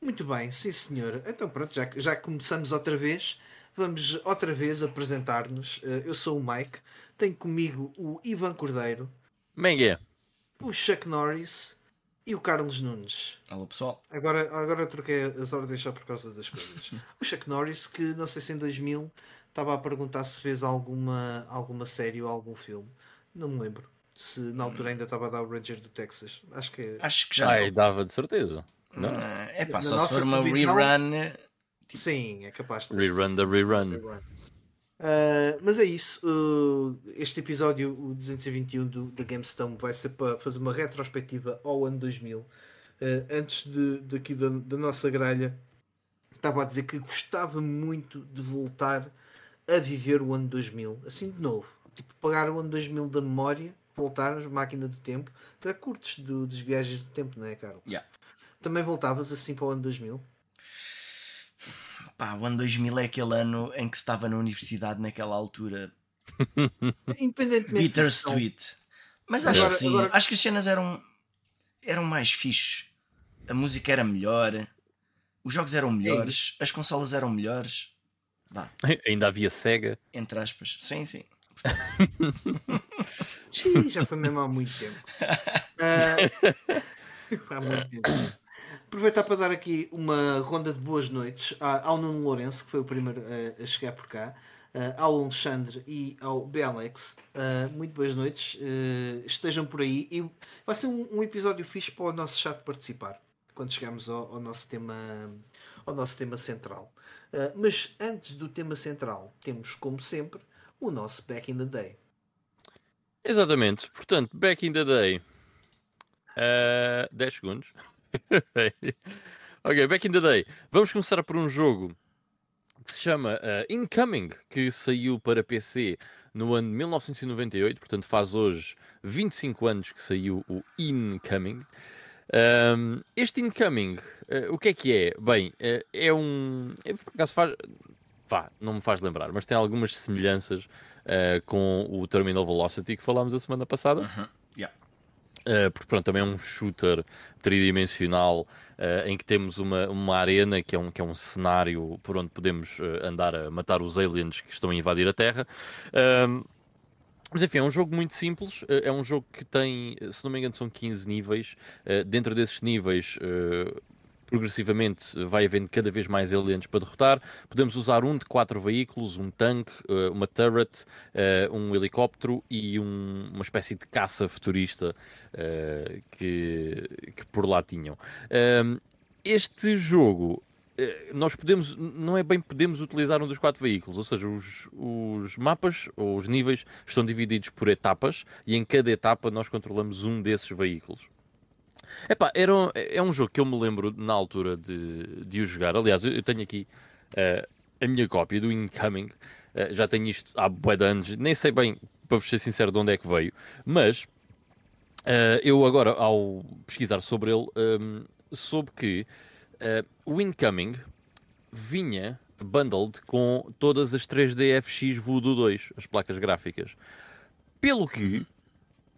Muito bem, sim senhor. Então pronto, já, já começamos outra vez. Vamos outra vez apresentar-nos. Eh, eu sou o Mike, tenho comigo o Ivan Cordeiro, Mengue. o Chuck Norris e o Carlos Nunes. Alô pessoal. Agora, agora troquei as ordens só por causa das coisas. o Chuck Norris, que não sei se em 2000 estava a perguntar se fez alguma, alguma série ou algum filme. Não me lembro. Se na altura ainda estava a dar o Ranger do Texas. Acho que é. Acho que já. Ai, não. dava de certeza. Não? Ah, é pá, Na só se nossa for uma televisão- rerun. Sim, é capaz de. Rerun da rerun. Uh, mas é isso. uh, este episódio, o 221 do, da GameStone, vai ser para fazer uma retrospectiva ao ano 2000. Uh, antes de, daqui da, da nossa grelha, estava a dizer que gostava muito de voltar a viver o ano 2000, assim de novo. Tipo, pagar o ano 2000 da memória, voltar à máquina do tempo. Tu curtos do, das viagens do tempo, não é, Carlos? Yeah. Também voltavas assim para o ano 2000? Pá, o ano 2000 é aquele ano em que se estava na universidade naquela altura. Independentemente. Bittersweet. Mas acho Agora- que sim. agora- Acho que as cenas eram, eram mais fixe. A música era melhor. Os jogos eram melhores. As consolas eram melhores. Vá, Ainda havia Sega. entre aspas. Sim, sim. Sim, já foi mesmo há muito tempo. Ah, há muito tempo. Aproveitar para dar aqui uma ronda de boas noites ao Nuno Lourenço, que foi o primeiro a, a chegar por cá, ah, ao Alexandre e ao BLX. Ah, muito boas noites, estejam por aí. E vai ser um, episódio fixe para o nosso chat participar, quando chegarmos ao, ao nosso, tema, ao nosso tema central. Mas antes do tema central, temos, como sempre, o nosso Back in the Day. Exatamente. Portanto, back in the day. Uh, 10 segundos. ok, back in the day. Vamos começar por um jogo que se chama uh, Incoming, que saiu para PC no ano de 1998, portanto faz hoje 25 anos que saiu o Incoming. Um, este Incoming, uh, o que é que é? Bem, uh, é um. É, por acaso faz. Vá, não me faz lembrar, mas tem algumas semelhanças com o Terminal Velocity que falámos a semana passada. Uhum. Yeah. Uh, porque pronto, também é um shooter tridimensional uh, em que temos uma, uma arena que é, um, que é um cenário por onde podemos uh, andar a matar os aliens que estão a invadir a Terra. Mas enfim, é um jogo muito simples. É um jogo que tem, se não me engano, são 15 níveis. Dentro desses níveis, progressivamente vai havendo cada vez mais aliens para derrotar. Podemos usar um de quatro veículos: um tanque, uh, uma turret, uh, um helicóptero e um- uma espécie de caça futurista que, que por lá tinham. Um, este jogo. Nós podemos, não é bem podemos utilizar um dos quatro veículos, ou seja, os, os mapas ou os níveis estão divididos por etapas e em cada etapa nós controlamos um desses veículos. Era, um- é um jogo que eu me lembro na altura de, de o jogar. Aliás, eu tenho aqui eh, a minha cópia do Incoming. Eh, já tenho isto há bué de anos. Nem sei bem, para vos ser sincero, de onde é que veio. Mas eh, eu agora, ao pesquisar sobre ele, ehm, soube que o Incoming vinha bundled com todas as 3D FX Voodoo 2, as placas gráficas. Pelo que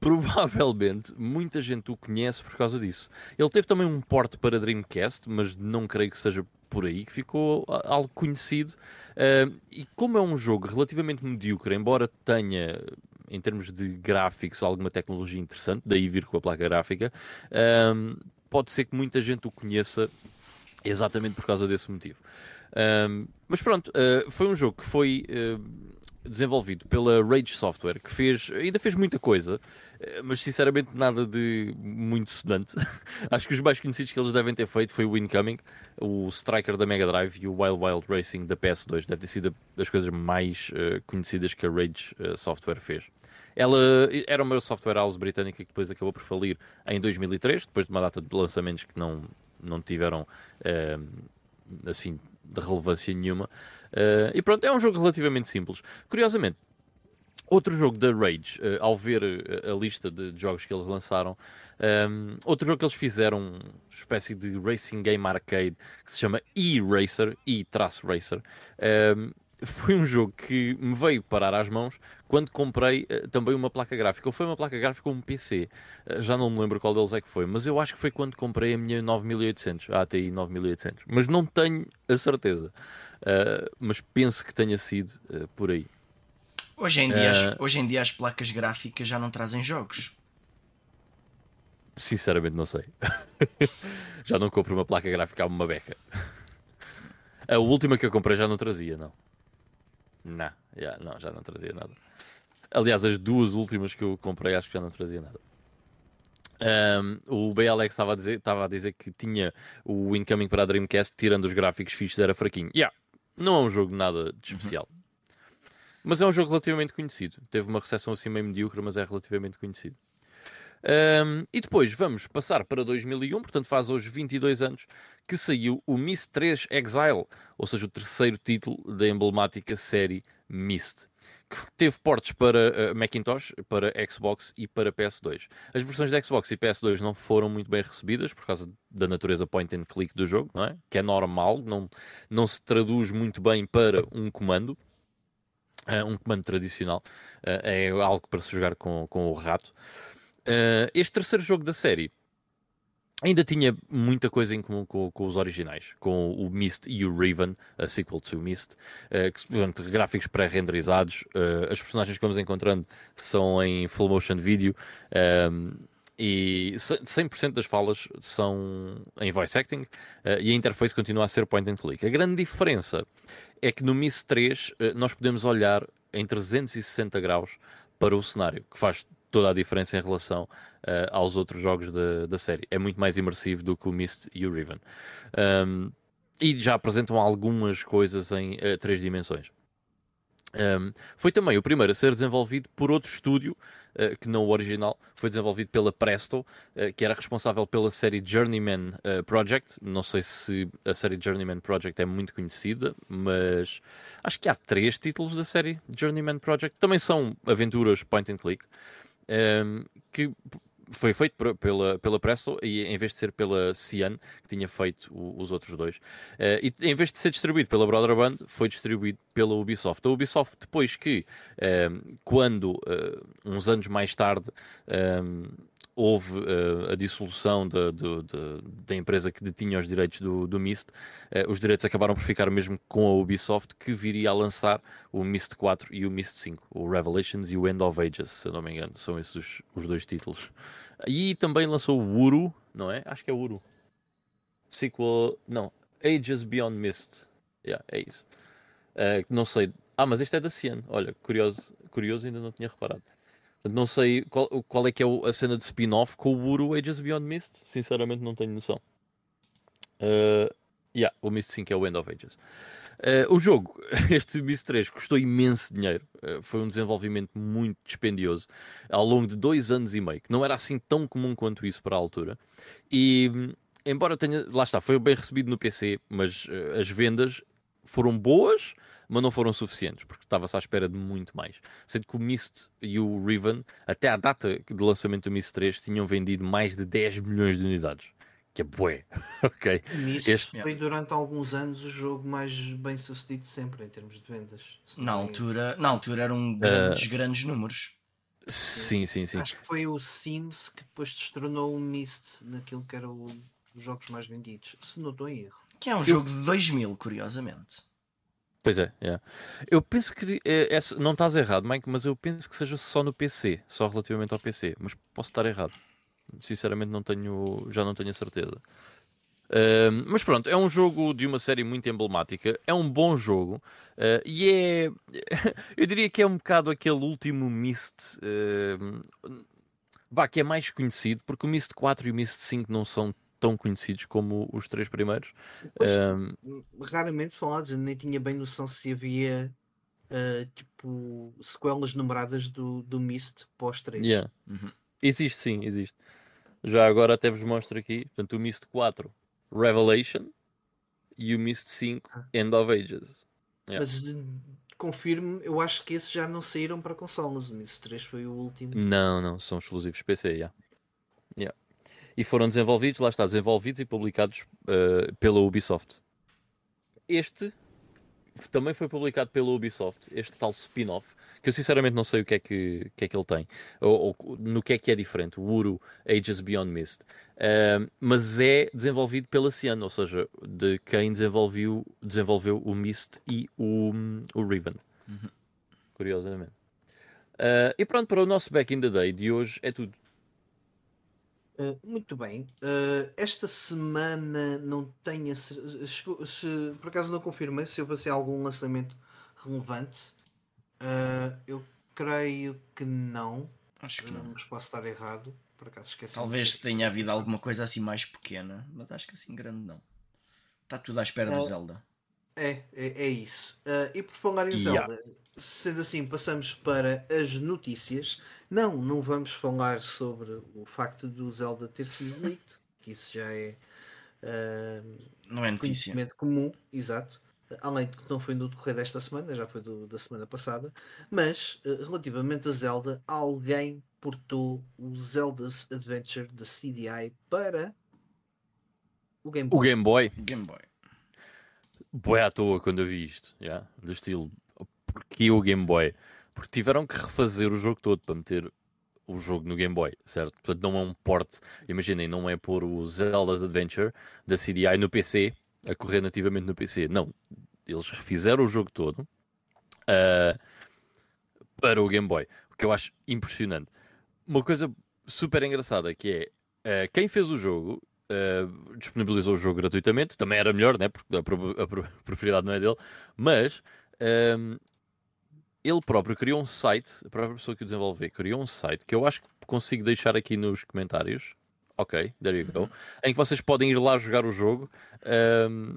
provavelmente muita gente o conhece por causa disso. Ele teve também um porte para Dreamcast, mas não creio que seja por aí que ficou algo conhecido. Ah, e como é um jogo relativamente medíocre, embora tenha, em termos de gráficos, alguma tecnologia interessante, daí vir com a placa gráfica, pode ser que muita gente o conheça exatamente por causa desse motivo. Mas pronto, uh, foi um jogo que foi uh, desenvolvido pela Rage Software, que fez, ainda fez muita coisa, uh, mas sinceramente nada de muito estudante. Acho que os mais conhecidos que eles devem ter feito foi o Incoming, o Striker da Mega Drive e o Wild Wild Racing da PS2. Deve ter sido das coisas mais uh, conhecidas que a Rage uh, Software fez. Ela era uma software house britânica que depois acabou por falir em 2003, depois de uma data de lançamentos que não, não tiveram uh, assim de relevância nenhuma. Uh, e pronto, é um jogo relativamente simples. Curiosamente, outro jogo da Rage, uh, ao ver uh, a lista de jogos que eles lançaram, um, outro jogo que eles fizeram, uma espécie de racing game arcade que se chama E-Racer, E-Racer, um, foi um jogo que me veio parar às mãos quando comprei uh, também uma placa gráfica. Ou foi uma placa gráfica ou um PC. Uh, já não me lembro qual deles é que foi, mas eu acho que foi quando comprei a minha 9800, a ATI 9800. Mas não tenho a certeza. Uh, mas penso que tenha sido por aí. Hoje em, dia, as, hoje em dia as placas gráficas já não trazem jogos. Sinceramente não sei. já não compro uma placa gráfica a uma beca. A última que eu comprei já não trazia, não. Não, yeah, não, já não trazia nada. Aliás, as duas últimas que eu comprei acho que já não trazia nada. Um, o BLX estava a, dizer, estava a dizer que tinha o incoming para a Dreamcast, tirando os gráficos fixos, era fraquinho. Yeah, não é um jogo nada de especial. Uhum. Mas é um jogo relativamente conhecido. Teve uma recepção assim meio medíocre, mas é relativamente conhecido. Um, e depois vamos passar para 2001, portanto faz hoje 22 anos, que saiu o Myst 3 Exile, ou seja, o terceiro título da emblemática série Myst, que teve portes para uh, Macintosh, para Xbox e para PS2. As versões da Xbox e PS2 não foram muito bem recebidas por causa da natureza point and click do jogo, não é? que é normal, não, não se traduz muito bem para um comando. Uh, um comando tradicional uh, é algo para se jogar com, com o rato. Este terceiro jogo da série ainda tinha muita coisa em comum com, com os originais, com o Myst e o Raven, a sequel to Myst, uh, que, gráficos pré-renderizados, uh, as personagens que vamos encontrando são em full motion video um, ehm, e 100% das falas são em voice acting uh, e a interface continua a ser point and click. A grande diferença é que no Myst 3 nós podemos olhar em 360 graus para o cenário, que faz toda a diferença em relação uh, aos outros jogos da, da série. É muito mais imersivo do que o Myst e o Riven. Um, e já apresentam algumas coisas em uh, três dimensões. Um, foi também o primeiro a ser desenvolvido por outro estúdio uh, que não o original, foi desenvolvido pela Presto, uh, que era responsável pela série Journeyman uh, Project. Não sei se a série Journeyman Project é muito conhecida, mas acho que há três títulos da série Journeyman Project. Também são aventuras point and click um, que foi feito pela, pela Presto e em vez de ser pela Cian, que tinha feito o, os outros dois, uh, e em vez de ser distribuído pela Brother Band, foi distribuído pela Ubisoft. A Ubisoft, depois que, uh, quando, uh, uns anos mais tarde, houve uh, a dissolução da, da empresa que detinha os direitos do, do Myst, uh, os direitos acabaram por ficar mesmo com a Ubisoft, que viria a lançar o Myst 4 e o Myst 5, o Revelations e o End of Ages, se eu não me engano, são esses os, os dois títulos. E também lançou o Uru, não é? Acho que é Uru. Sequel, não, Ages Beyond Mist. Yeah, é isso. Uh, não sei. Ah, mas este é da Cian. Olha, curioso, curioso, ainda não tinha reparado. Não sei qual, qual é que é a cena de spin-off com o Uru Ages Beyond Mist. Sinceramente não tenho noção. Uh, yeah, o Mist 5 é o End of Ages. Uh, o jogo, este Mist 3, custou imenso dinheiro. Uh, foi um desenvolvimento muito dispendioso ao longo de dois anos e meio, que não era assim tão comum quanto isso para a altura. E, embora tenha, lá está, foi bem recebido no PC, mas uh, as vendas foram boas, mas não foram suficientes, porque estava-se à espera de muito mais. Sendo que o Mist e o Riven, até à data de lançamento do Mist 3, tinham vendido mais de 10 milhões de unidades. Que é bué, ok? O Mist este... foi durante alguns anos o jogo mais bem sucedido sempre em termos de vendas. Na altura, na altura eram grandes, uh... grandes números. Sim, sim, sim. Acho que foi o Sims que depois destronou o Mist naquilo que eram os jogos mais vendidos. Se não estou em erro. Que é um Eu... jogo de 2000, curiosamente. Pois é, yeah. eu penso que é, é, não estás errado, Mike, mas eu penso que seja só no PC, só relativamente ao PC, mas posso estar errado. Sinceramente não tenho, já não tenho a certeza. Uh, mas pronto, é um jogo de uma série muito emblemática, é um bom jogo uh, e é, eu diria que é um bocado aquele último Myst, uh, bah, que é mais conhecido, porque o Myst 4 e o Myst 5 não são tão conhecidos como os três primeiros. Pois, um... Raramente falados, eu nem tinha bem noção se havia uh, tipo sequelas numeradas do, do Mist pós 3. Yeah. Uhum. Existe sim, existe. Já agora até vos mostro aqui, portanto, o Mist 4 Revelation e o Mist 5 ah. End of Ages. Yeah. Mas confirmo, eu acho que esses já não saíram para consoles. O Mist 3 foi o último. Não, não, são exclusivos PC, já. Yeah e foram desenvolvidos, lá está, desenvolvidos e publicados uh, pela Ubisoft. Este também foi publicado pela Ubisoft, este tal spin-off, que eu sinceramente não sei o que é que, que, é que ele tem, ou, ou, no que é que é diferente, o Uru Ages Beyond Mist. Uh, mas é desenvolvido pela Cian, ou seja, de quem desenvolveu, desenvolveu o Mist e o, o Ribbon. Uhum. Curiosamente. Uh, e pronto, para o nosso Back in the Day de hoje é tudo. Uh, muito bem. Uh, esta semana não tenho. Se, se, por acaso não confirmei se eu passei algum lançamento relevante. Uh, eu creio que não. Acho que não. Mas posso estar errado. Por acaso esqueci. Talvez tenha havido alguma coisa assim mais pequena, mas acho que assim grande não. Está tudo à espera do Zelda. É, é, é isso. e por falar em yeah. Zelda, Sendo assim, passamos para as notícias. Não, não vamos falar sobre o facto do Zelda ter sido leaked, que isso já é, uh, não é notícia. conhecimento comum, exato. Além de que não foi no decorrer desta semana, já foi do, da semana passada. Mas, uh, relativamente a Zelda, alguém portou o Zelda's Adventure da CDI para o Game Boy. O Game Boy? Game Boy. Boé à toa quando eu vi isto, yeah? do estilo Porquê o Game Boy? Porque tiveram que refazer o jogo todo para meter o jogo no Game Boy, certo? Portanto, não é um port, imaginem, não é pôr o Zelda's Adventure da CDI no PC, a correr nativamente no PC. Não, eles refizeram o jogo todo uh, para o Game Boy, o que eu acho impressionante. Uma coisa super engraçada que é, uh, quem fez o jogo uh, disponibilizou o jogo gratuitamente, também era melhor, né? porque a, a, a propriedade não é dele, mas ele próprio criou um site, a própria pessoa que o desenvolveu criou um site que eu acho que consigo deixar aqui nos comentários. Ok, there you go. Uhum. Em que vocês podem ir lá jogar o jogo um,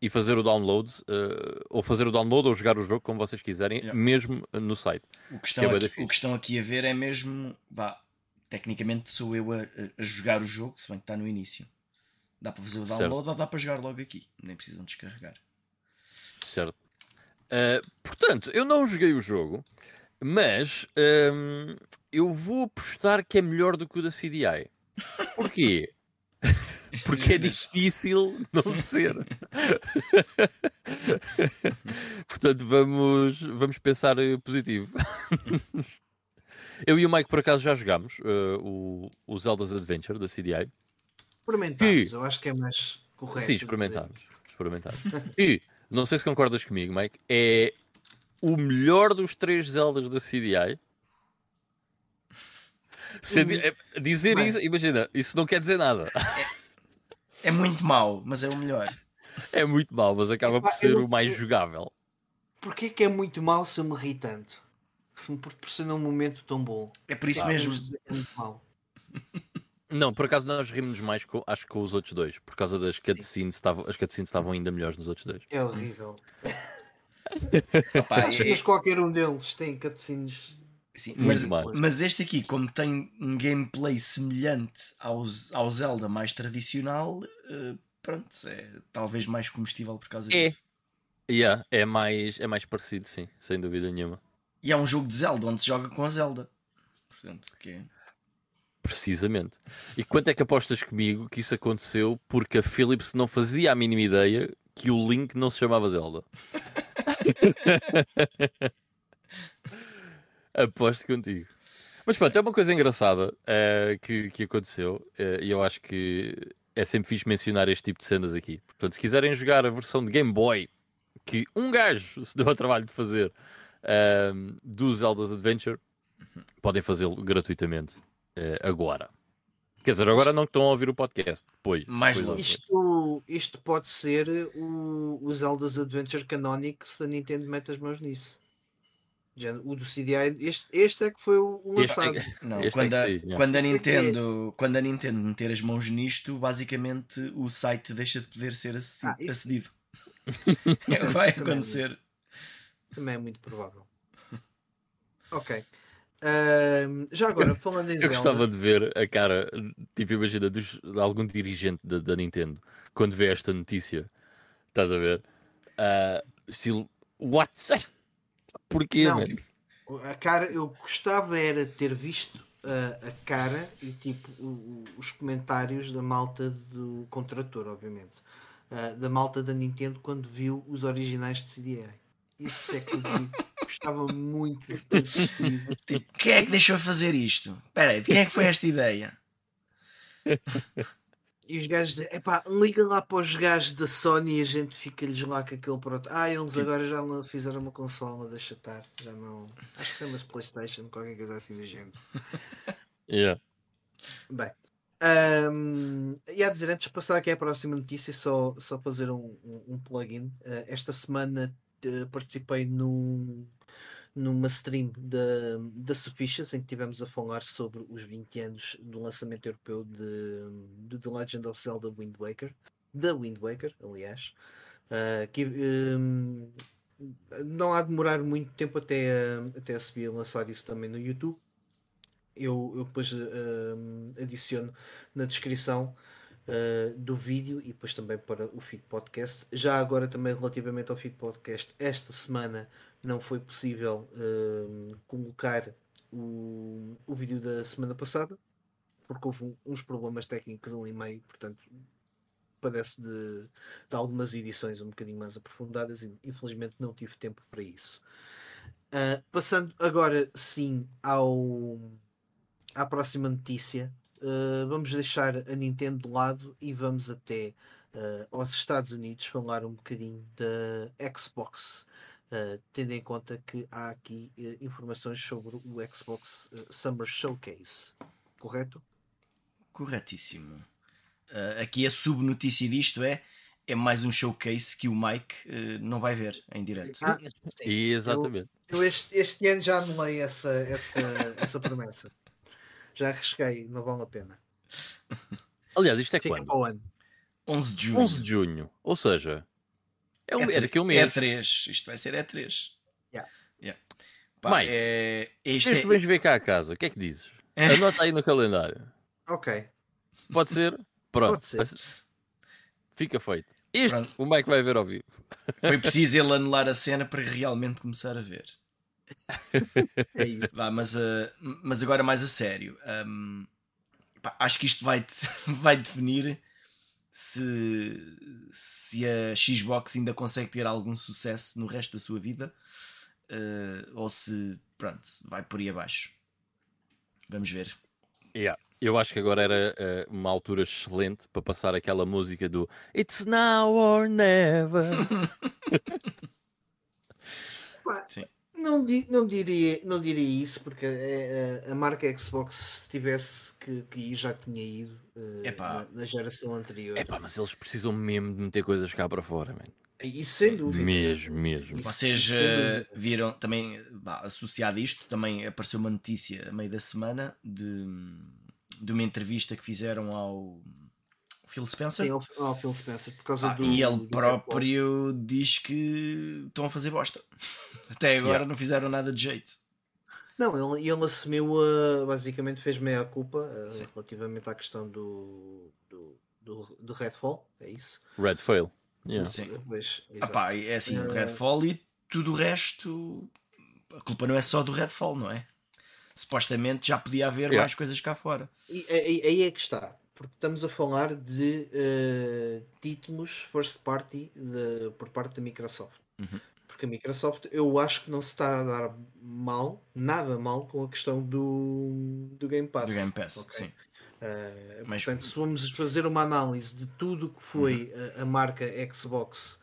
e fazer o download, uh, ou fazer o download ou jogar o jogo como vocês quiserem, yeah. mesmo no site. O que, estão que é aqui, o que estão aqui a ver é mesmo, vá, tecnicamente sou eu a, a, jogar o jogo, se bem que está no início. Dá para fazer o download certo. ou dá para jogar logo aqui, nem precisam descarregar. Certo. Uh, portanto, eu não joguei o jogo, mas um, eu vou apostar que é melhor do que o da CDI. Porquê? Porque é difícil não ser. Portanto, vamos, vamos pensar eh, positivo. Eu e o Mike, por acaso, já jogámos uh, o, o Zelda's Adventure da CDI. Experimentámos, que... eu acho que é mais correto. Sim, experimentámos. experimentámos. e não sei se concordas comigo, Mike, é o melhor dos três Zeldas da CDI. Se, é, dizer Mas... isso, imagina, isso não quer dizer nada. É, é, muito mau, mas é o melhor. É muito mau, mas acaba por ser o mais jogável. Porquê que é muito mau se eu me ri tanto? Se me proporciona um momento tão bom. É por isso claro, mesmo. É muito mau. Não, por acaso nós rimos mais com, acho com os outros dois, por causa das cutscenes, estavam, as cutscenes estavam ainda melhores nos outros dois. É horrível. Opa, acho é... que qualquer um deles tem cutscenes. Sim, mas, mas este aqui, como tem um gameplay semelhante aos, ao Zelda mais tradicional, uh, pronto, é talvez mais comestível por causa é. disso. Yeah, é, mais, é mais parecido, sim, sem dúvida nenhuma. E é um jogo de Zelda onde se joga com a Zelda. Portanto, que é... Precisamente. E quanto é que apostas comigo que isso aconteceu porque a Philips não fazia a mínima ideia que o Link não se chamava Zelda? Aposto contigo. Mas pronto, é uma coisa engraçada uh, que, que aconteceu uh, e eu acho que é sempre fixe mencionar este tipo de cenas aqui. Portanto, se quiserem jogar a versão de Game Boy que um gajo se deu ao trabalho de fazer uh, do Zelda's Adventure, podem fazê-lo gratuitamente agora. Quer dizer, agora não estão a ouvir o podcast. Depois. Mais depois isto, isto pode ser o, o Zelda's Adventure Canonic se a Nintendo mete as mãos nisso. O do CDI, este, este é que foi o lançado. Não, este quando, é a, quando, a Nintendo, quando a Nintendo meter as mãos nisto, basicamente o site deixa de poder ser ah, acedido. é, vai acontecer. Também é muito provável. Ok. Uh, já agora, falando em Eu Zelda... gostava de ver a cara, tipo, imagina, dos, de algum dirigente da, da, Nintendo quando vê esta notícia. Estás a ver? Uh, estilo, what? Porquê, Não, A cara, eu gostava era ter visto uh, a cara e tipo o, os comentários da malta do contrator, obviamente. uh, da malta da Nintendo quando viu os originais de CDA. Isso é que eu gostava muito de ter Tipo, quem é que deixou fazer isto? Espera aí, de quem é que foi esta ideia? E os gajos dizem, epá, liga lá para os gajos da Sony e a gente fica-lhes lá com aquele pronto. Ah, eles agora já não fizeram uma consola, deixa estar. Já não. Acho que chama-se Playstation, qualquer coisa assim do género. Yeah. Bem. Um, e a dizer, antes de passar aqui à próxima notícia, só, só fazer um, um, um plugin. Uh, esta semana participei num, numa stream da, da Suspicious em que tivemos a falar sobre os 20 anos do lançamento europeu de, de The Legend of Zelda Wind Waker, da Wind Waker, aliás, uh, que um, não há de demorar muito tempo até, até a subir a lançar isso também no YouTube. Eu, eu depois uh, adiciono na descrição Uh, do vídeo e depois também para o feed podcast. Já agora também relativamente ao feed podcast, esta semana não foi possível uh, colocar o, o vídeo da semana passada porque houve uns problemas técnicos ali meio, portanto padece de, de, algumas edições um bocadinho mais aprofundadas e infelizmente não tive tempo para isso. Uh, passando agora sim ao, à próxima notícia, uh, vamos deixar a Nintendo de lado e vamos até uh, aos Estados Unidos falar um bocadinho da Xbox Uh, tendo em conta que há aqui uh, informações sobre o Xbox uh, Summer Showcase, correto? Corretíssimo. aqui a subnotícia disto é é mais um showcase que o Mike não vai ver em direto. Ah, Exatamente. Eu, eu este, este, ano já anulei essa, essa, essa promessa. Já arrisquei, não vale a pena. Aliás, isto é Fica quando? Para o ano. 11 de junho. 11 de junho. Ou seja, é, um, é, é daqui a um mês. É 3. Isto vai ser E3. Yeah. Yeah. Pá, Mike, é, este é... vens ver cá a casa. O que é que dizes? Anota aí no calendário. Ok. Pode ser? Pronto. Pode ser. Fica feito. Isto Pronto. o Mike vai ver ao vivo. Foi preciso ele anular a cena para realmente começar a ver. É isso. Vá, mas, uh, mas agora mais a sério. Um, pá, acho que isto vai, vai definir se, se a Xbox ainda consegue ter algum sucesso no resto da sua vida uh, ou se pronto, vai por aí abaixo. Vamos ver. Yeah. Eu acho que agora era uh, uma altura excelente para passar aquela música do It's now or never. Sim. Não, não, diria, não diria isso, porque a, é, a, a marca Xbox, se tivesse que, que ir, já tinha ido uh, na, na, geração anterior. Epá, mas eles precisam mesmo de meter coisas cá para fora, man. Isso sem dúvida. Mesmo, mesmo. Isso, Vocês uh, viram também, bah, associado a isto, também apareceu uma notícia a meio da semana de, de uma entrevista que fizeram ao Phil Spencer. Sim, ao, ao Phil Spencer, por causa ah, do. E ele do próprio diz que estão a fazer bosta. Até agora yeah. não fizeram nada de jeito. Não, ele, ele assumiu, uh, basicamente fez meia culpa uh, relativamente à questão do, do, do, do Redfall, é isso? Redfall, yeah. Sim. Pois, Epá, é assim, uh, Redfall e tudo o resto, a culpa não é só do Redfall, não é? Supostamente já podia haver yeah. mais coisas cá fora. E aí é que está porque estamos a falar de uh, títulos first party de, por parte da Microsoft. Uhum. Porque a Microsoft eu acho que não se está a dar mal, nada mal, com a questão do, do Game Pass. Do Game Pass, okay? sim. Uh, Mas... Portanto, se vamos fazer uma análise de tudo o que foi uhum. a, a, marca Xbox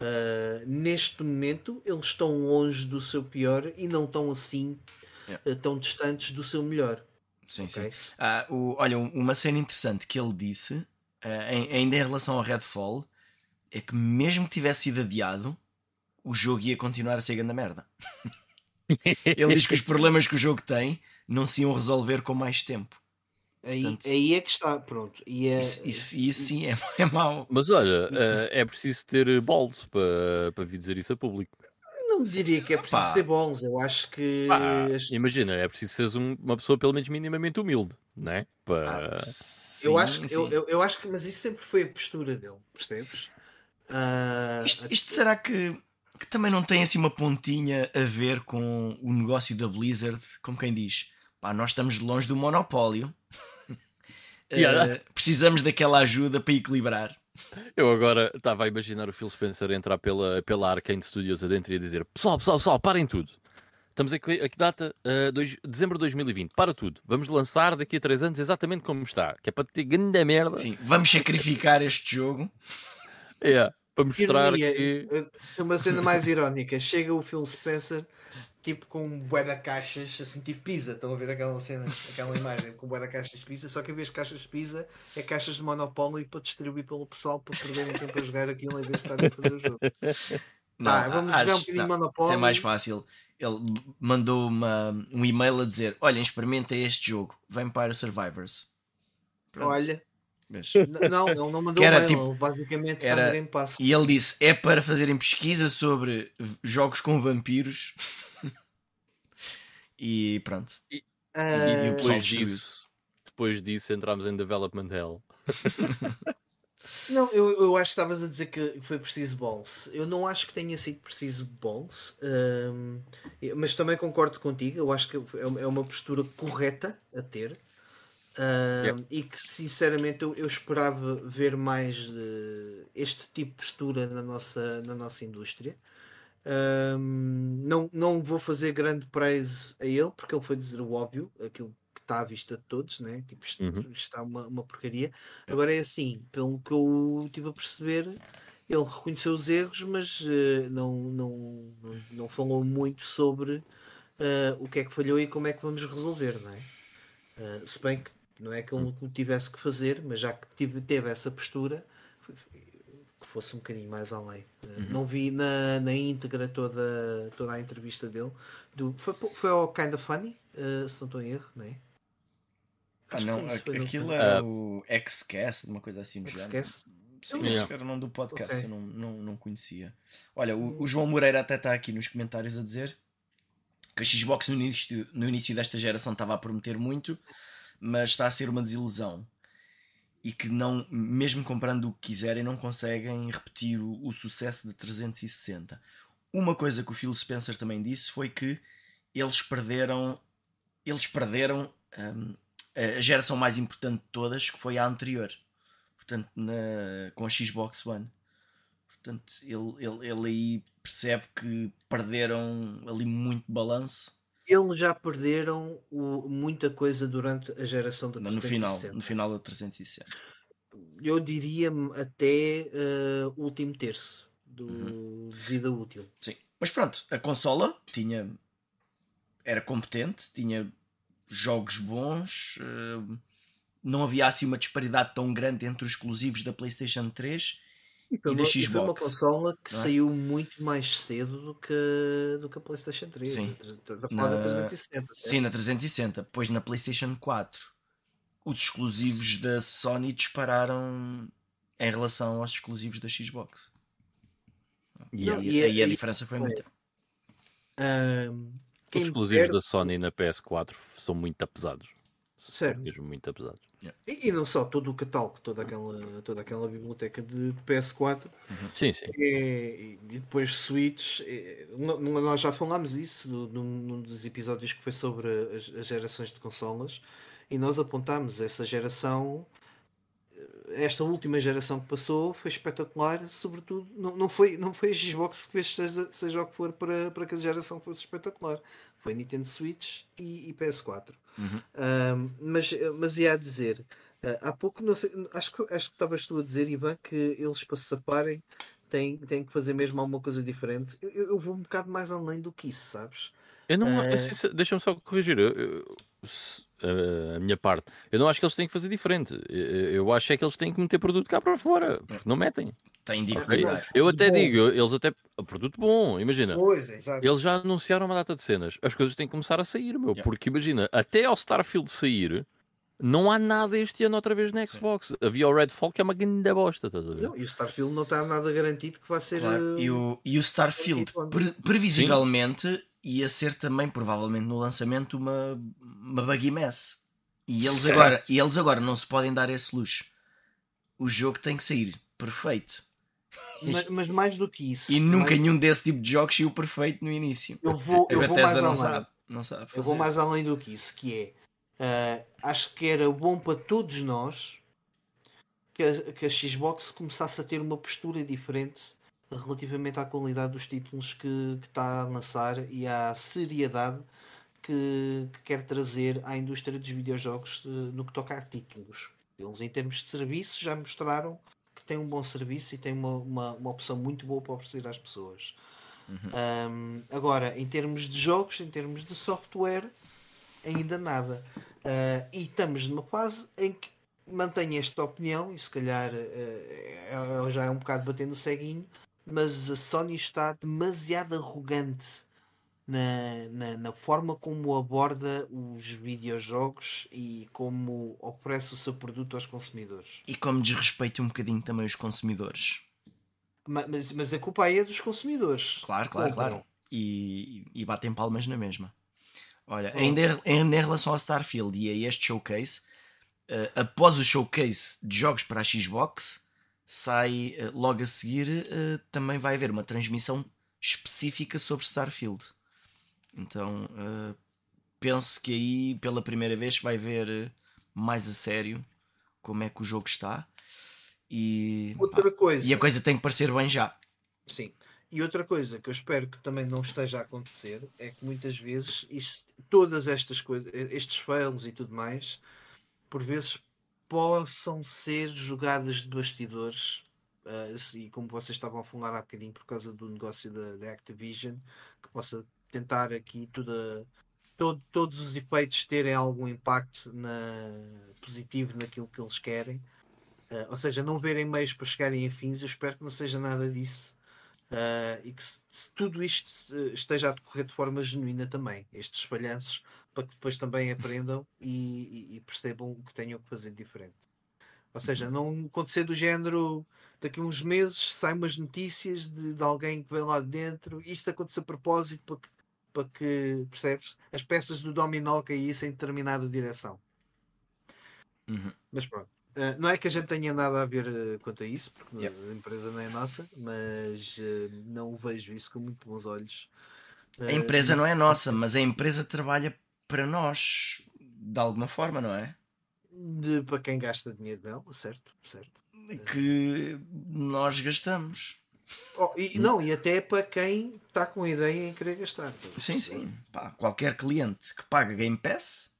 uh, neste momento, eles estão longe do seu pior e não estão assim yeah. tão distantes do seu melhor. Sim, okay. sim. Ah, o, olha, uma cena interessante que ele disse, uh, em, ainda em relação ao Redfall, é que mesmo que tivesse sido adiado, o jogo ia continuar a ser grande merda. ele diz que os problemas que o jogo tem não se iam resolver com mais tempo. Aí, Portanto, aí é que está, pronto. E é... isso, isso, isso, sim é, é mau. Mas olha, uh, é preciso ter balls para, para vir dizer isso a público não diria que é preciso Pá. ser bons, eu acho que. Pá, imagina, é preciso seres uma pessoa pelo menos minimamente humilde, né? Para... Ah, sim, eu, acho, eu, eu, eu, acho que, mas isso sempre foi a postura dele, percebes? Uh, isto, isto será que, que, também não tem assim uma pontinha a ver com o negócio da Blizzard, como quem diz, pá, nós estamos longe do monopólio. Yeah. Uh, precisamos daquela ajuda para equilibrar. Eu agora estava a imaginar o Phil Spencer entrar pela, pela Arkane Studios adentro e a dizer: Pessoal, pessoal, pessoal, parem tudo. Estamos aqui, a que data? Uh, dois, dezembro de 2020. Para tudo. Vamos lançar daqui a 3 anos exatamente como está. Que é para ter grande merda. Sim, vamos sacrificar este jogo. É, para mostrar Ironia, que. Uma cena mais irónica. Chega o Phil Spencer tipo com um bué de caixas, assim tipo pizza, estão a ver aquela cena, aquela imagem com bué de caixas de pizza, só que em vez de caixas de pizza é caixas de Monopoly para distribuir pelo pessoal para perderem tempo a jogar aquilo em vez de estarem a fazer o jogo. Não, tá, vamos acho, jogar um bocadinho de Monopoly. Isso é mais fácil. Ele mandou uma, um e-mail a dizer: Olhem, experimenta este jogo, Vampire Survivors. Pronto. Olha, mas... Não, ele não mandou era, um tipo, basicamente era... está no Game Pass. E ele disse: é para fazerem pesquisa sobre jogos com vampiros e pronto. E, uh... e depois disso, depois disso entramos em Development Hell. Não, eu, eu acho que estavas a dizer que foi preciso balls. Eu não acho que tenha sido preciso balls, um, mas também concordo contigo. Eu acho que é, é uma postura correta a ter. Um, yep. E que sinceramente eu, eu esperava ver mais de este tipo de postura na nossa, na nossa indústria. Um, não, não vou fazer grande praise a ele, porque ele foi dizer o óbvio, aquilo que está à vista de todos, né? tipo, isto, uhum. está uma, uma porcaria. Agora é assim, pelo que eu estive a perceber, ele reconheceu os erros, mas uh, não, não, não, falou muito sobre uh, o que é que falhou e como é que vamos resolver, não é? Uh, se bem que não é que ele hum. tivesse que fazer, mas já que tive, teve essa postura, fosse um bocadinho mais além. Eh, uhum. Não vi na, na íntegra toda, toda a entrevista dele. Do, foi, foi ao Kind of Funny, uh, se não estou em erro, não é? Ah, não, aquilo era o Xcast, uma coisa assim do género. Sim, yeah. acho que era o nome do podcast, okay. eu não, não, não conhecia. Olha, o, o João Moreira até está aqui nos comentários a dizer que a Xbox no início, no início desta geração estava a prometer muito, mas está a ser uma desilusão e que não, mesmo comprando o que quiserem, não conseguem repetir o, o, sucesso de 360. Uma coisa que o Phil Spencer também disse foi que eles perderam, eles perderam um, a geração mais importante de todas, que foi a anterior, portanto, na, com a Xbox One. Portanto, ele, ele, ele aí percebe que perderam ali muito balanço eles já perderam o, muita coisa durante a geração da 360. No final, no final da 360. Eu diria até uh, o último terço do uhum. vida útil. Sim. Mas pronto, a consola tinha era competente, tinha jogos bons, uh, não havia assim uma disparidade tão grande entre os exclusivos da PlayStation 3 e, pelo, e da Xbox. E uma consola que é? saiu muito mais cedo do que, do que a PlayStation 3. Sim. Da na... 360. Certo? Sim, na 360. Pois na PlayStation 4 os exclusivos da Sony dispararam em relação aos exclusivos da Xbox. E, Não, aí, e, aí a diferença foi muita. Um, os exclusivos perde... da Sony na PS4 são muito pesados. Certo. São mesmo muito pesados. Yeah. E, e, não só todo o catálogo, toda aquela, toda aquela biblioteca de, de PS4 uhum. sim, sim. É, e depois Switch. É, nós já falámos isso num, num, dos episódios que foi sobre as, as, gerações de consolas e nós apontámos essa geração. Esta última geração que passou foi espetacular, sobretudo não, não, foi, não foi a Xbox que fez seja, seja o que for para, para que a geração fosse espetacular foi Nintendo Switch e, e PS4. Uhum. Um, mas, mas ia dizer, uh, há pouco, não sei, acho que, acho que estavas tu a dizer, Ivan, que eles para se separem têm, têm que fazer mesmo alguma coisa diferente. Eu, eu vou um bocado mais além do que isso, sabes? Eu não, uh... deixa-me só corrigir. Eu, eu, a minha parte, eu não acho que eles têm que fazer diferente. Eu acho é que eles têm que meter produto cá para fora, porque não metem. Tem de Eu até bom. digo, eles até. Produto bom, imagina. Pois, exato. Eles já anunciaram uma data de cenas. As coisas têm que começar a sair, meu. Yeah. Porque imagina, até ao Starfield sair, não há nada este ano outra vez na Xbox. Sim. Havia o Redfall que é uma grande bosta, estás a ver? Não, e o Starfield não está nada garantido que vai ser. Claro. Uh... E, o, e o Starfield, pre previsivelmente, Sim. ia ser também, provavelmente, no lançamento, uma, uma buggy mess. E eles, agora, e eles agora não se podem dar esse luxo. O jogo tem que sair perfeito mas, mas, mais do que isso. E nunca mais... nenhum desse tipo de jogos saiu perfeito no início. Eu vou, a eu vou mais não além. sabe, não sabe Eu vou mais além do que isso, que é uh, acho que era bom para todos nós que a, que a Xbox começasse a ter uma postura diferente relativamente à qualidade dos títulos que, que está a lançar e à seriedade que, que quer trazer à indústria dos videojogos eh, no que toca a títulos. Eles, em termos de serviço, já mostraram têm um bom serviço e têm uma, uma, uma opção muito boa para oferecer às pessoas. Uhum. Um, agora, em termos de jogos, em termos de software, ainda nada. Uh, e estamos numa fase em que mantenho esta opinião, e se calhar uh, já é um bocado batendo ceguinho, mas a Sony está demasiado arrogante na, na, na, forma como aborda os videojogos e como oferece o seu produto aos consumidores. E como desrespeita um bocadinho também os consumidores. Mas, mas a culpa aí é dos consumidores. Claro, claro, claro. E, e batem palmas na mesma. Olha, ainda, ainda em relação ao Starfield e a este showcase, uh, após o showcase de jogos para a Xbox, sai uh, logo a seguir, uh, também vai haver uma transmissão específica sobre Starfield. Então uh, penso que aí pela primeira vez vai ver mais a sério como é que o jogo está. E, outra pá, coisa. e a coisa tem que parecer bem já. Sim. E outra coisa que eu espero que também não esteja a acontecer é que muitas vezes isto, todas estas coisas, estes fails e tudo mais, por vezes possam ser jogadas de bastidores uh, e como vocês estavam a falar há bocadinho por causa do negócio da, da Activision, que possa tentar aqui toda, todo, todos os efeitos terem algum impacto na, positivo naquilo que eles querem. Uh, ou seja, não verem meios para chegarem a fins, eu espero que não seja nada disso. Uh, e que se, se tudo isto esteja a decorrer de forma genuína também, estes falhanços, para que depois também aprendam e, e, e percebam o que tenham que fazer diferente. Ou seja, não acontecer do género daqui a uns meses saem umas notícias de, de alguém que vem lá de dentro, isto aconteceu a propósito para que para que, percebes, as peças do dominó caíssem em determinada direção. Uhum. Mas pronto. Uh, não é que a gente tenha nada a ver uh, quanto a isso, porque yep. a empresa não é nossa, mas uh, não vejo isso com muito bons olhos. a empresa não é nossa, mas a empresa trabalha para nós de alguma forma, não é? De, para quem gasta dinheiro dela, certo, certo. Que nós gastamos. Oh, e, não, e até para quem está com a ideia em querer gastar. Sim, sim. Pá, qualquer cliente que paga Game Pass.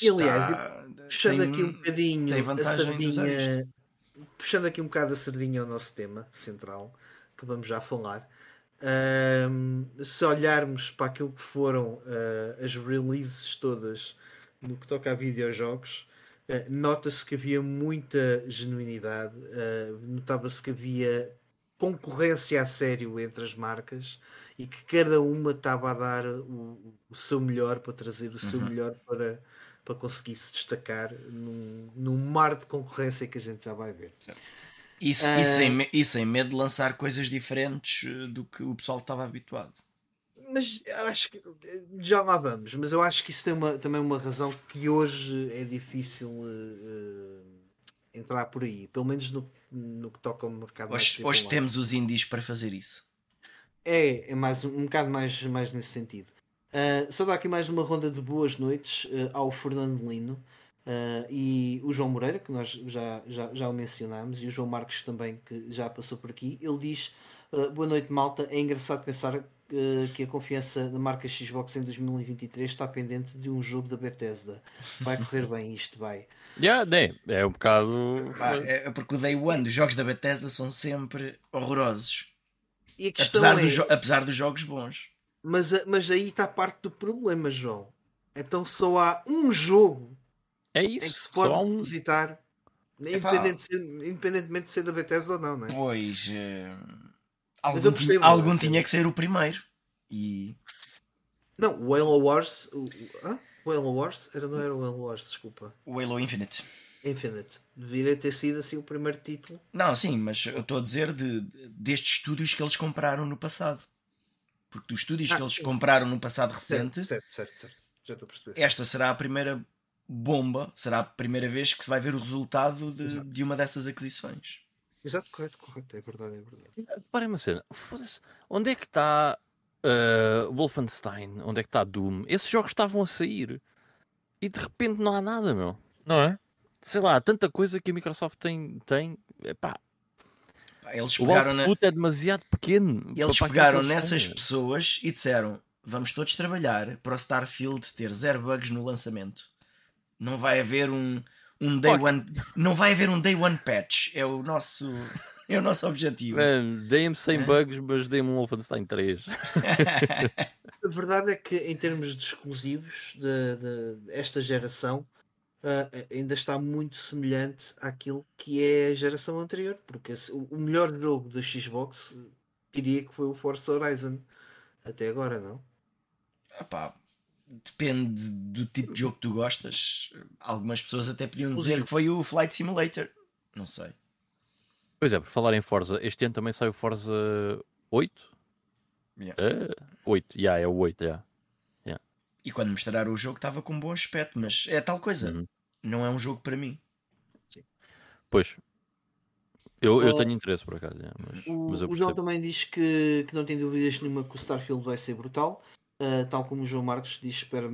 E, aliás, puxando tem, aqui um bocadinho a sardinha, puxando aqui um bocado a sardinha ao nosso tema central, que vamos já falar. Um, se olharmos para aquilo que foram uh, as releases todas no que toca a videojogos, Nota-se que havia muita genuinidade, uh, notava-se que havia concorrência a sério entre as marcas e que cada uma estava a dar o, o seu melhor para trazer o seu uhum. melhor para, para conseguir se destacar num, num mar de concorrência que a gente já vai ver. Certo. E, uh, e, sem, e sem medo de lançar coisas diferentes do que o pessoal estava habituado mas acho que já lá vamos, mas eu acho que isso tem uma, também uma razão que hoje é difícil uh, entrar por aí, pelo menos no, no que toca ao mercado. Hoje, hoje temos os indies para fazer isso. É, é mais, um bocado mais, mais nesse sentido. Uh, só dá aqui mais uma ronda de boas noites uh, ao Fernando Lino e o João Moreira, que nós já, já, já o mencionámos, e o João Marcos também, que já passou por aqui. Ele diz: Boa noite, malta. É engraçado pensar que a confiança da marca Xbox em 2023 está pendente de um jogo da Bethesda. Vai correr bem isto, vai. Yeah, é, é um bocado. é porque o Day One dos jogos da Bethesda são sempre horrorosos. apesar, é... dos apesar dos jogos bons. Mas, mas aí está parte do problema, João. Então só há um jogo é isso, em que se pode um... visitar, independente de ser, independentemente de ser da Bethesda ou não, não é? Pois. Uh algum, percebo, algum tinha que ser o primeiro. E... Não, o Halo Wars. O, ah? o Halo Wars? Era, não era o Halo Wars, desculpa. O Halo Infinite. Infinite. Deveria ter sido assim o primeiro título. Não, sim, mas eu estou a dizer de, destes estúdios que eles compraram no passado. Porque dos estúdios ah, que eles sim. compraram no passado recente. Certo, certo, certo. Já estou a perceber. Esta será a primeira bomba, será a primeira vez que se vai ver o resultado de, de uma dessas aquisições. Exato, correto, correto, é verdade, é verdade. Parem uma cena, onde é que está uh, Wolfenstein? Onde é que está Doom? Esses jogos estavam a sair e de repente não há nada, meu, não é? sei lá, há tanta coisa que a Microsoft tem. tem epá, Pá, Eles o pegaram, na- output é demasiado pequeno. eles pegaram nessas pessoas e disseram: vamos todos trabalhar para o Starfield ter zero bugs no lançamento. Não vai haver um, um day Ok. one. Não vai haver um day one patch. É o nosso, é o nosso objetivo. Deem-me 100 É? bugs, mas deem-me um Wolfenstein 3. A verdade é que em termos de exclusivos de- de- desta geração ah, ainda está muito semelhante àquilo que é a geração anterior, porque esse- o, o melhor jogo da Xbox diria que foi o Forza Horizon até agora, não? Epá, depende do tipo de jogo que tu gostas. Algumas pessoas até podiam dizer que foi o Flight Simulator. Não sei. Pois é, por falar em Forza, este ano também sai o Forza 8? Yeah. Ah, 8, yeah, é o 8, yeah. E quando mostraram o jogo estava com um bom aspecto, mas é tal coisa. Uhum. Não é um jogo para mim. Pois. Eu, eu Oh. tenho interesse por acaso, yeah, mas, O, mas o João também diz que, que não tem dúvidas nenhuma que o Starfield vai ser brutal. Ah, tal como o João Marcos diz, espero,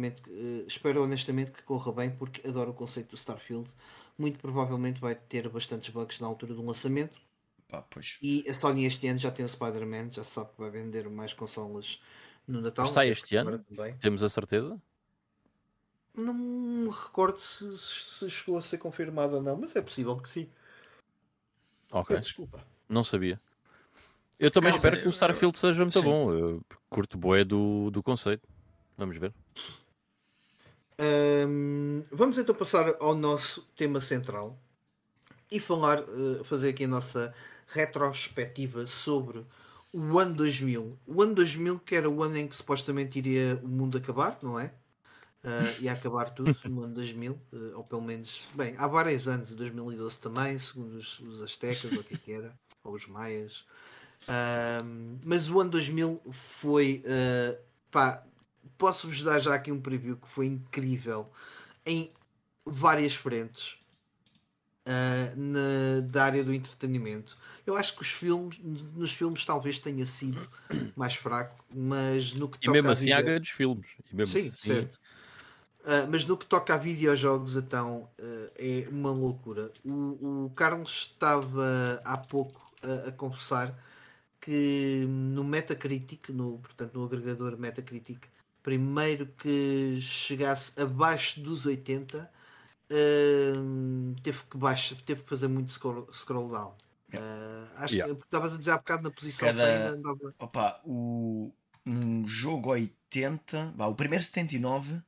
espero honestamente que corra bem, porque adoro o conceito do Starfield. Muito provavelmente vai ter bastantes bugs na altura do lançamento. Pá, pois. E a Sony este ano já tem o Spider-Man, já sabe que vai vender mais consolas no Natal. Até este ano? também. Temos a certeza? Não me recordo se, se chegou a ser confirmado ou não, mas é possível que sim. Ok, desculpa. não sabia. Eu também Calma, espero que o Starfield seja muito Sim. bom. Eu curto boé do, do conceito. Vamos ver. Hum, vamos então passar ao nosso tema central e falar, eh, fazer aqui a nossa retrospectiva sobre o ano 2000. O ano 2000 que era o ano em que supostamente iria o mundo acabar, não é? Uh, ia acabar tudo no ano 2000, eh, ou pelo menos, bem, há vários anos, em 2012 também, segundo os, os astecas, ou o que é que era, ou os maias. Ahm, mas o ano 2000 foi, eh, pá, posso-vos dar já aqui um preview que foi incrível em várias frentes ah, na, da área do entretenimento. Eu acho que os filmes, nos filmes talvez tenha sido mais fraco, mas no que E toca mesmo a assim há grandes filmes. E mesmo Sim, assim- certo. Ah, mas no que toca a videojogos, então ah, é uma loucura. O, o Carlos estava há pouco a, a confessar que no Metacritic, no, portanto no agregador Metacritic, primeiro que chegasse abaixo dos 80, ah, teve, que baixa, teve que fazer muito scroll, scroll down. Ah, acho Yeah. que estavas a dizer há bocado na posição Cada- 100 andava- Opa, o, um jogo 80, vá, o primeiro 79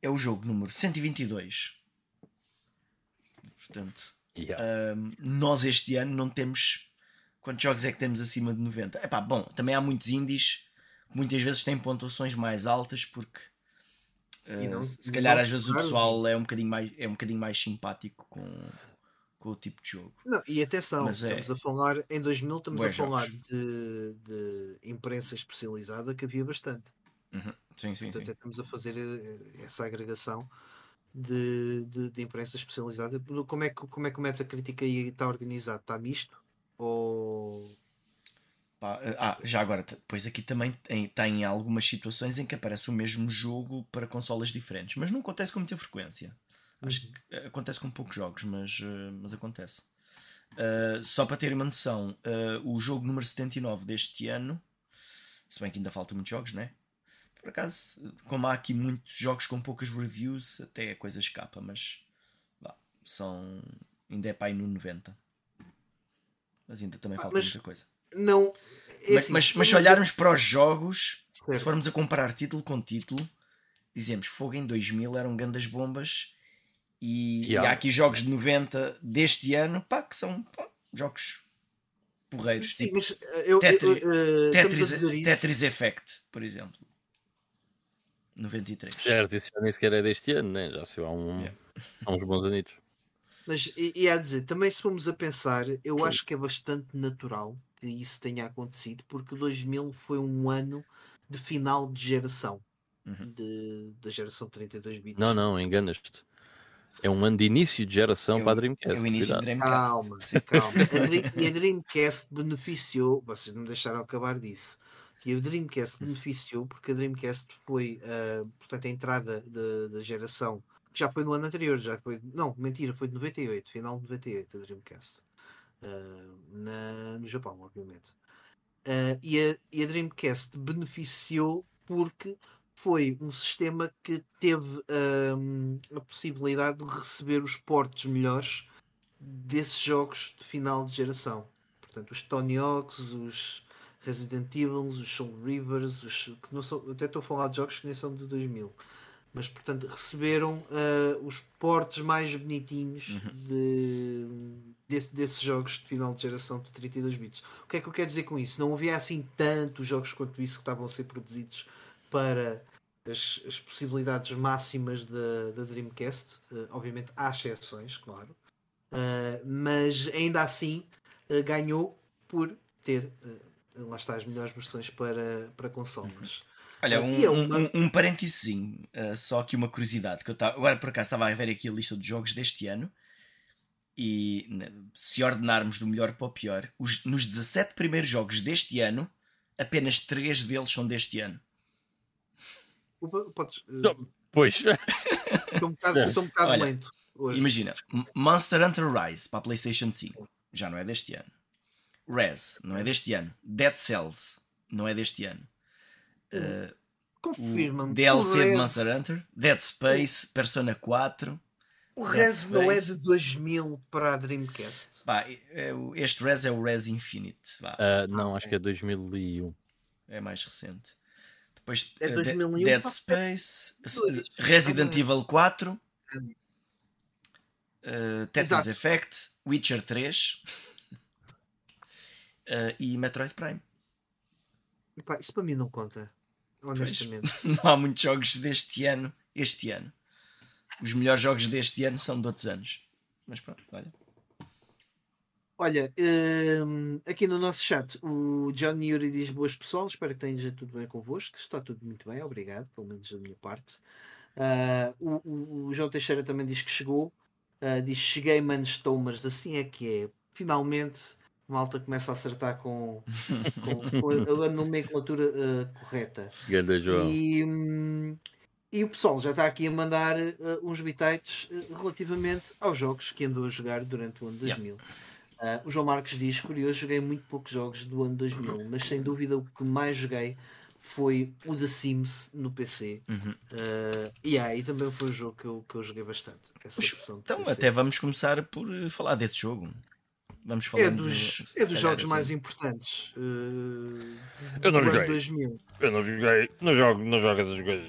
é o jogo número 122. Portanto, Yeah. ahm, nós este ano não temos. Quantos jogos é que temos acima de 90? Epá, bom, também há muitos indies que muitas vezes têm pontuações mais altas porque não- ah, se e calhar não às vezes o pessoal é um bocadinho mais, é um bocadinho mais simpático com, com o tipo de jogo. Não, e atenção, Mas é- estamos a falar em 2000, estamos Bué a falar de, de imprensa especializada que havia bastante. Uhum. Sim, sim, sim. Portanto, estamos a fazer eh, essa agregação de, de, de imprensa especializada. Como é, que, como é que o Metacritic aí está organizado? Está misto? Ou Pá, ah, já agora, pois aqui também tem, tem algumas situações em que aparece o mesmo jogo para consolas diferentes, mas não acontece com muita frequência. Acho que eh, acontece com poucos jogos, mas, eh, mas acontece. Ah, só para terem uma noção, ah, o jogo número 79 deste ano, se bem que ainda faltam muitos jogos, né? Por acaso, como há aqui muitos jogos com poucas reviews, até a coisa escapa, mas vá, são. ainda é para aí no 90. Mas ainda também Ah, falta mas- muita coisa. não? É Mas, assim, mas, se mas se olharmos para os jogos, se Certo. formos a comparar título com título, dizemos Fogo em 2000 eram grandes bombas e, Yeah. e há aqui jogos de 90 deste ano pá, que são pá, jogos porreiros. Sim, tipo mas eh, eu, Tetri- eu, eh, a Tetris, isso. Tetris Effect, por exemplo. 93. Certo, isso já nem sequer é deste ano, né? já se há, um, Yeah. há uns bons anitos. Mas e, e a dizer, também se formos a pensar, eu acho que é bastante natural que isso tenha acontecido, porque 2000 foi um ano de final de geração Uhum. de, da geração 32 bits. Não, não, enganas-te. É um ano de início de geração É para a Dreamcast. É o início cuidado. Dreamcast. Calma, Sim. calma. A Dream- e a Dreamcast beneficiou, vocês não me deixaram acabar disso. E a Dreamcast beneficiou porque a Dreamcast foi, ah, portanto, a entrada da- da geração já foi no ano anterior, já foi. Não, mentira, foi de 98, final de 98, a Dreamcast. Uh, na, no Japão, obviamente. Uh, e, a, e a Dreamcast beneficiou porque foi um sistema que teve um, a possibilidade de receber os portos melhores desses jogos de final de geração. Portanto, os Tony Hawks, os Resident Evil, os Soul Rivers, os, que não são, até estou a falar de jogos que nem são de 2000 mas portanto receberam uh, os portes mais bonitinhos uhum. de, desse, desses jogos de final de geração de 32 bits. O que é que eu quero dizer com isso? Não havia assim tantos jogos quanto isso que estavam a ser produzidos para as, as possibilidades máximas da, da Dreamcast. Uh, obviamente há exceções, claro, uh, mas ainda assim ganhou por ter lá está as melhores versões para, para consoles. Uhum. Olha, um, um, um, um parênteses, uh, só aqui uma curiosidade, que eu tava, agora por acaso estava a ver aqui a lista de jogos deste ano e se ordenarmos do melhor para o pior, os, nos 17 primeiros jogos deste ano, apenas 3 deles são deste ano. Podes, uh... Pois. Estou um bocado, estou um bocado Olha, lento. Hoje. Imagina, Monster Hunter Rise para a PlayStation 5 já não é deste ano. Res não é deste ano. Dead Cells não é deste ano. Uh, Confirma-me. DLC de Monster Hunter, Dead Space, Persona 4. O Res não é de 2000 para a Dreamcast. Pá, é este Res é o Res Infinite. Uh, não, acho que é 2001. É mais recente. Depois é 2001, eh, Dead Space, Resident Evil 4, uh, Tetris Exato. Effect, Witcher 3 uh, e Metroid Prime. Epá, isso para mim não conta honestamente. Pois, não há muitos jogos deste ano, este ano. Os melhores jogos deste ano são de outros anos. Mas pronto, olha. Olha, um, aqui no nosso chat o John Yuri diz boas pessoal, espero que tenha tudo bem convosco. Está tudo muito bem, obrigado, pelo menos da minha parte. Uh, o, o, João Teixeira também diz que chegou. Uh, diz cheguei, manos, mas assim é que é. Finalmente malta começa a acertar com, com, com a, nomenclatura uh, correta. Ganda João. E, um, e o pessoal já está aqui a mandar uh, uns bitites uh, relativamente aos jogos que andou a jogar durante o ano 2000. Yeah. o João Marques diz: curioso, joguei muito poucos jogos do ano 2000, mas sem dúvida o que mais joguei foi o The Sims no PC. Uhum. Uh, e aí também foi um jogo que eu, que eu joguei bastante. então, até vamos começar por falar desse jogo. Vamos falar é dos, de, é dos jogos assim. mais importantes. Uh, eu não joguei. 2000. Eu não joguei. Não jogo, não jogo essas coisas.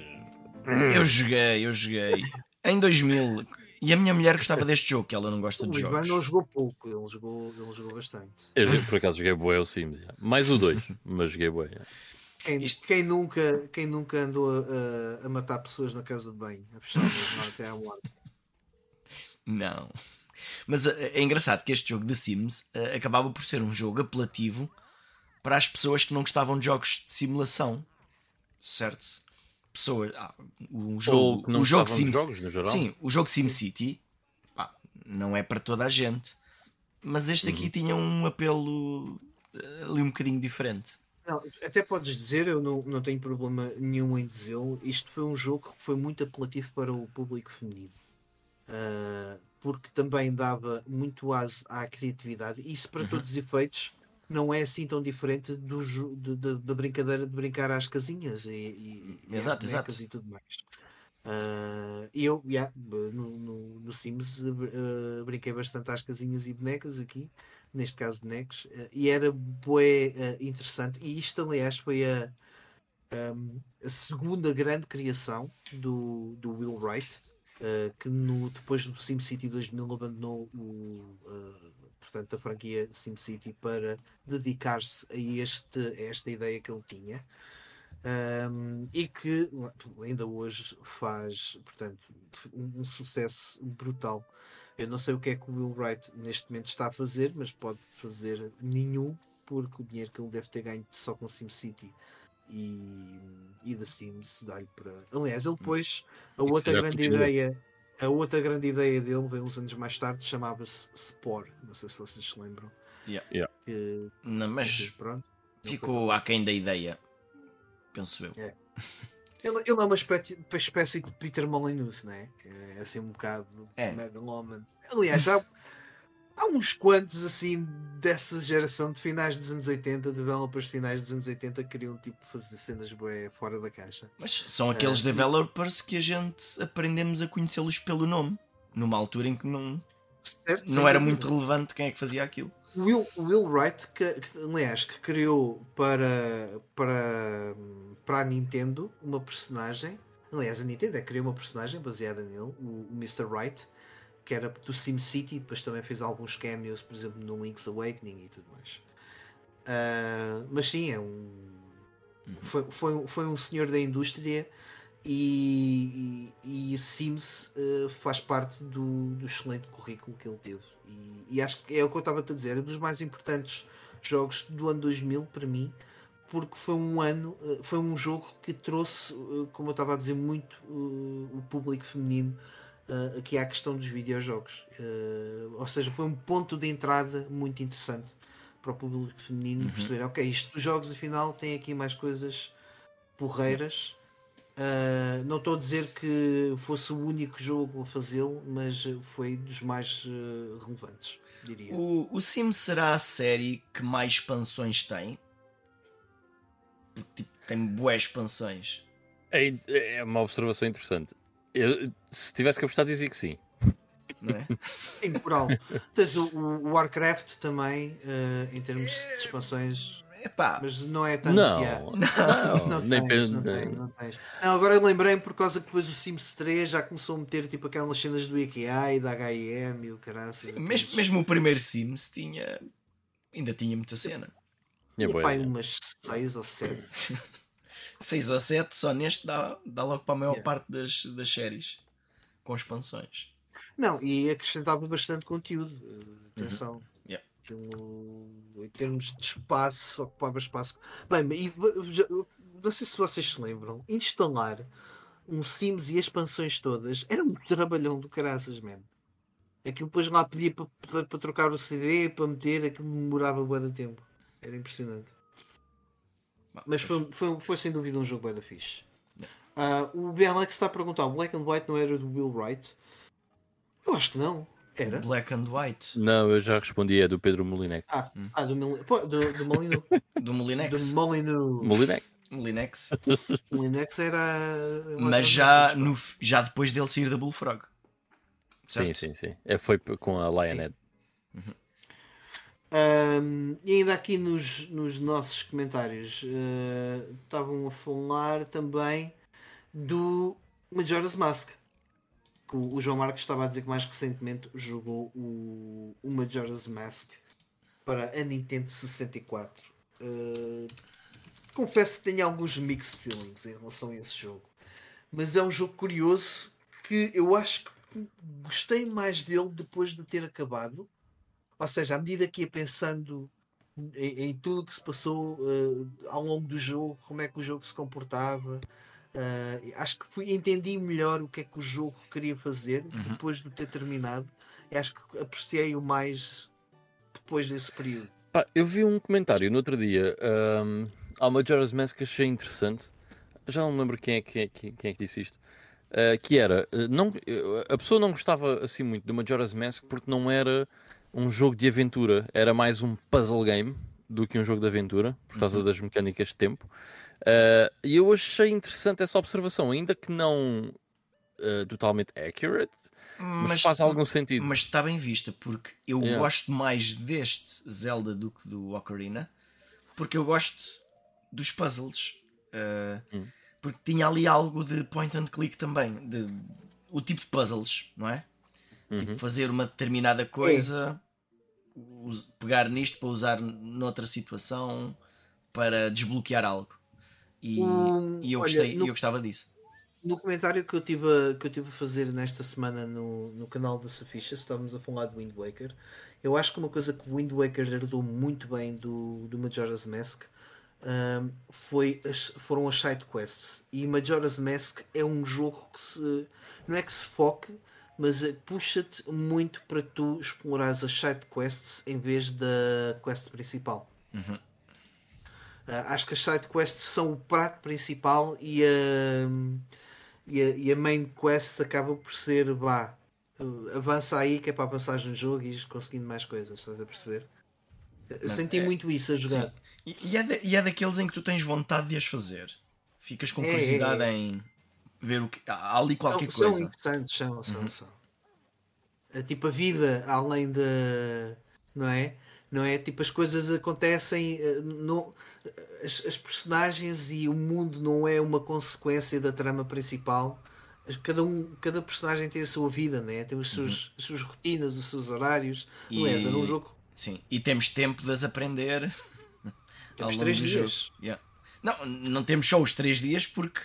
Eu joguei, eu joguei. Em 2000. E a minha mulher gostava deste jogo, que ela não gosta o de jogos. O não jogou pouco, ele jogou, ele jogou bastante. Eu, por acaso joguei Boé o Sims. Mais o 2, mas joguei Boé. Quem, Isto... quem, nunca, quem nunca andou a, a, matar pessoas na casa de banho, a fechar até à morte? Não. Mas eh, é engraçado que este jogo de Sims uh, acabava por ser um jogo apelativo para as pessoas que não gostavam de jogos de simulação, certo? Pessoas, ah, o jogo, o jogo Sims, sim, o jogo SimCity não é para toda a gente, mas este aqui uhum. tinha um apelo uh, ali um bocadinho diferente. Não, até podes dizer, eu não, não tenho problema nenhum em dizê-lo. Isto foi um jogo que foi muito apelativo para o público feminino. Uh, porque também dava muito aso à criatividade. Isso, para uhum. todos os efeitos, não é assim tão diferente do, da brincadeira de brincar às casinhas e, e, exato, exato. e tudo mais. Uh, eu, yeah, no, no, no Sims, uh, brinquei bastante às casinhas e bonecas aqui, neste caso bonecos, uh, e era bué interessante. E isto, aliás, foi a, um, a segunda grande criação do, do Will Wright uh, que no, depois do SimCity 2000 abandonou o, uh, portanto, a franquia SimCity para dedicar-se a, a esta ideia que ele tinha. Um, e que ainda hoje faz portanto, um, um, sucesso brutal. Eu não sei o que é que o Will Wright neste momento está a fazer, mas pode fazer nenhum, porque o dinheiro que ele deve ter ganho só com SimCity e, e The Sims dá-lhe para. Aliás, ele depois a Isso outra grande continua. ideia. A outra grande ideia dele veio uns anos mais tarde, chamava-se Spore. Não sei se vocês se lembram. Yeah. Yeah. Que, não, mas pronto, ficou aquém da ideia, penso eu. É. Ele, ele é uma espécie, espécie de Peter Molyneux, não é? É assim um bocado É. megaloman. Aliás, já há uns quantos assim dessa geração de finais dos anos 80, developers de finais dos anos 80 que queriam tipo fazer cenas bué fora da caixa. Mas são aqueles É. developers que a gente aprendemos a conhecê-los pelo nome. Numa altura em que não, Certo? não era muito relevante quem é que fazia aquilo. Will, Will Wright, que, que, aliás, que criou para, para, para a Nintendo uma personagem. Aliás, a Nintendo é criou uma personagem baseada nele, o, o Mr. Wright, que era do SimCity, depois também fez alguns cameos, por exemplo, no Link's Awakening e tudo mais. Ah, mas sim, é um. Foi, foi, um- foi um senhor da indústria e, e, e Sims eh, faz parte do, do excelente currículo que ele teve. E, e acho que é o que eu estava a te dizer, é um dos mais importantes jogos do ano 2000 para mim, porque foi um ano, eh, foi um jogo que trouxe, como eu estava a dizer, muito o público feminino eh, aqui à questão dos videojogos. Eh, ou seja, foi um ponto de entrada muito interessante para o público feminino Uhum. perceber, ok, isto dos jogos afinal tem aqui mais coisas porreiras. Uh, não estou a dizer que fosse o único jogo a fazê-lo, mas uh, foi dos mais uh, relevantes, diria. O, o Sims será a série que mais expansões tem? Porque tipo, tem boas expansões. É, é uma observação interessante. Eu, se tivesse que apostar, dizia que sim. Não é? Sim, por algo. Tens o, o Warcraft também, uh, em termos de expansões, Epá, mas não é tanto. Não, yeah. não, Não, nem tens, não, tens, não tens. Não, agora eu lembrei-me por causa que depois o Sims 3 já começou a meter tipo aquelas cenas do IKEA e da H&M e o caraças. mesmo, mesmo o primeiro Sims tinha. Ainda tinha muita cena. Tinha E, bué, pá, é. umas 6 ou 7. 6 ou 7 só neste dá, dá logo para a maior Yeah. parte das, das séries. Com expansões. Não, e acrescentava bastante conteúdo. eh, Atenção. Uhum. Yeah. Aquilo, em termos de espaço, ocupava espaço. Bem, e, já- não sei se vocês se lembram, instalar um Sims e expansões todas era um trabalhão do caraças, man. Aquilo depois lá pedia para, para, para trocar o CD, para meter, aquilo demorava bué de tempo. Era impressionante. Mas foi, foi, foi sem dúvida um jogo bué da fixe. Ah, o BLX está a perguntar: o Black and White não era do Will Wright? Eu acho que não. Era? Black and White. Não, eu já respondi, é do Pedro Molinex. Ah, ah do, Mil... Pô, do, do Molino. Do Molinex. do Molino. Molinex? Molinex. Molinex era. Mas já, no, já depois dele sair da Bullfrog. Sim, Certo? sim, sim. É, foi com a Lionhead. Ahm, e ainda aqui nos, nos nossos comentários eh, estavam a falar também do Majora's Mask. Que o, o João Marcos estava a dizer que mais recentemente jogou o, o Majora's Mask para a Nintendo 64. Eh, confesso que tenho alguns mixed feelings em relação a esse jogo. Mas é um jogo curioso que eu acho que gostei mais dele depois de ter acabado. Ou seja, à medida que ia pensando em, em tudo que se passou eh, ao longo do jogo, como é que o jogo se comportava, eh, acho que fui, entendi melhor o que é que o jogo queria fazer Uhum. depois de ter terminado. E acho que apreciei-o mais depois desse período. Eu vi um comentário no outro dia ahm, ao Majora's Mask que achei interessante. Já não me lembro quem é, quem é, quem é que disse isto. Ah, que era, não, a pessoa não gostava assim muito do Majora's Mask porque não era um jogo de aventura, era mais um puzzle game do que um jogo de aventura, por causa das mecânicas de tempo. Ah, e eu achei interessante essa observação, ainda que não ah, totalmente accurate, mas, faz algum sentido. Mas está bem vista, porque eu Yeah. gosto mais deste Zelda do que do Ocarina, porque eu gosto dos puzzles. Uh, Hum. Porque tinha ali algo de point and click também, de, o tipo de puzzles, não é? Tipo, Uhum. fazer uma determinada coisa, pegar nisto para usar noutra situação, para desbloquear algo. E, Um, e eu, olha, gostei, no- eu gostava disso. No comentário que eu tive a, que eu tive a fazer nesta semana no, no canal da Safisha, estávamos a falar de Wind Waker. Eu acho que uma coisa que o Wind Waker herdou muito bem do, do Majora's Mask ahm, foi as, foram as side quests. E Majora's Mask é um jogo que se não é que se foque, mas eh, puxa-te muito para tu explorares as side quests em vez da quest principal. Uhum. Uh, acho que as side quests são o prato principal e a, e a, e a main quest acaba por ser vá, uh, avança aí que é para avançar no jogo e ir conseguindo mais coisas, estás a perceber? Eu Não, senti é- muito isso a jogar. E, e é da- e é daqueles em que tu tens vontade de as fazer. Ficas com É, curiosidade é, é. em ver o que. Há ali qualquer são, são coisa. interessantes, são, são, Uhum. são. É tipo a vida além de não é? Não é? Tipo as coisas acontecem, eh, não, as, as personagens e o mundo não é uma consequência da trama principal. Cada, um, cada personagem tem a sua vida, né? tem os seus, as suas rotinas, os seus horários. E- Aliás, era um jogo Sim. E temos tempo de as aprender. temos três dias. Yeah. Não, não temos só os três dias porque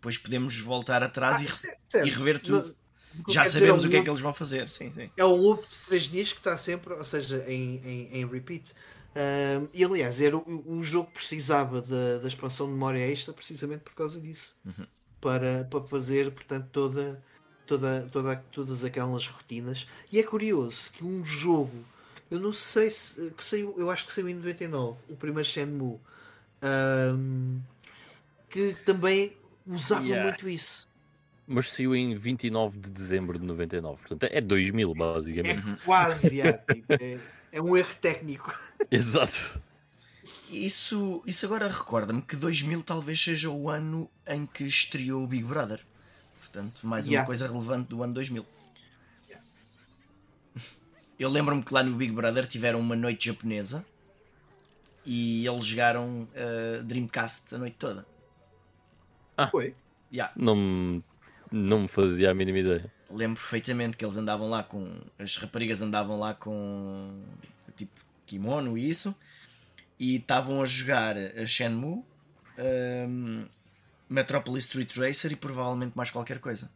depois podemos voltar atrás Ah, e, certo. e rever tudo. Não- Já dizer sabemos é o que é que eles vão fazer. Sim, sim. É um loop de 3 dias que está sempre, ou seja, em, em, em repeat. Um, e aliás, era, o, o jogo precisava da, da expansão de memória extra precisamente por causa disso. Uhum. Para, para fazer, portanto, toda, toda, toda, todas aquelas rotinas. E é curioso que um jogo, eu não sei se que saiu, eu acho que saiu em 99, o primeiro Shenmue, um, que também usava Yeah. muito isso. Mas saiu em 29 de dezembro de 99. Portanto, é 2000, basicamente. É quase, yeah, tipo, é, é um erro técnico. Exato. Isso, isso agora recorda-me que 2000 talvez seja o ano em que estreou o Big Brother. Portanto, mais uma Yeah. coisa relevante do ano 2000. Eu lembro-me que lá no Big Brother tiveram uma noite japonesa e eles jogaram uh, Dreamcast a noite toda. Foi. Yeah. Não, me- não me fazia a mínima ideia. Lembro perfeitamente que eles andavam lá com. As raparigas andavam lá com. tipo kimono e isso. E estavam a jogar a Shenmue, um, Metropolis Street Racer e provavelmente mais qualquer coisa.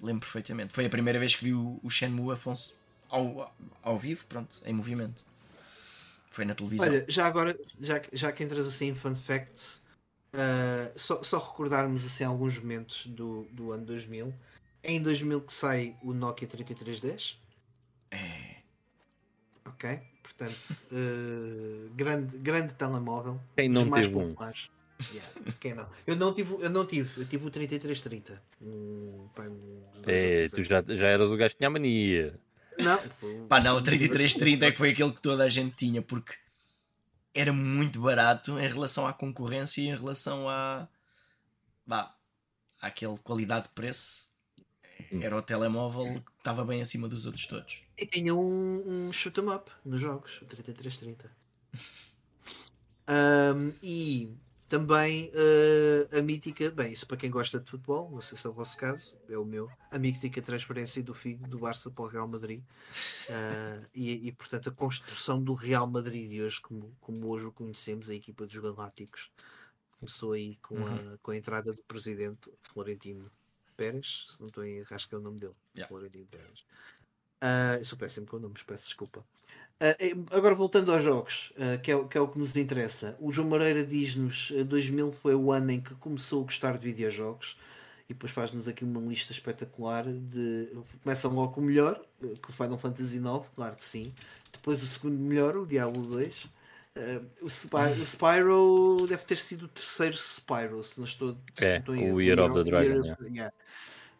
Lembro perfeitamente. Foi a primeira vez que vi o, o Shenmue Afonso ao, ao vivo, pronto, em movimento. Foi na televisão. Olha, já agora, já, que- já que entras assim em fun facts, ah, só, só recordarmos assim alguns momentos do, do ano 2000. É em 2000 que sai o Nokia 3310, É. ok? Portanto, ah, grande, grande telemóvel. Quem dos não mais teve um? populares. Yeah, quem não? Eu não tive, eu não tive, eu tive o 3330. Um, pá, ou É, tu já, já eras o gajo que tinha a mania. Não, Pá, não, o 3330 é que foi aquele que toda a gente tinha, porque era muito barato em relação à concorrência e em relação à. Vá, àquele qualidade de preço. Hum. Era o telemóvel que estava bem acima dos outros todos. E tinha um, um shoot 'em up nos jogos, o 3330. Um, e também uh, a mítica, bem, isso para quem gosta de futebol, não sei se é o vosso caso, é o meu, a mítica transferência do Figo do Barça para o Real Madrid Uh, e, e, portanto a construção do Real Madrid de hoje, como, como hoje o conhecemos, a equipa dos Galácticos, começou aí com, a, com a entrada do presidente Florentino Pérez, se não estou em erro, acho que é o nome dele, Yeah. Florentino Pérez. Eu sou péssimo com nomes, peço desculpa. Eh, agora voltando aos jogos, ah, que, é, o- que é o que nos interessa. O João Moreira diz-nos que 2000 foi o ano em que começou a gostar de videojogos e depois faz-nos aqui uma lista espetacular de. Começa logo com o melhor, com o Final Fantasy IX, claro que sim. Depois o segundo melhor, o Diablo 2. Ah, o, Spy- o Spyro deve ter sido o terceiro Spyro, se não estou. se É, não estou em o. Year of the Dragon, Year of- yeah.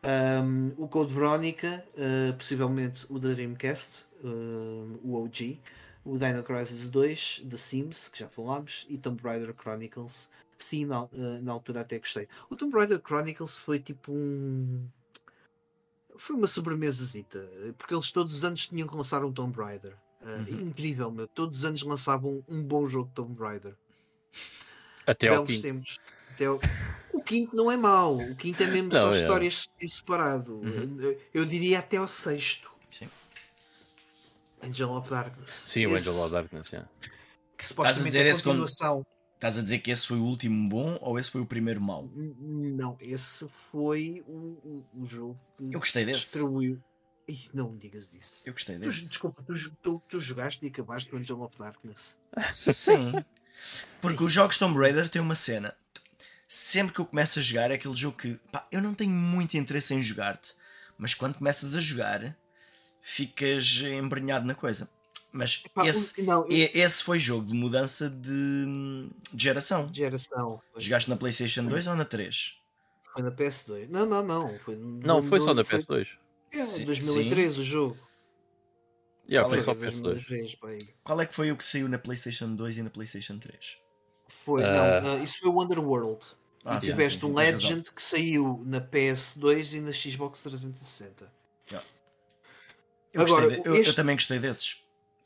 Um, o Code Veronica, uh, possivelmente o da Dreamcast, um, o OG, o Dino Crisis 2, The Sims, que já falámos, e Tomb Raider Chronicles. Sim, na, uh, na altura até gostei. O Tomb Raider Chronicles foi tipo um. Foi uma sobremesazita, porque eles todos os anos tinham que lançar um Tomb Raider. Uh, Uhum. Incrível, meu. Todos os anos lançavam um bom jogo de Tomb Raider. Até ao Belos quinto. tempos. Até O quinto não é mau, o quinto é mesmo Não, só é. histórias em separado. Uhum. Eu diria até ao sexto. Sim. Angel of Darkness. Sim, o Esse, Angel of Darkness, yeah. Que supostamente dizer é esse quando- continuação. Estás a dizer que esse foi o último bom ou esse foi o primeiro mau? Não, esse foi o, o, o jogo que Eu gostei desse. destruiu. Ih, não me digas isso. Eu gostei Tu- desse. desculpa, tu, tu, tu jogaste e acabaste o Angel of Darkness. Sim. Porque os jogos Tomb Raider têm uma cena. Sempre que eu começo a jogar, é aquele jogo que pá, eu não tenho muito interesse em jogar-te, mas quando começas a jogar, ficas embrenhado na coisa. Mas Pá, esse, o- não, e- esse foi jogo de mudança de, de geração. de geração. Foi, Jogaste na PlayStation 2 ou na 3? foi na PS2. Não, não, não. Foi, Não, foi só na PS2. É, Sim, 2013 o jogo. Yeah, Qual foi é só Foi PS2. 2003, pá, aí. Qual é que foi o que saiu na PlayStation 2 e na PlayStation 3? Foi, Ah. não, ah, isso foi o Underworld. Ah, e tiveste sim, sim, um. Legend que saiu na PS2 e na Xbox 360. Eu, Agora, de- eu- eu este- também gostei desses.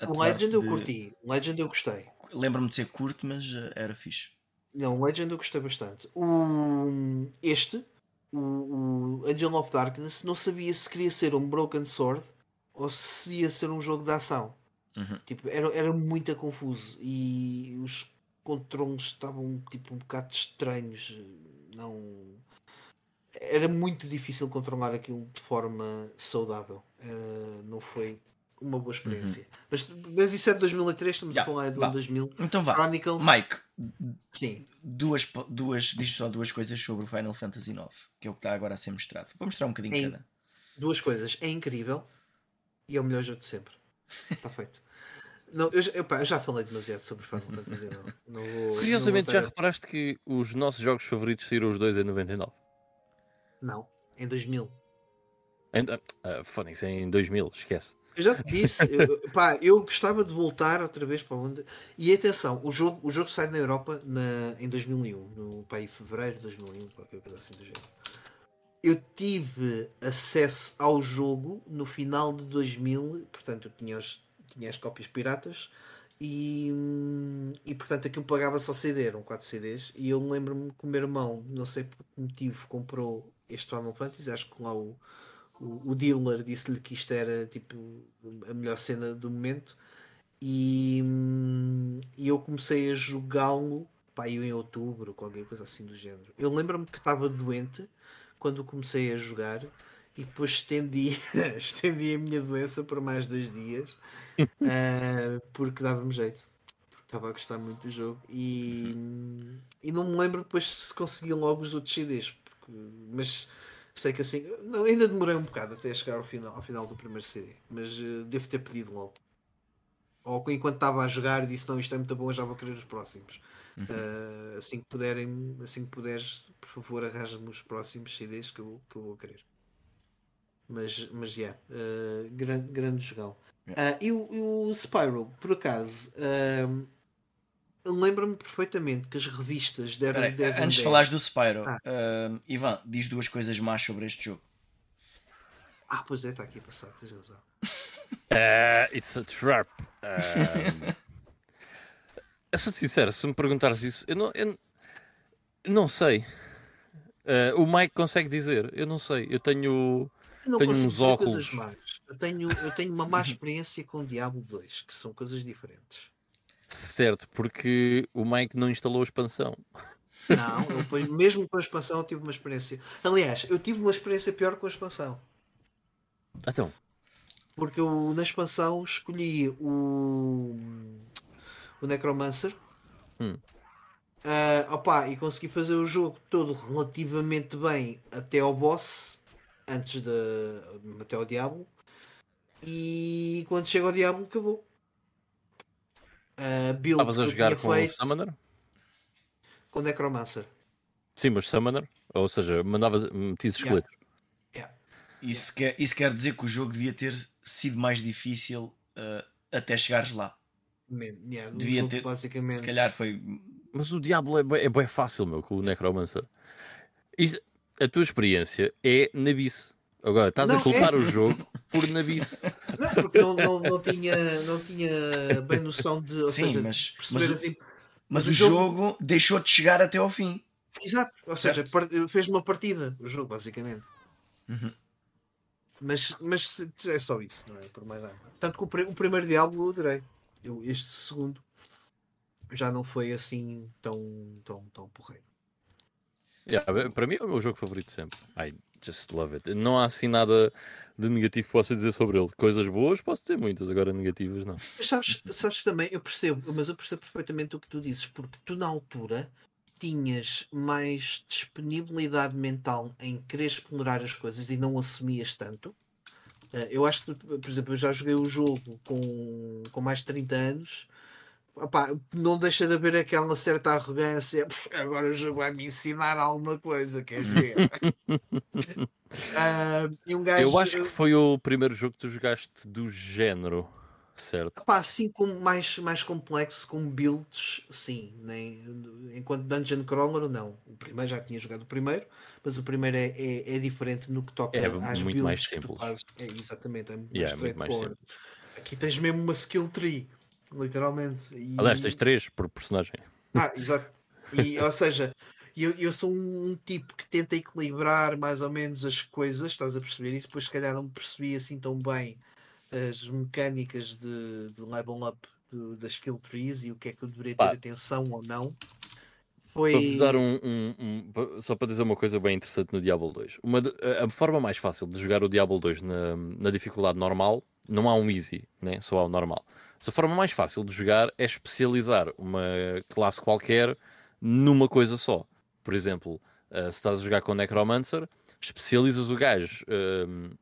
O Legend eu de- curti. O Legend eu gostei. Lembro-me de ser curto, mas eh, era fixe. Não, o Legend eu gostei bastante. O, este, o, o Angel of Darkness, não sabia se queria ser um Broken Sword ou se ia ser um jogo de ação. Uhum. Tipo, era, era muito confuso e os controles estavam tipo um bocado estranhos. Não era muito difícil controlar aquilo de forma saudável. Era- não foi uma boa experiência. Mas, mas isso é de 2003, estamos Já, a falar ano 2000. Então vá. Chronicles, Mike, sim. duas, duas, diz só duas coisas sobre o Final Fantasy IX, que é o que está agora a ser mostrado. Vou mostrar um bocadinho Em- cada. Duas coisas. É incrível e é o melhor jogo de sempre. Está feito. Não, eu, já- epá, eu já falei demasiado sobre Final Fantasy. Não, não vou, Curiosamente, não já reparaste que os nossos jogos favoritos saíram os dois em 99? Não, em 2000. Em, ah, Phonics, em 2000, esquece. Eu já te disse, eu, pá, eu gostava de voltar outra vez para onde. E atenção, o jogo, o jogo sai na Europa na, em 2001, no pá, em fevereiro de 2001, qualquer coisa assim do género. Eu tive acesso ao jogo no final de 2000, portanto, eu tinha, os, tinha as cópias piratas e, e portanto aquilo pagava só CD, eram 4 CDs. E eu lembro-me que o meu irmão, não sei por que motivo, comprou este Final Fantasy, acho que lá o o, o dealer disse-lhe que isto era tipo a melhor cena do momento e, e eu comecei a jogá-lo pá, eu em outubro, qualquer coisa assim do género. Eu lembro-me que estava doente quando comecei a jogar e depois estendi, estendi a minha doença por mais dois dias ah, porque dava-me jeito. Porque estava a gostar muito do jogo e, e não me lembro depois se consegui logo os outros CDs, porque- mas sei que assim, não, ainda demorei um bocado até chegar ao final, ao final do primeiro CD, mas eh, devo ter pedido logo. Ou enquanto estava a jogar disse não, isto é muito bom, já vou querer os próximos. Uhum. Eh, assim que puderem, assim que puderes, por favor, arranja-me os próximos CDs que eu, que eu vou querer. Mas, mas yeah, eh, grande, grande jogão. Ah, e, o, e o Spyro, por acaso, ah, lembro-me perfeitamente que as revistas deram Espera aí, 10 em antes de 10. falares do Spyro, Ah. ah, Ivan, diz duas coisas más sobre este jogo. Ah, pois é, está aqui a passar, tens razão. Ah, it's a trap. Ah, eu sou sincero, se me perguntares isso, eu não, eu não sei. Ah, o Mike consegue dizer, eu não sei. Eu tenho. Não Tenho consigo uns óculos. coisas más. Eu tenho, eu tenho uma má experiência com o Diablo 2, que são coisas diferentes. Certo, porque o Mike não instalou a expansão. Não, eu, mesmo com a expansão, eu tive uma experiência. Aliás, eu tive uma experiência pior com a expansão. Então, Porque eu na expansão escolhi o, o Necromancer. Hum. Ah, opá, e consegui fazer o jogo todo relativamente bem até ao boss, antes de até ao Diablo. E quando chega ao Diablo acabou. Build estavas a jogar com o feito Summoner? com o Necromancer. Sim, mas Summoner? Ou seja, mandavas, metias Yeah. esqueletos. Isso, quer, isso quer dizer que o jogo devia ter sido mais difícil ah, até chegares lá. Man, yeah, o Devia jogo ter- basicamente. Se calhar foi. Mas o Diablo é bem, é bem fácil, meu, com o Necromancer. Isto- a tua experiência é Nabice. Agora, estás Não, a culpar é. o jogo por Nabice. Não, porque não, não, não, tinha, não tinha bem noção de. Ou Sim, seja, mas- perceber mas o- assim. Mas o o jogo- jogo deixou de chegar até ao fim. Exato, ou seja, par- fez uma partida o jogo, basicamente. Uhum. Mas, mas é só isso, não é? Por mais nada. Tanto que o, o primeiro Diablo eu adorei. Eu, este segundo já não foi assim tão, tão, tão porreiro. Yeah, para mim é o meu jogo favorito sempre. I just love it. Não há assim nada de negativo que possa dizer sobre ele. Coisas boas posso dizer muitas, agora negativas não. Mas sabes, sabes também, eu percebo, mas eu percebo perfeitamente o que tu dizes, porque tu na altura tinhas mais disponibilidade mental em querer explorar as coisas e não assumias tanto. Uh, eu acho que, por exemplo, eu já joguei o jogo com, com mais de 30 anos. Opa, não deixa de haver aquela certa arrogância. Agora o jogo vai me ensinar alguma coisa, queres ver? uh, um gajo... Eu acho que foi o primeiro jogo que tu jogaste do género. Certo. Pá, assim como mais, mais complexo, com builds, sim. Nem, enquanto Dungeon Crawler, não. O primeiro já tinha jogado o primeiro, mas o primeiro é, é, é diferente no que toca é, às muito builds. Mais simples. É, exatamente, é muito yeah, mais straightforward. Aqui tens mesmo uma skill tree, literalmente. E... Aliás, tens três por personagem. Ah, exato. E, ou seja, eu, eu sou um tipo que tenta equilibrar mais ou menos as coisas, estás a perceber isso? Depois, se calhar, não percebi assim tão bem as mecânicas de, de level up do, das skill trees e o que é que eu deveria ter Pá. atenção ou não. Foi... Para vos dar um, um, um, Só para dizer uma coisa bem interessante no Diablo 2. Uma, a forma mais fácil de jogar o Diablo 2 na, na dificuldade normal, não há um easy, né? só há o normal. Mas a forma mais fácil de jogar é especializar uma classe qualquer numa coisa só. Por exemplo, uh, se estás a jogar com Necromancer, especializas o gajo uh,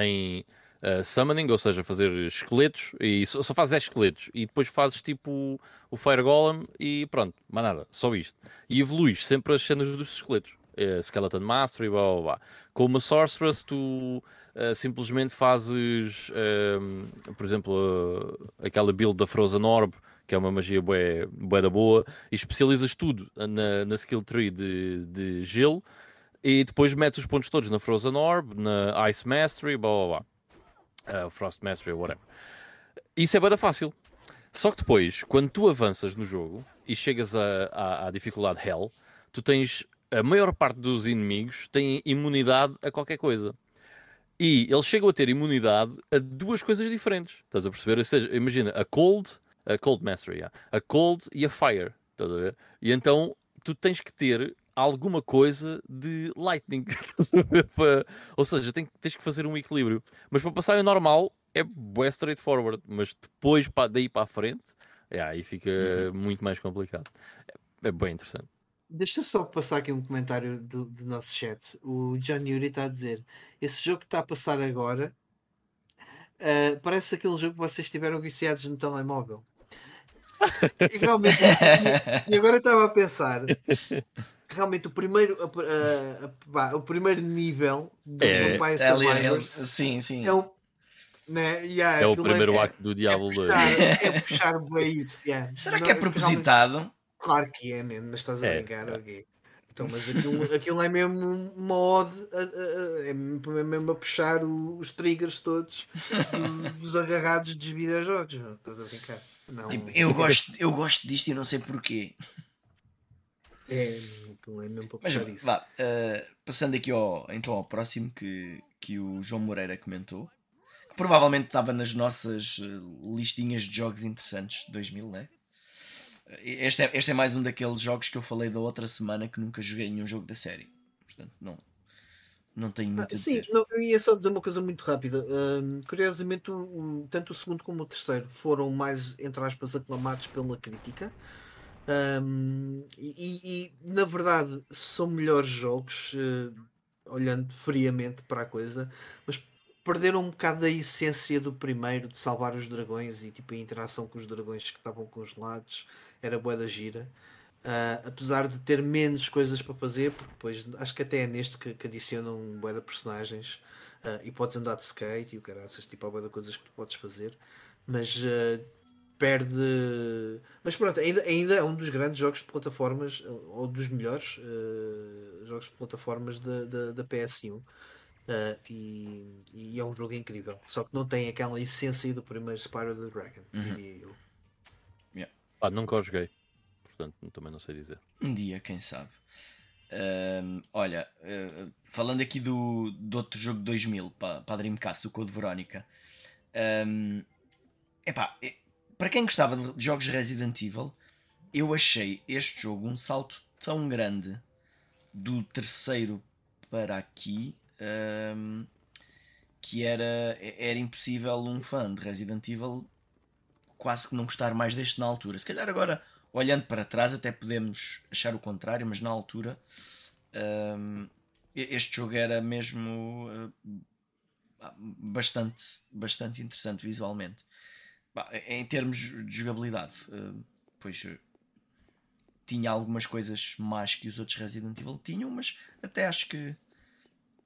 em uh, summoning, ou seja, fazer esqueletos, e só, só fazes 10 esqueletos, e depois fazes tipo o Fire Golem e pronto, mais nada, só isto. E evoluís sempre as cenas dos esqueletos. Uh, Skeleton Mastery, blá blá blá. Com uma Sorceress, tu uh, simplesmente fazes, uh, por exemplo, aquela build da Frozen Orb, que é uma magia bué, bué da boa, e especializas tudo na, na skill tree de, de gelo, e depois metes os pontos todos na Frozen Orb, na Ice Mastery, blá blá blá uh, Frost Mastery whatever. Isso é bada fácil. Só que depois, quando tu avanças no jogo e chegas à dificuldade Hell, tu tens a maior parte dos inimigos têm imunidade a qualquer coisa. E eles chegam a ter imunidade a duas coisas diferentes. Estás a perceber? Ou seja, imagina a Cold, a Cold Mastery, yeah, a Cold e a Fire. Estás a ver? E então tu tens que ter alguma coisa de Lightning. Ou seja, tens que fazer um equilíbrio. Mas para passar em normal é bem straightforward. Mas depois, daí para a frente, é, aí fica uhum. muito mais complicado. É, é, bem interessante. Deixa só passar aqui um comentário do, do nosso chat. O John Yuri está a dizer: esse jogo que está a passar agora uh, parece aquele jogo que vocês estiveram viciados no telemóvel. E realmente, e, agora estava a pensar realmente o primeiro, a, a, a, o primeiro nível de é, Vampire é, Survivors sim, sim. é um né? Yeah, é o primeiro é, acto do Diablo é puxar, é puxar bem isso. Yeah. Será que é propositado? Claro que é, mesmo, mas estás a é. brincar, ok. Então, mas aquilo, aquilo é mesmo uma ode, é mesmo a puxar os triggers todos dos agarrados dos videojogos. Estás a brincar? Não. Tipo, eu, gosto, eu gosto disto e não sei porquê. É, é mesmo para Mas, isso. Vá, uh, passando aqui ao, então ao próximo que, que o João Moreira comentou, que provavelmente estava nas nossas eh, listinhas de jogos interessantes de 2000, né? Este é, este é mais um daqueles jogos que eu falei da outra semana que nunca joguei nenhum jogo da série. Portanto, não, não tenho muito ah, a Sim, não, eu ia só dizer uma coisa muito rápida. Uh, curiosamente, o, tanto o segundo como o terceiro foram mais, entre aspas, aclamados pela crítica. Um, e, e, na verdade são melhores jogos, uh, olhando friamente para a coisa, mas perderam um bocado da essência do primeiro de salvar os dragões e tipo a interação com os dragões que estavam congelados era boa da gira. Uh, apesar de ter menos coisas para fazer, porque depois acho que até é neste que, que adicionam boa de personagens uh, e podes andar de skate e o caraças, tipo, há boa de coisas que tu podes fazer, mas uh, perde. Mas pronto, ainda, ainda é um dos grandes jogos de plataformas, ou dos melhores jogos de plataformas da, da, da PS1. Uh, e, e, é um jogo incrível. Só que não tem aquela essência do primeiro Spyro the Dragon, uhum. diria eu. Ah, nunca o joguei. Portanto, também não sei dizer. Um dia, quem sabe. Olha, uh, falando aqui do, do outro jogo de 2000 para, para a Dreamcast, o Code Verónica. Epá, para quem gostava de jogos Resident Evil, eu achei este jogo um salto tão grande do terceiro para aqui que era, era impossível um fã de Resident Evil quase que não gostar mais deste na altura. Se calhar agora, olhando para trás, até podemos achar o contrário, mas na altura um, este jogo era mesmo uh, bastante, bastante interessante visualmente. Em termos de jogabilidade, uh, pois tinha algumas coisas mais que os outros Resident Evil tinham, mas até acho que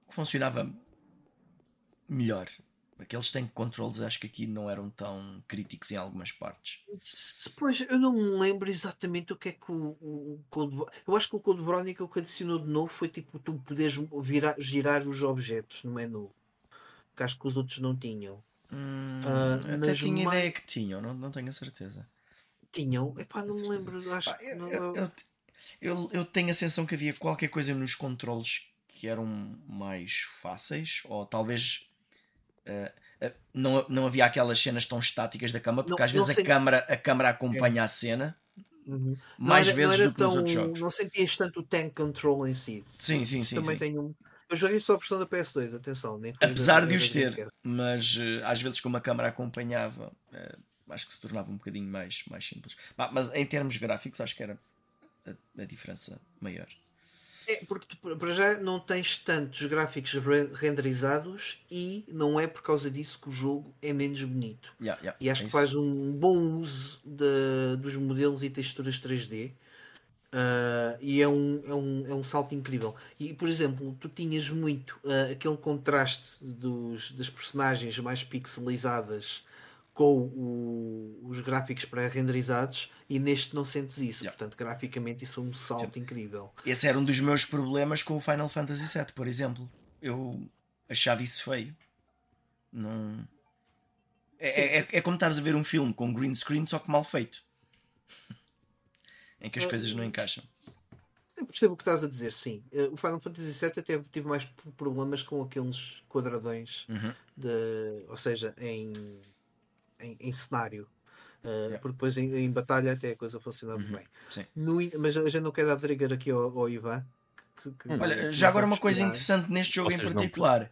funcionava melhor. Aqueles tank controls acho que aqui não eram tão críticos em algumas partes. Pois eu não me lembro exatamente o que é que o, o Code Eu acho que o Code Veronica o que adicionou de novo foi tipo tu poderes virar, girar os objetos no menu. Que acho que os outros não tinham. Hum, uh, até tinha mais... ideia que tinham, não, não tenho a certeza. Tinham? Epá, não me lembro. Acho, Pá, eu, não... eu, eu, eu tenho a sensação que havia qualquer coisa nos controles que eram mais fáceis, ou talvez Uh, não, não havia aquelas cenas tão estáticas da câmara, porque não, às vezes a, câmara, a câmara acompanha é. a cena uhum. mais era, vezes do que nos outros jogos. Não sentias tanto o tank control em si. Sim, sim, sim. Também sim. tenho um. Eu joguei só a versão da PS2, atenção. Nem Apesar de os ter, mas uh, às vezes como a câmara acompanhava, uh, acho que se tornava um bocadinho mais, mais simples. Mas em termos gráficos, acho que era a, a diferença maior. É, porque para já não tens tantos gráficos renderizados e não é por causa disso que o jogo é menos bonito. Yeah, yeah, e acho é que faz um bom uso de, dos modelos e texturas 3D. Uh, ah, e é um, é, um, é um salto incrível. E por exemplo, tu tinhas muito uh, aquele contraste dos, das personagens mais pixelizadas com o, os gráficos pré-renderizados e neste não sentes isso. Yeah. Portanto, graficamente isso foi um salto Sim. incrível. Esse era um dos meus problemas com o Final Fantasy VII, por exemplo. Eu achava isso feio. Não. É, é, é, como estares a ver um filme com green screen, só que mal feito. em que as coisas não encaixam. Eu percebo o que estás a dizer, sim. Uh, o Final Fantasy VII até tive mais problemas com aqueles quadradões, uhum. de, ou seja, em em, em cenário. Uh, yeah. Porque depois em, em, batalha até a coisa funcionava uhum. bem. No, mas a gente não quer dar trigger aqui ao, ao Ivan. Que, que hum. Olha, já agora uma coisa interessante neste jogo Vocês em particular. Não...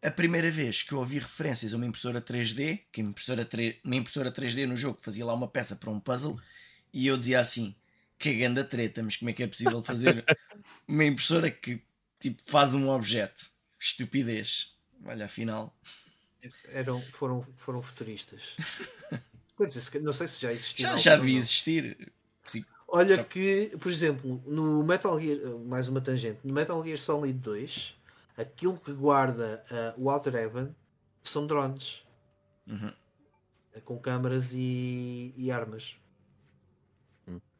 A primeira vez que eu ouvi referências a uma impressora 3D, que uma impressora, 3, uma impressora 3D no jogo fazia lá uma peça para um puzzle, e eu dizia assim: que grande treta, mas como é que é possível fazer uma impressora que tipo, faz um objeto? Estupidez. Olha, afinal. Eram, foram, foram futuristas. dizer, não sei se já existia. Já, já vi existir. Sim. Olha Só... que, por exemplo, no Metal Gear, mais uma tangente, no Metal Gear Solid 2, aquilo que guarda uh, o Outer Heaven são drones uhum. com câmaras e, e armas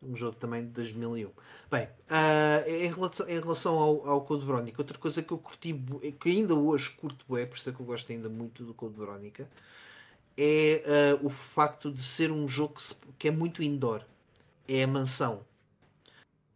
um jogo também de 2001. Bem, uh, em relação, em relação ao, ao, Code Verónica, outra coisa que eu curti, que ainda hoje curto é, por isso é que eu gosto ainda muito do Code Verónica, é uh, o facto de ser um jogo que, se, que, é muito indoor. É a mansão.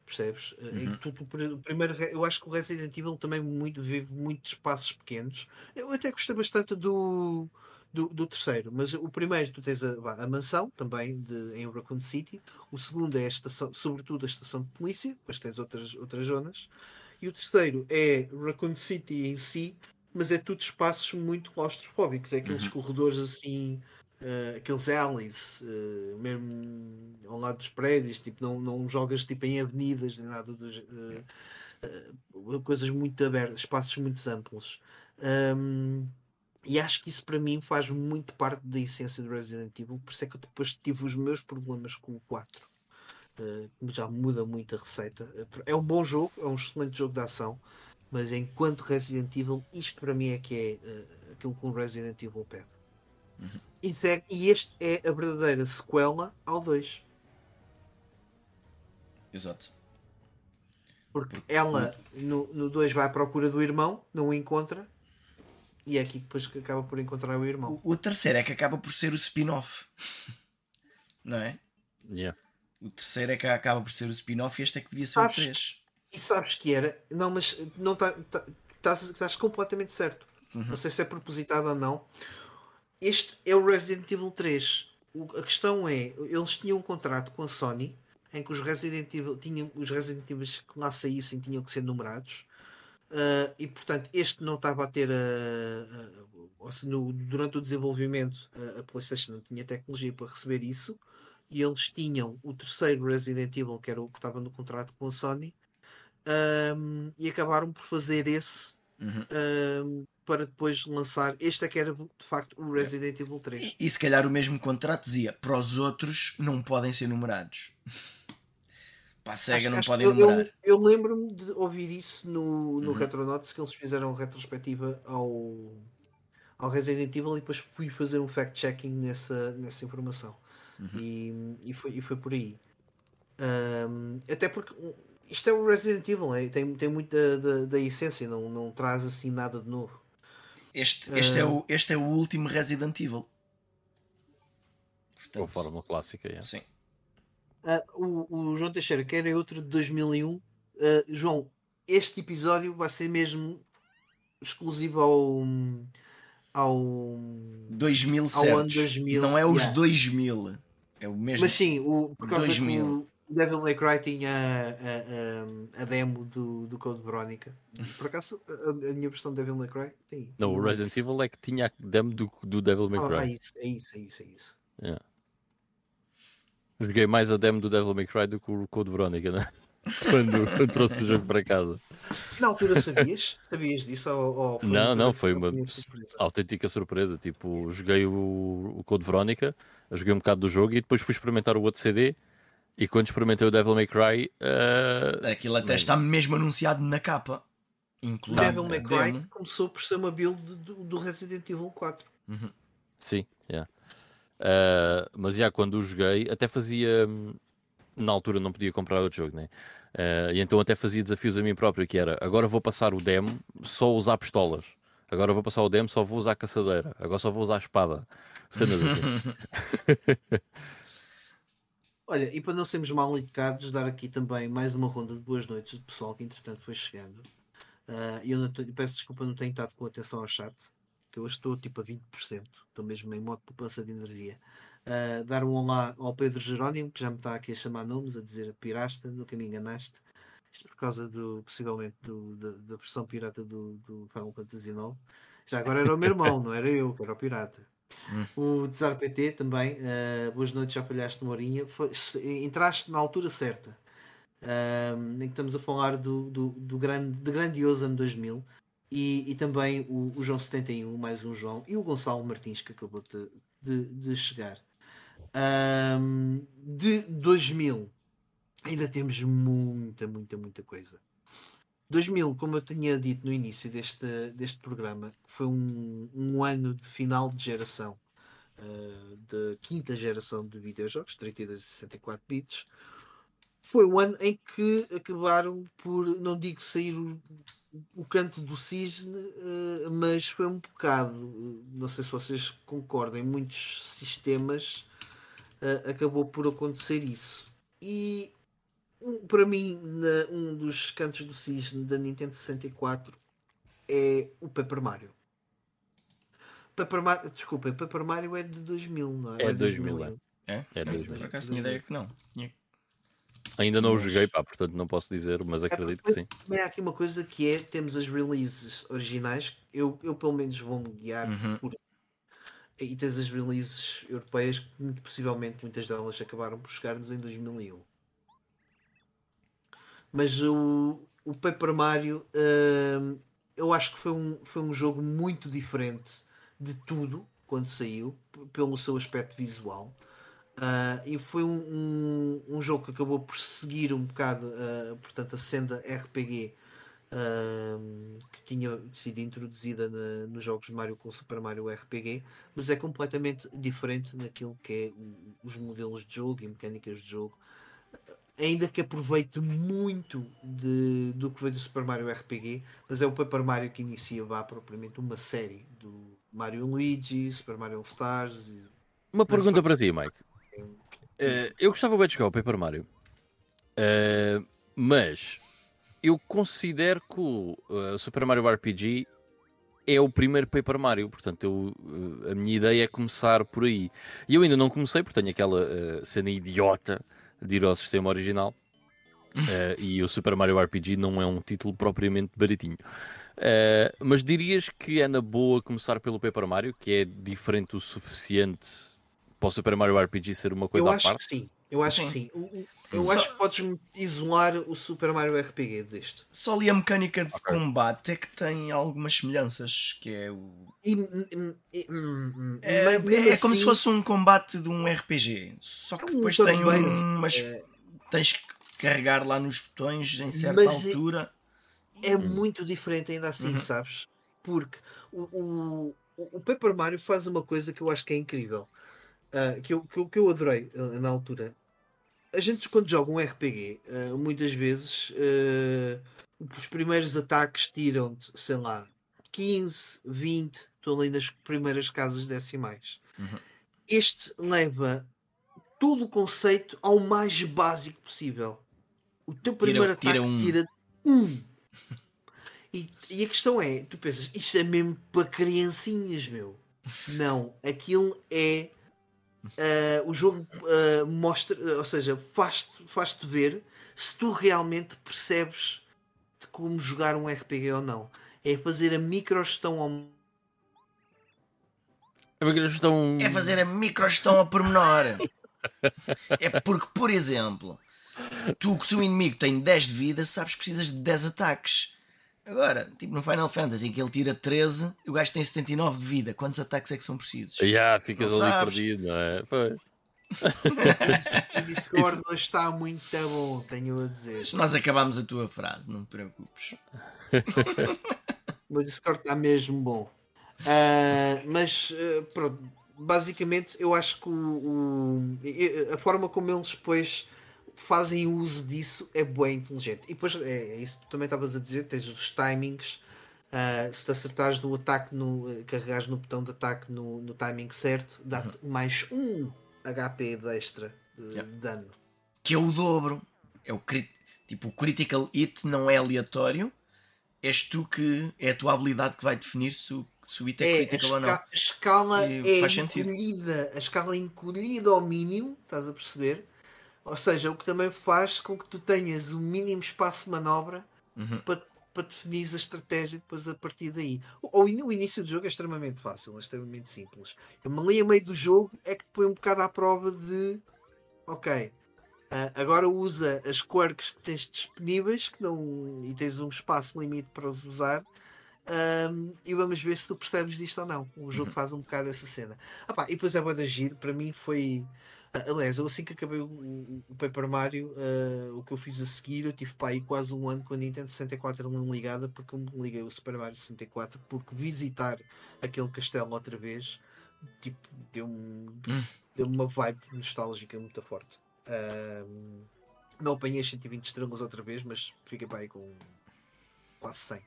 Percebes? Uhum. Tu, tu, primeiro, eu acho que o Resident Evil também muito, vive muitos espaços pequenos. Eu até gostei bastante do do, do, terceiro. Mas o primeiro, tu tens a, a mansão, também de, em Raccoon City. O segundo é a estação, sobretudo a estação de polícia, depois tens outras, outras zonas. E o terceiro é Raccoon City em si, mas é tudo espaços muito claustrofóbicos. É aqueles uhum. corredores assim, uh, aqueles alleys, uh, mesmo ao lado dos prédios, tipo, não, não jogas tipo em avenidas nem nada dos. Uh, coisas muito abertas, espaços muito amplos. Um, e acho que isso para mim faz muito parte da essência do Resident Evil, por isso é que eu depois tive os meus problemas com o 4. Uh, eh, já muda muito a receita. É um bom jogo, é um excelente jogo de ação, mas enquanto Resident Evil, isto para mim é que é uh, aquilo que um Resident Evil pede. Uhum. E, é, e este é a verdadeira sequela ao 2. Exato. Porque ela no 2 vai à procura do irmão, não o encontra, e é aqui que depois acaba por encontrar o irmão. O, o terceiro é que acaba por ser o spin-off. Não é? Yeah. O terceiro é que acaba por ser o spin-off e este é que devia ser sabes, o 3. E sabes que era? Não, mas não tá, tá, estás, estás completamente certo. Uhum. Não sei se é propositado ou não. Este é o Resident Evil 3. O, a questão é, eles tinham um contrato com a Sony em que os Resident Evil tinham os Resident Evil que lá saíssem tinham que ser numerados Uh, e portanto, este não estava a ter a, a, no, durante o desenvolvimento a, PlayStation não tinha tecnologia para receber isso e eles tinham o terceiro Resident Evil, que era o que estava no contrato com a Sony, um, e acabaram por fazer esse uhum. um, para depois lançar. Este é que era de facto o Resident Evil 3. E, e se calhar o mesmo contrato dizia: para os outros não podem ser numerados. Para a SEGA Acho- não acho podem eu, eu, eu lembro-me de ouvir isso no, no Uhum. Retronauts que eles fizeram retrospectiva ao, ao Resident Evil e depois fui fazer um fact-checking nessa, nessa informação. Uhum. E, e, foi, e foi por aí. Ahm, até porque um, isto é o Resident Evil, é, tem, tem muito da, da, da essência, não, não traz assim nada de novo. Este, este, é Ah. o, este é o último Resident Evil. Com a fórmula clássica, é. Sim. Ah, o, o João Teixeira quer é outro de 2001. Ah, João, este episódio vai ser mesmo exclusivo ao. ao 2007. Ao ano 2000, Não é os yeah. 2000. É o mesmo. mas sim, o, por causa 2000. que o Devil May Cry tinha a, a, a demo do, do Code Verónica. Por acaso, a, a minha versão de Devil May Cry tem. Não, o Resident isso. Evil é que tinha a demo do, do Devil May Ah, Cry. ah, isso, é isso, é isso, é isso. Joguei mais a demo do Devil May Cry do que o Code Verónica, né? Quando, quando trouxe o jogo para casa. Na altura sabias? sabias disso? Ou, ou foi Não, não, foi uma surpresa? autêntica surpresa. Tipo, joguei o, o Code Verónica, joguei um bocado do jogo e depois fui experimentar o outro CD. E quando experimentei o Devil May Cry, eh, Aquilo até está mesmo anunciado na capa. O Incluindo Devil May Cry demo. começou por ser uma build do, do Resident Evil 4. Uhum. sim, Eh, mas já quando o joguei, até fazia. hum, Na altura não podia comprar outro jogo, né? Eh, e então até fazia desafios a mim próprio, que era agora vou passar o demo só usar pistolas. Agora vou passar o demo, só vou usar caçadeira. Agora só vou usar espada. Cenas assim. Olha, e para não sermos mal educados, dar aqui também mais uma ronda de boas noites do pessoal que entretanto foi chegando. E eu não peço desculpa, não tenho estado com atenção ao chat, que eu hoje estou tipo a 20%, estou mesmo em modo de poupança de energia. Ah, dar um olá ao Pedro Jerónimo, que já me está aqui a chamar nomes, a dizer pirasta, nunca me enganaste. Isto por causa do, possivelmente, do, da, da versão pirata do, do Final Fantasy IX. Já agora era o meu irmão, não era eu, que era o pirata. O Desar PT também, eh, boas noites, já falhaste uma horinha. Foi- se- entraste na altura certa. Ahm, em que estamos a falar do, do, do grande, de grandioso ano 2000 e, e também o, o João 71, mais um João, e o Gonçalo Martins que acabou de, de, de chegar. Ahm, de 2000 ainda temos muita, muita, muita coisa. 2000, como eu tinha dito no início deste, deste programa, foi um, um ano de final de geração uh, da quinta geração de videojogos, 32 e 64 bits. Foi um ano em que acabaram por, não digo sair o, o canto do cisne, uh, mas foi um bocado, uh, não sei se vocês concordam, em muitos sistemas uh, acabou por acontecer isso. E um- para mim, na- um dos cantos do cisne da Nintendo 64 é o Paper Mario. Paper Mario, desculpa, Paper Mario é de 2000, não é? É Ou 2000, 2001? É? É dois Por mil. acaso tinha ideia que não. Tinha- Ainda não o Mas- joguei, pá, portanto não posso dizer, mas acredito que sim. Também há aqui uma coisa que é, temos as releases originais, eu, eu pelo menos vou-me guiar Uhum. por e tens as releases europeias que muito possivelmente muitas delas acabaram por chegar-nos em 2001. Mas o, o Paper Mario hum, eu acho que foi um, foi um jogo muito diferente de tudo quando saiu, pelo seu aspecto visual. Ah, e foi um, um, um jogo que acabou por seguir um bocado ah, portanto, a senda RPG ahm, que tinha sido introduzida na- nos jogos de Mario com Super Mario RPG, mas é completamente diferente naquilo que é os modelos de jogo e mecânicas de jogo. Ainda que aproveite muito de- do que veio do Super Mario RPG, mas é o Paper Mario que inicia vá, propriamente uma série do Mario Luigi, Super Mario Stars. Uma pergunta para ti, Mike. Eh, eu gostava bem de jogar o Paper Mario, Eh, mas eu considero que o eh, Super Mario RPG é o primeiro Paper Mario, portanto eu, eh, a minha ideia é começar por aí. E eu ainda não comecei, porque tenho aquela eh, cena idiota de ir ao sistema original. Eh, e o Super Mario RPG não é um título propriamente baratinho. Eh, mas dirias que é na boa começar pelo Paper Mario, que é diferente o suficiente para o Super Mario RPG ser uma coisa eu à acho parte? que sim. Eu acho Sim. que sim. O- Eu Só- acho que podes isolar o Super Mario RPG deste. Só ali a mecânica de Ok. combate é que tem algumas semelhanças, que é o. E, hum, e, hum, hum, É, mas mesmo é como se assim, fosse um combate de um RPG. Só que É um depois tem turn-based, umas. é. Tens que carregar lá nos botões em certa Mas é- altura. é muito diferente ainda assim, Uhum. sabes? Porque o, o, o Paper Mario faz uma coisa que eu acho que é incrível, ah, que, eu, que, eu, que eu adorei ah, na altura. A gente, quando joga um RPG, ah, muitas vezes ah, os primeiros ataques tiram-te, sei lá, 15, 20, estão ali nas primeiras casas decimais. Uhum. Este leva todo o conceito ao mais básico possível. O teu Tira- primeiro tira ataque um. tira um. E, e a questão é, tu pensas, isto é mesmo para criancinhas, meu. Não, aquilo é ah, o jogo ah, mostra, ou seja, faz-te faz ver se tu realmente percebes de como jogar um RPG ou não. É fazer a microgestão ao É uma questão. É fazer a microgestão a pormenor. é porque, por exemplo, tu, se o inimigo tem 10 de vida, sabes que precisas de 10 ataques. Agora, tipo no Final Fantasy, em que ele tira 13 e o gajo tem 79 de vida. Quantos ataques é que são precisos? Yeah, ficas Não ali sabes. perdido, não é? Pois. O Discord não está muito bom, tenho a dizer. Mas Nós acabámos a tua frase, não te preocupes. O Discord está mesmo bom. Ah, mas ah, pronto, basicamente eu acho que o, o- a forma como eles depois fazem uso disso é bem inteligente. E depois é, é isso que tu também estavas a dizer, tens os timings. ah, se te acertares no ataque, no, eh, carregares no botão de ataque no, no timing certo, dá-te mais um HP de extra de, Yeah. de dano. Que é o dobro. É o crit... Tipo, o critical hit não é aleatório. És tu que é a tua habilidade que vai definir se o, se o hit é, É, critical ou não. a escala E é encolhida, a escala é encolhida ao mínimo, estás a perceber? Ou seja, o que também faz com que tu tenhas o mínimo espaço de manobra Uhum. para, para definir a estratégia depois a partir daí. O, o in- o início do jogo é extremamente fácil, é extremamente simples. Eu me li a meio do jogo é que te põe um bocado à prova de ok. ah, agora usa as quirks que tens disponíveis que não, e tens um espaço limite para os usar Ahm, e vamos ver se tu percebes disto ou não. O jogo faz um bocado essa cena. Ah, pá, e depois é boa da giro. Para mim foi. Aliás, eu assim que acabei o, o- Paper Mario, ah, o que eu fiz a seguir, eu tive para aí quase um ano com a Nintendo 64 não ligada, porque eu me liguei o Super Mario 64, porque visitar aquele castelo outra vez, tipo, deu-me Hum. deu uma vibe nostálgica muito forte. Ahm, não apanhei as 120 estrelas outra vez, mas fiquei para aí com quase 100.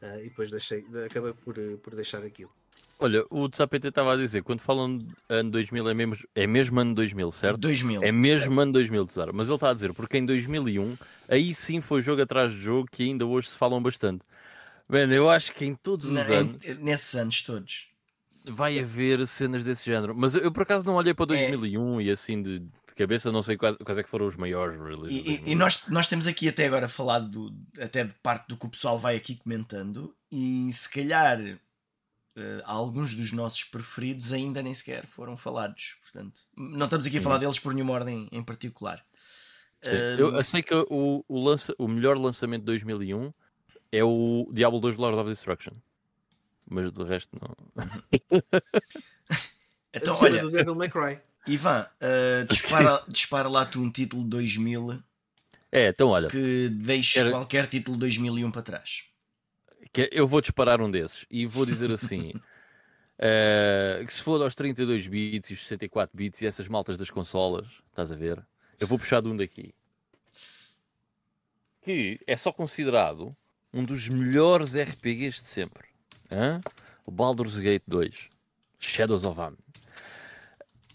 Ah, e depois deixei, de- acabei por, eh, por deixar aquilo. Olha, o Tsapete estava a dizer, quando falam de ano 2000 é mesmo, é mesmo ano 2000, certo? 2000. É mesmo ano 2000, Tesaro. Mas ele está a dizer, porque em 2001, aí sim foi jogo atrás de jogo que ainda hoje se falam bastante. Bem, eu acho que em todos os Na- anos em- nesses anos todos. vai haver cenas desse género. Mas eu, eu, por acaso não olhei para 2001 e assim de, de cabeça não sei quais, quais é que foram os maiores releases. E, e- e 2001. nós, nós temos aqui até agora falado do- até de parte do que o pessoal vai aqui comentando e se calhar eh, alguns dos nossos preferidos ainda nem sequer foram falados. Portanto, não estamos aqui a falar deles por nenhuma ordem em particular. Sim. Eh, Eu, eu sei que o, o, lança, o melhor lançamento de 2001 é o Diablo 2 Lord of Destruction. Mas do resto não. então, olha, do Devil May Cry. Ivan, eh, dispara, dispara lá tu um título de 2000 É, então olha, que deixe Era- qualquer título de 2001 para trás. Que é, eu vou disparar um desses e vou dizer assim: eh, que se for aos 32 bits e os 64 bits e essas maltas das consolas, estás a ver? Eu vou puxar de um daqui que é só considerado um dos melhores RPGs de sempre: Hã? o Baldur's Gate 2 Shadows of Amn.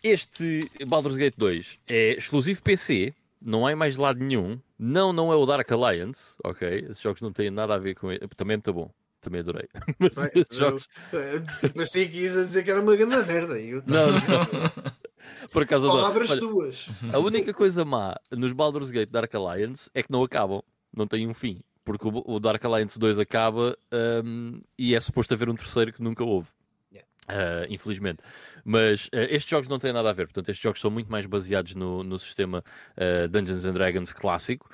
Este Baldur's Gate 2 é exclusivo PC, não há mais lado nenhum. Não, não é o Dark Alliance, ok? Esses jogos não têm nada a ver com ele. Também é muito bom, também adorei. Mas Bem, esses jogos, eu- Parecia que ias a dizer que era uma grande merda. Eu não, não. Por acaso. Palavras Olha, tuas. a única coisa má nos Baldur's Gate Dark Alliance é que não acabam, não tem um fim. Porque o, Dark Alliance 2 acaba hum, e é suposto haver um terceiro que nunca houve. Uh, infelizmente. Mas uh, estes jogos não têm nada a ver, portanto, estes jogos são muito mais baseados no, no sistema uh, Dungeons and Dragons clássico.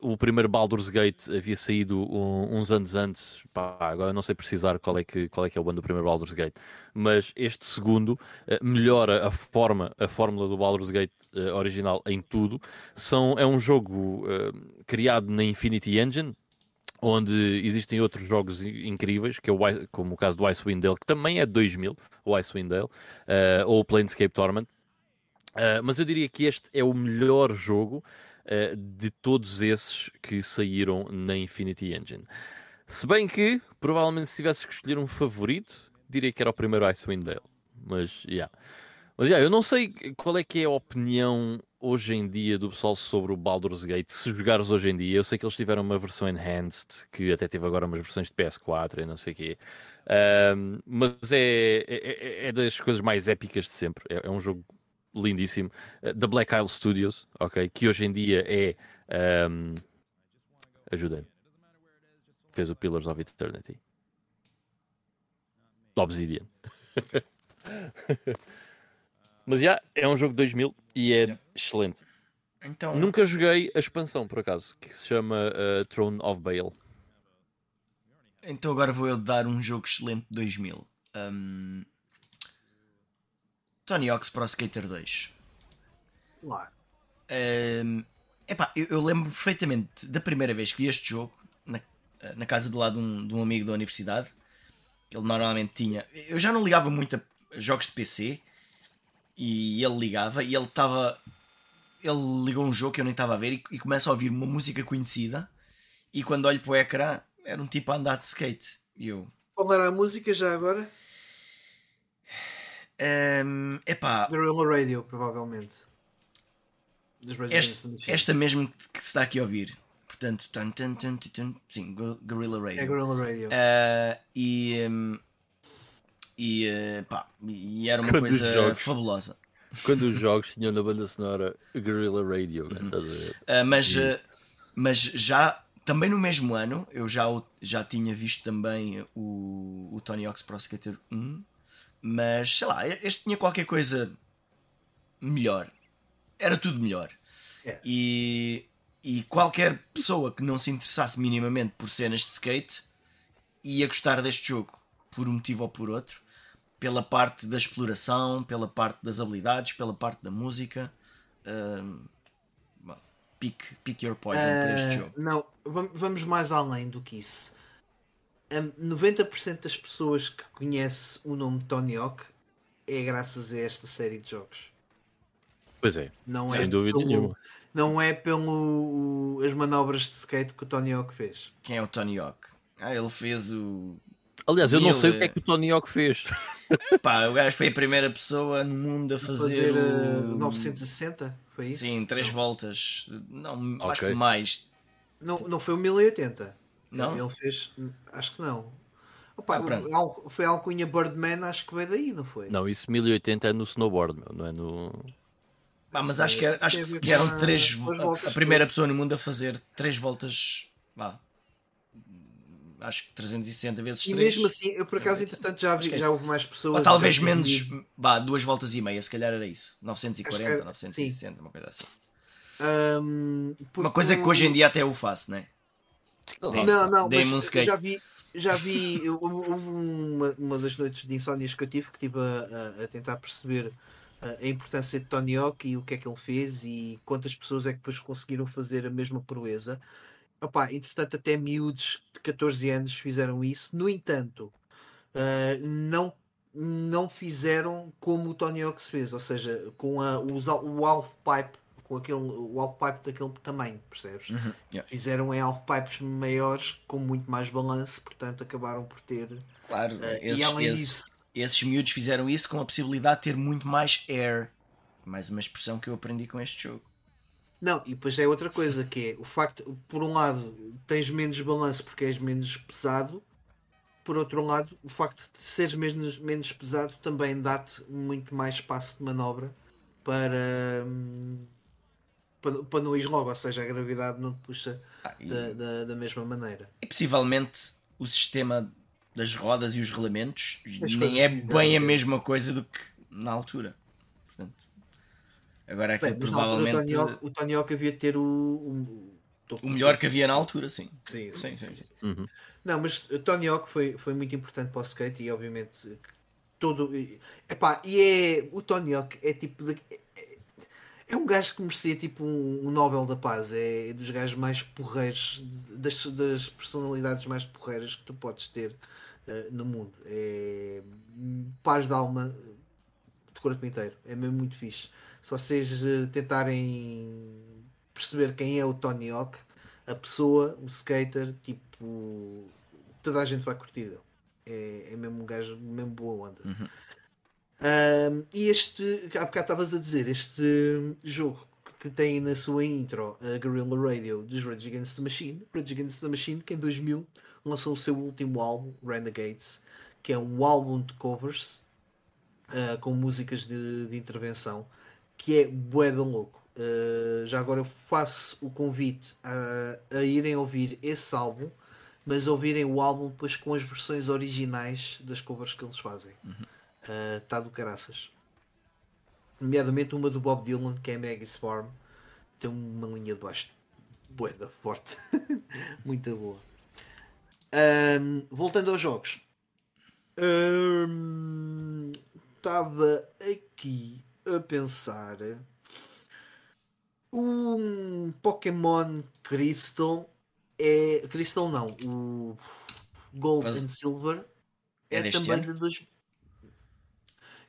o primeiro Baldur's Gate havia saído um, uns anos antes, pá, agora não sei precisar qual é, que, qual é que é o ano do primeiro Baldur's Gate, mas este segundo melhora a forma, a fórmula do Baldur's Gate original em tudo. São, é um jogo criado na Infinity Engine, onde existem outros jogos incríveis, que é o, como o caso do Icewind Dale, que também é de 2000, o Icewind Dale, uh, ou o Planescape Torment. Uh, mas eu diria que este é o melhor jogo uh, de todos esses que saíram na Infinity Engine. Se bem que, provavelmente, se tivesse que escolher um favorito, diria que era o primeiro Icewind Dale. Mas, já. Yeah. Mas, yeah, eu não sei qual é que é a opinião hoje em dia do pessoal sobre o Baldur's Gate, se jogares hoje em dia, eu sei que eles tiveram uma versão enhanced, que até teve agora umas versões de PS4 e não sei o quê, um, mas é, é, é, das coisas mais épicas de sempre. É, é um jogo lindíssimo. Da Black Isle Studios, ok, que hoje em dia é. Um, Ajudem. Fez o Pillars of Eternity. Obsidian. Mas já é um jogo de 2000 e é yeah. excelente. Então... Nunca joguei a expansão, por acaso, que se chama uh, Throne of Bale. Então agora vou eu dar um jogo excelente de 2000. Um... Tony Hawk's Pro Skater 2. Lá. Um... Epá, eu, eu, lembro perfeitamente da primeira vez que vi este jogo na, na casa de lá de um, de um amigo da universidade. Ele normalmente tinha. Eu já não ligava muito a jogos de PC, e ele ligava e ele estava. Ele ligou um jogo que eu nem estava a ver e, e começa a ouvir uma música conhecida. E quando olho para o ecrã, era um tipo a andar de skate. E eu. Qual era a música já agora? Um, epá. Guerrilla Radio, provavelmente. Este, esta mesmo que se está aqui a ouvir. Portanto, tan, tan, tan, tan, sim, Guerrilla Radio. É Guerrilla Radio. Uh, e, um, e, eh, pá, e era uma Quando coisa jogos, fabulosa. Quando os jogos tinham na banda sonora Guerrilla Radio, uhum. uh, mas, uh, mas já também no mesmo ano eu já, já tinha visto também o, o Tony Hawk's Pro Skater 1, mas sei lá, este tinha qualquer coisa melhor. Era tudo melhor. Yeah. E, e qualquer pessoa que não se interessasse minimamente por cenas de skate ia gostar deste jogo, por um motivo ou por outro pela parte da exploração, pela parte das habilidades, pela parte da música. Uh, pick, pick your poison uh, para este jogo. Não, vamos mais além do que isso. Um, 90% das pessoas que conhece o nome Tony Hawk é graças a esta série de jogos. Pois é, não sem é dúvida pelo, nenhuma. Não é pelo as manobras de skate que o Tony Hawk fez. Quem é o Tony Hawk? Ah, ele fez o Aliás, eu não sei o que é que o Tony Hawk fez. Pá, o gajo foi a primeira pessoa no mundo a fazer, fazer o... 960, foi isso? Sim, três não. voltas. Não, okay. acho que mais. Não, não foi o 1080. Não? Ele fez, acho que não. Opa, ah, foi a alcunha Birdman, acho que veio daí, não foi? Não, isso 1080 é no snowboard, meu, não é no. Ah, mas acho que, acho que eram três. A, a primeira pessoa no mundo a fazer três voltas. Vá, acho que 360 vezes e 3. E mesmo assim, eu por acaso, entretanto, já, vi, já houve mais pessoas. Ou talvez menos, vá, duas voltas e meia, se calhar era isso. 940, que, 960, sim. uma coisa assim. Um, uma coisa que hoje em dia até eu faço, né? Não, não, mas já vi, já vi uma, uma das noites de insónias que eu tive que estive a, a, tentar perceber a importância de Tony Hawk e o que é que ele fez e quantas pessoas é que depois conseguiram fazer a mesma proeza. Opa, entretanto, até miúdos de 14 anos fizeram isso. No entanto, uh, não, não fizeram como o Tony Hawk fez, ou seja, com a, os, o half pipe, com aquele, o half pipe daquele tamanho, percebes? Uhum, yeah. Fizeram em half pipes maiores, com muito mais balanço, portanto acabaram por ter. Claro, uh, esses, e além esses, disso, esses miúdos fizeram isso com a possibilidade de ter muito mais air. Mais uma expressão que eu aprendi com este jogo. Não, e depois é outra coisa que é o facto, por um lado, tens menos balanço porque és menos pesado, por outro lado, o facto de seres menos, menos pesado também dá-te muito mais espaço de manobra para, para, para não ir logo, ou seja, a gravidade não te puxa ah, e... da, da, da, mesma maneira. E possivelmente o sistema das rodas e os relamentos As nem é bem a mesma coisa do que na altura. Portanto, agora aquilo Bem, provavelmente o Tony Hawk- o Tony Hawk havia de ter o, o, o melhor que havia na altura, sim. Sim, Sim, sim, sim, sim. Uhum. Não, mas o Tony Hawk foi, foi muito importante para o skate e obviamente todo. Epá, e é. O Tony Hawk é tipo. de- é, é um gajo que merecia tipo um, um Nobel da Paz. É dos gajos mais porreiros, das, das personalidades mais porreiras que tu podes ter eh, no mundo. É paz de alma de corpo inteiro. É mesmo muito fixe. Se vocês eh, tentarem perceber quem é o Tony Hawk, a pessoa, o skater, tipo, toda a gente vai curtir dele. É, é mesmo um gajo, mesmo boa onda. Uhum. Ahm, e este, há bocado estavas a dizer, este jogo que tem na sua intro a Guerrilla Radio dos Rage Against the Machine, Rage Against the Machine, que em 2000 lançou o seu último álbum, Renegades, que é um álbum de covers ah, com músicas de, de intervenção, que é bué de louco. Ah, já agora eu faço o convite a, a irem ouvir esse álbum, mas ouvirem o álbum depois com as versões originais das covers que eles fazem. Está do caraças. Nomeadamente uma do Bob Dylan, que é Maggie's Farm. Tem uma linha de baixo boeda forte. Muito boa. Ahm, voltando aos jogos. Estava aqui a pensar. Um Pokémon Crystal é. Crystal não, o Gold Mas- and Silver É é, deste também ano? de dois...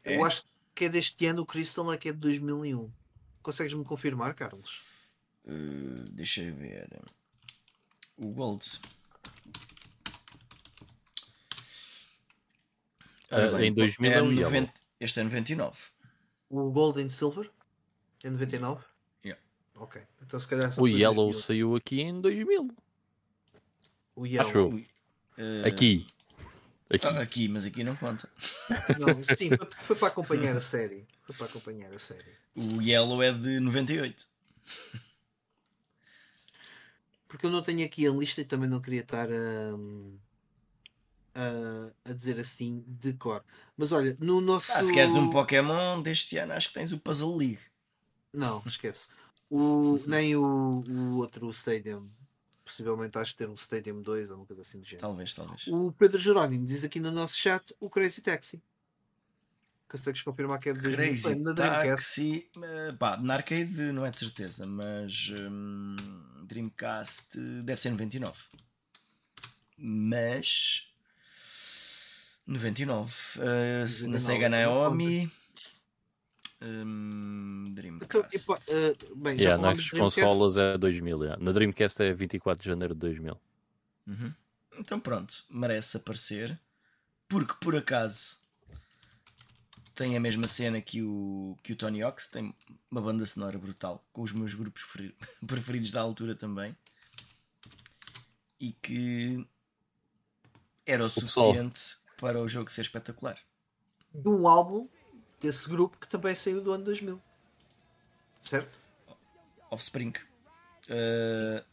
É? Eu acho que é deste ano, o Crystal é que é de 2001. Consegues-me confirmar, Carlos? Uh, deixa eu ver. O Gold. Bem, em 2000 é é o Yellow. 90 este é 99. O Gold and Silver? É 99? Yeah. Ok. Então se calhar O Yellow 2000. saiu aqui em 2000. O Yellow. Acho eu. Uh, Aqui. Aqui. ah, aqui, mas aqui não conta. Não, sim, foi, foi para acompanhar a série. Foi para acompanhar a série. O Yellow é de 98. Porque eu não tenho aqui a lista e também não queria estar a, a, a dizer assim de cor. Mas olha, no nosso. Ah, se queres um Pokémon deste ano, acho que tens o Puzzle League. Não, esquece. O, nem o, o outro Stadium. Possivelmente acho que ter um Stadium 2 ou uma coisa assim do género. Talvez, talvez. O Pedro Jerónimo diz aqui no nosso chat o Crazy Taxi. Consegues confirmar que é de 2000? Crazy na Dreamcast. Taxi. eh, pá, na arcade não é de certeza, mas hum, Dreamcast deve ser 99. Mas. 99. eh, 99, na Sega Naomi. hum, Então, Dreamcast. epá, eh, bem, Yeah, nas de Dreamcast. consolas é 2000. yeah. Na Dreamcast é 24 de janeiro de 2000. Uhum. Então pronto, merece aparecer. Porque por acaso tem a mesma cena que o, que o Tony Hawks, tem uma banda sonora brutal, com os meus grupos preferi- preferidos da altura também. E que era o suficiente para o jogo ser espetacular. de um álbum desse grupo que também saiu do ano 2000. Certo? Offspring. Uh,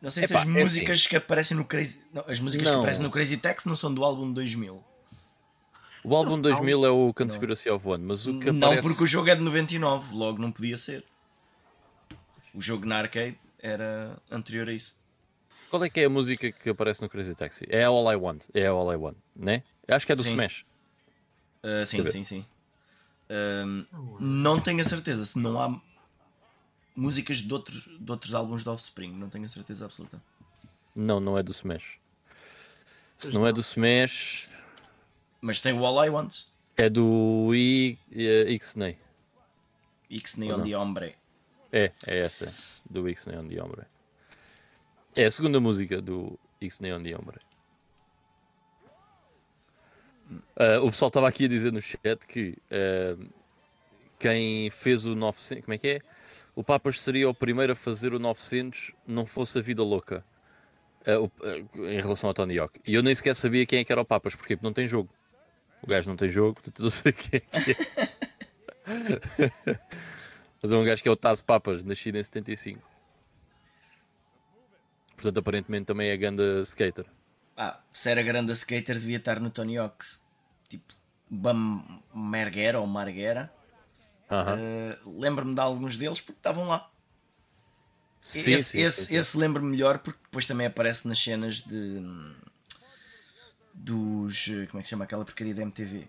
não sei se as é músicas que aparecem no Crazy. Não, as músicas que Não. aparecem no Crazy Taxi não são do álbum 2000. O álbum Não, 2000 é o Não. Conspiracy of One, mas o que Não, aparece... porque o jogo é de 99, logo não podia ser. O jogo na arcade era anterior a isso. Qual é que é a música que aparece no Crazy Taxi? É All I Want. É All I Want, né? Acho que é do Sim. Smash. Uh, sim, sim, sim. Um, não tenho a certeza se não há músicas de outros, de outros álbuns de Offspring. Não tenho a certeza absoluta. Não, não é do Smash. Se Pois não, é não. do Smash, Mas tem o All I Want. é do I, eh, Ixnay. X Ou Neon não? de Hombre. É, é essa. Do Ixnay on the Hombre. É a segunda música do Ixnay on the Hombre. Ah, o pessoal estava aqui a dizer no chat que ah, quem fez o 900, como é que é? O Papas seria o primeiro a fazer o 900, não fosse a vida louca. Ah, o- em relação ao Tony Hawk. E eu nem sequer sabia quem é que era o Papas, porque não tem jogo. O gajo não tem jogo, portanto não sei quem é que é. Mas é um gajo que é o Taz Papas, nascido em 75. Portanto, aparentemente também é ganda skater. Ah, se era grande skater, devia estar no Tony Hawk's. Tipo, Bam Margera ou Margera. Aham. Uh, lembro-me de alguns deles porque estavam lá. Sim, esse sim, esse, sim, sim. esse lembro-me melhor porque depois também aparece nas cenas de. dos. como é que se chama aquela porcaria da MTV?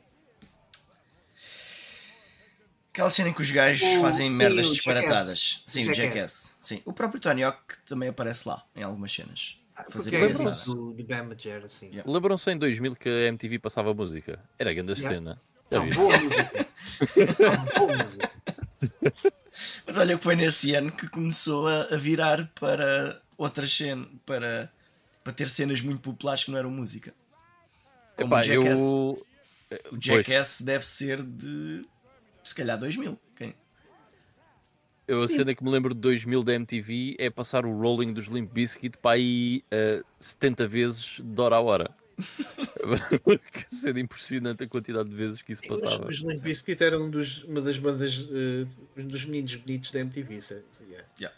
Aquela cena em que os gajos O- fazem sim, merdas o disparatadas. Jackass. Sim, o Jackass. Jackass. Sim. O próprio Tony Hawk também aparece lá em algumas cenas. Ah, Fazer é engraçado. do, do Bamager, assim. Yeah. Lembram-se em 2000 que a MTV passava música? Era a grande Yeah. cena. Não, viste? boa música. Boa música. Mas olha que foi nesse ano que começou a, a virar para outras cenas, para, para ter cenas muito populares que não eram música. Como Epá, o Jackass. eu... O Jackass deve ser de se calhar 2000. Quem? Eu a cena que me lembro de 2000 da MTV é passar o rolling dos Limp Bizkit para aí eh, 70 vezes de hora a hora. que cena impressionante a quantidade de vezes que isso passava. os Limp Bizkit eram um dos, uma das bandas, eh, um dos meninos bonitos da MTV. é- é- Yeah.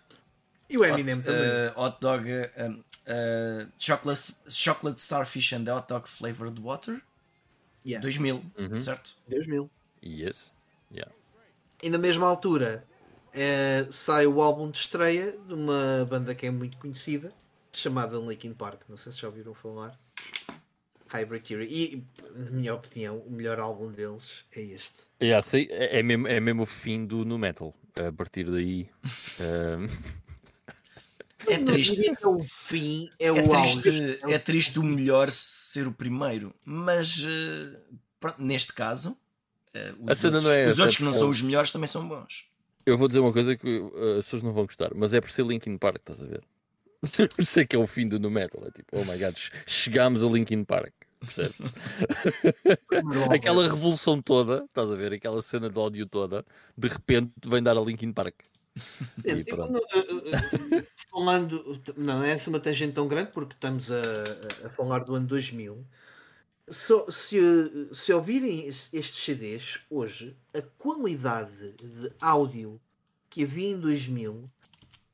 E o Eminem hot, também. uh, hot dog, uh, um, uh, chocolate, chocolate starfish and hot dog flavored water. Yeah. 2000, Uhum. certo? 2000. Yes. Yeah. E na mesma altura eh, sai o álbum de estreia de uma banda que é muito conhecida, chamada Linkin Park. Não sei se já ouviram falar. Hybrid Theory. E, na minha opinião, o melhor álbum deles é este. Yeah, sei, é, é mesmo, é mesmo o fim do no metal. A partir daí. eh, É Não triste. é o fim, é, É o triste, é triste o melhor ser o primeiro, mas uh, pronto, neste caso, uh, os, outros, não é os outros que não é são o- os melhores também são bons. eu vou dizer uma coisa que eh, as pessoas não vão gostar, mas é por ser Linkin Park, estás a ver? Por isso é que é o fim do no metal. É tipo, oh my god, chegámos a Linkin Park. Percebes? Aquela revolução toda, estás a ver? Aquela cena de ódio toda, de repente vem dar a Linkin Park. Eu- eu- eu- eu- falando, não é essa uma tangente tão grande porque estamos a, a- a falar do ano 2000. Só- se, se ouvirem es- estes CDs hoje, a qualidade de áudio que havia em 2000,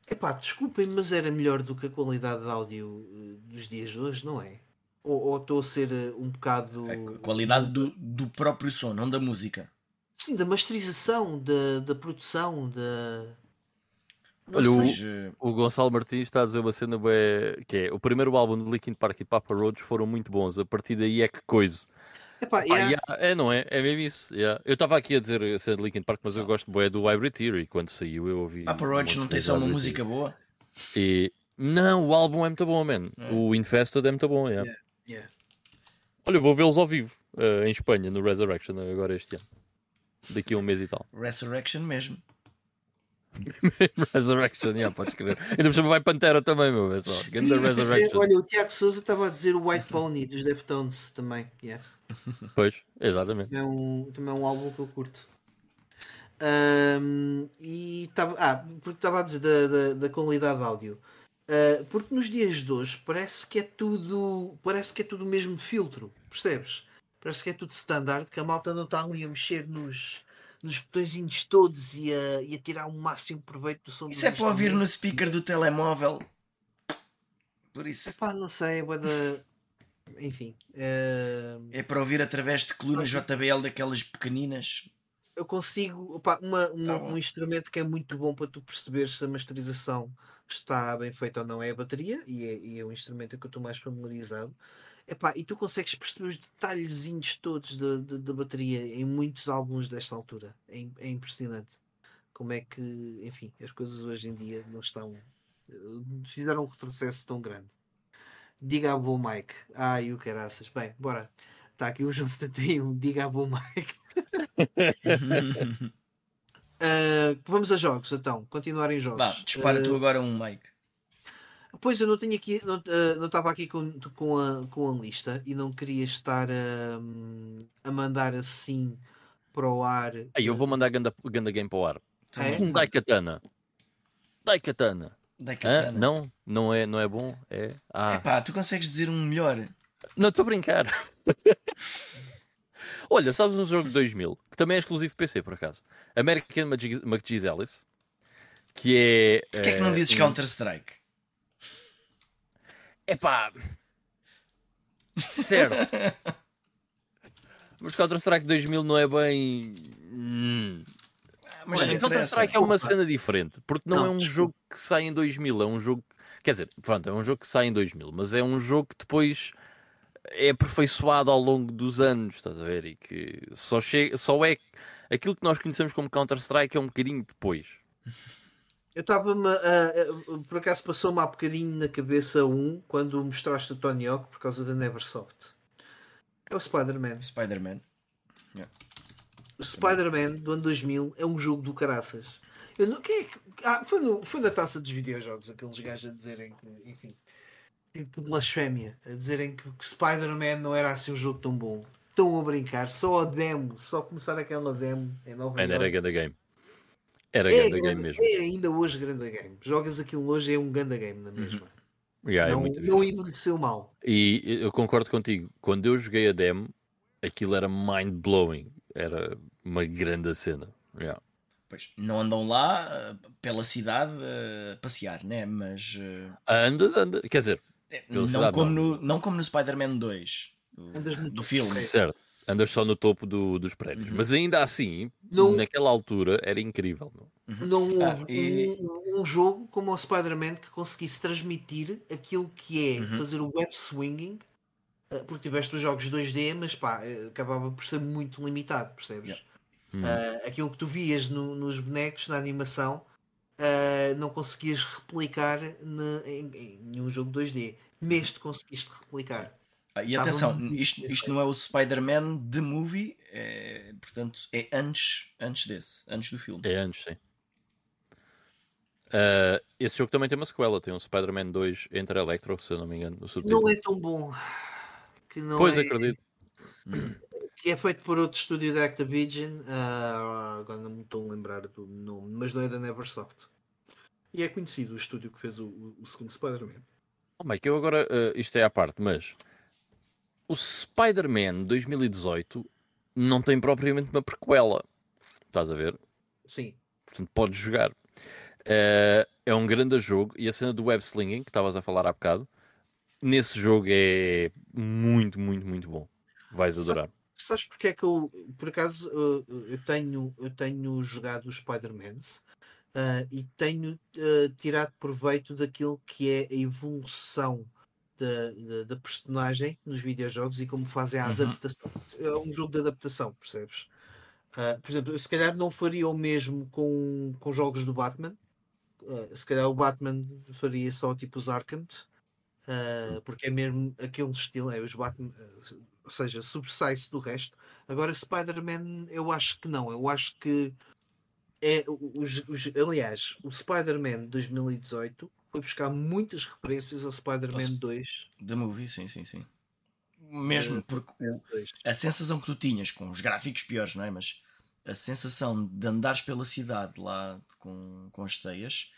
epá, desculpem, mas era melhor do que a qualidade de áudio eh, dos dias de hoje, não é? Ou ou estou a ser eh, um bocado. A qualidade do, do próprio som, não da música. Sim, da masterização, da, da produção, da. Olha, o- uh, O Gonçalo Martins está a dizer uma cena bué- que é o primeiro álbum de Linkin Park e Papa Roach foram muito bons. A partir daí é que coisa. Epá, Pá, yeah. yeah, é, não é? É mesmo isso. yeah. Eu estava aqui a dizer a cena de Linkin Park, mas eu gosto bué do Hybrid Theory. Quando saiu, eu ouvi. Papa Roach não tem só uma música boa. E... Não, o álbum é muito bom, man. É. O Infested é muito bom. yeah. Yeah, yeah. Olha, eu vou vê-los ao vivo eh, em Espanha, no Resurrection, agora este ano. Daqui a um mês e tal. Resurrection mesmo. Resurrection, yeah, podes crer. Ainda por cima vai Pantera também, meu. É só. Ganda Sim, Resurrection. Olha, o Tiago Souza estava a dizer o White Pony dos Deftones também. Yeah. Pois, exatamente. Também, é um, também é um álbum que eu curto. Ahm, e estava. Ah, porque estava a dizer da, da, da qualidade de áudio. Ah, porque nos dias de hoje parece que é tudo. Parece que é tudo o mesmo filtro. Percebes? Parece que é tudo standard, que a malta não está ali a mexer nos, nos botõezinhos todos e a, e a tirar o máximo proveito do som Isso é para ouvir no speaker do telemóvel. Por isso. Epá, não sei, é da. Enfim. eh, É para ouvir através de colunas JBL daquelas pequeninas. eu consigo. opá, uma- uma- Tá um instrumento que é muito bom para tu perceberes se a masterização está bem feita ou não é a bateria, e é, e é um instrumento que eu estou mais familiarizado. Epá, e tu consegues perceber os detalhezinhos todos da, bateria em muitos álbuns desta altura. É, é impressionante. Como é que, enfim, as coisas hoje em dia não estão. eh, Fizeram um retrocesso tão grande. Diga a bom Mike. Ai, o caraças. Bem, bora. Está aqui o João 71. Diga a bom Mike. Ah, vamos a jogos, então. Continuar em jogos. Vá, dispara Ah, tu agora um Mike. Pois eu não tenho aqui, não ah, não estava aqui com, com, a, com a lista e não queria estar a, a mandar assim para o ar. Aí eu vou mandar ganda, ganda game para o ar. É? Um Daikatana. Daikatana. Da Hã? katana. Não? Não é, não é bom? É? Ah. Epá, tu consegues dizer um melhor. Não estou a brincar. Olha, sabes um jogo de 2000 que também é exclusivo PC por acaso? American McGee's Alice. Que é. Porquê é que não dizes um- Counter-Strike? Epá. Certo. Mas Counter-Strike 2000 não é bem. Hum. Mas Olha, Counter-Strike é uma Opa. cena diferente, porque não, Não, é um desculpa. jogo que sai em 2000, é um jogo. Quer dizer, pronto, é um jogo que sai em 2000, mas é um jogo que depois é aperfeiçoado ao longo dos anos, estás a ver? E que só, chega, só é. Aquilo que nós conhecemos como Counter-Strike é um bocadinho depois. Eu estava-me. a- a- por acaso passou-me há bocadinho na cabeça um quando mostraste o Tony Hawk por causa da Neversoft. É o Spider-Man. Spider-Man. O Spider-Man do ano 2000 é um jogo do caraças. Eu não, quem é que, ah, foi, no, foi na taça dos videojogos, aqueles gajos a dizerem que, enfim, tipo blasfémia, a dizerem que, que Spider-Man não era assim um jogo tão bom. Estão a brincar, só a demo, só começar aquela demo em Nova Man, era ganda game. Era É, ganda game grande- mesmo. é ainda hoje grande game. Jogas aquilo hoje, é um grande game na mesma. Yeah, é não, muito não envelheceu mal. E eu concordo contigo. Quando eu joguei a demo, aquilo era mind blowing. Era uma grande cena. Yeah. Pois, não andam lá eh, pela cidade a passear, né? Mas eh, Andas, andas. Quer dizer, não como, no, não como no Spider-Man 2 Andas do, no do topo. filme. Certo. Andas só no topo do- dos prédios. Uhum. Mas ainda assim, Não- naquela altura, era incrível. não? Não Ah, houve e- um, um jogo como o Spider-Man que conseguisse transmitir aquilo que é Uhum. fazer o web swinging, eh, porque tiveste os jogos 2D, mas pá, eh, acabava por ser muito limitado, percebes? Yeah. Hum. Ah, aquilo que tu vias no- nos bonecos, na animação, ah, não conseguias replicar ne- em, em nenhum jogo 2D. Neste conseguiste replicar. Ah, e Estava atenção, isto, isto não é o Spider-Man de movie, é, portanto, é antes, antes desse, antes do filme. É antes, sim. Ah, esse jogo também tem uma sequela. Tem um Spider-Man 2 entre Electro, se eu não me engano. Não é tão bom. Que não Pois é, acredito. que é feito por outro estúdio da Activision, ah, agora não me estou a lembrar do nome, mas não é da Neversoft. E é conhecido o estúdio que fez o, o- segundo Spider-Man. Oh, Mike, eu agora, eh, isto é à parte, mas o Spider-Man 2018 não tem propriamente uma prequela. Estás a ver? Sim, Portanto, podes jogar. Eh, é um grande jogo e a cena do web slinging que estavas a falar há bocado, nesse jogo é muito, muito, muito bom. Vais adorar. sabes porque é que eu, por acaso, uh, eu tenho, eu tenho jogado os Spider-Mans uh, e tenho uh, tirado proveito daquilo que é a evolução da, da, da personagem nos videojogos e como fazem a Uhum. adaptação. É um jogo de adaptação, percebes? Uh, por exemplo, se calhar não faria o mesmo com, com jogos do Batman. Uh, se calhar o Batman faria só tipo os Arkham, uh, porque é mesmo aquele estilo, é os Batman, ou seja, sobressai-se do resto. Agora, Spider-Man, eu acho que não. Eu acho que é os, os- aliás, o Spider-Man 2018 foi buscar muitas referências ao Spider-Man Ao- 2. The movie, sim, sim, sim. Mesmo eh, porque a sensação que tu tinhas com os gráficos piores, não é? Mas a sensação de andares pela cidade lá com, com as teias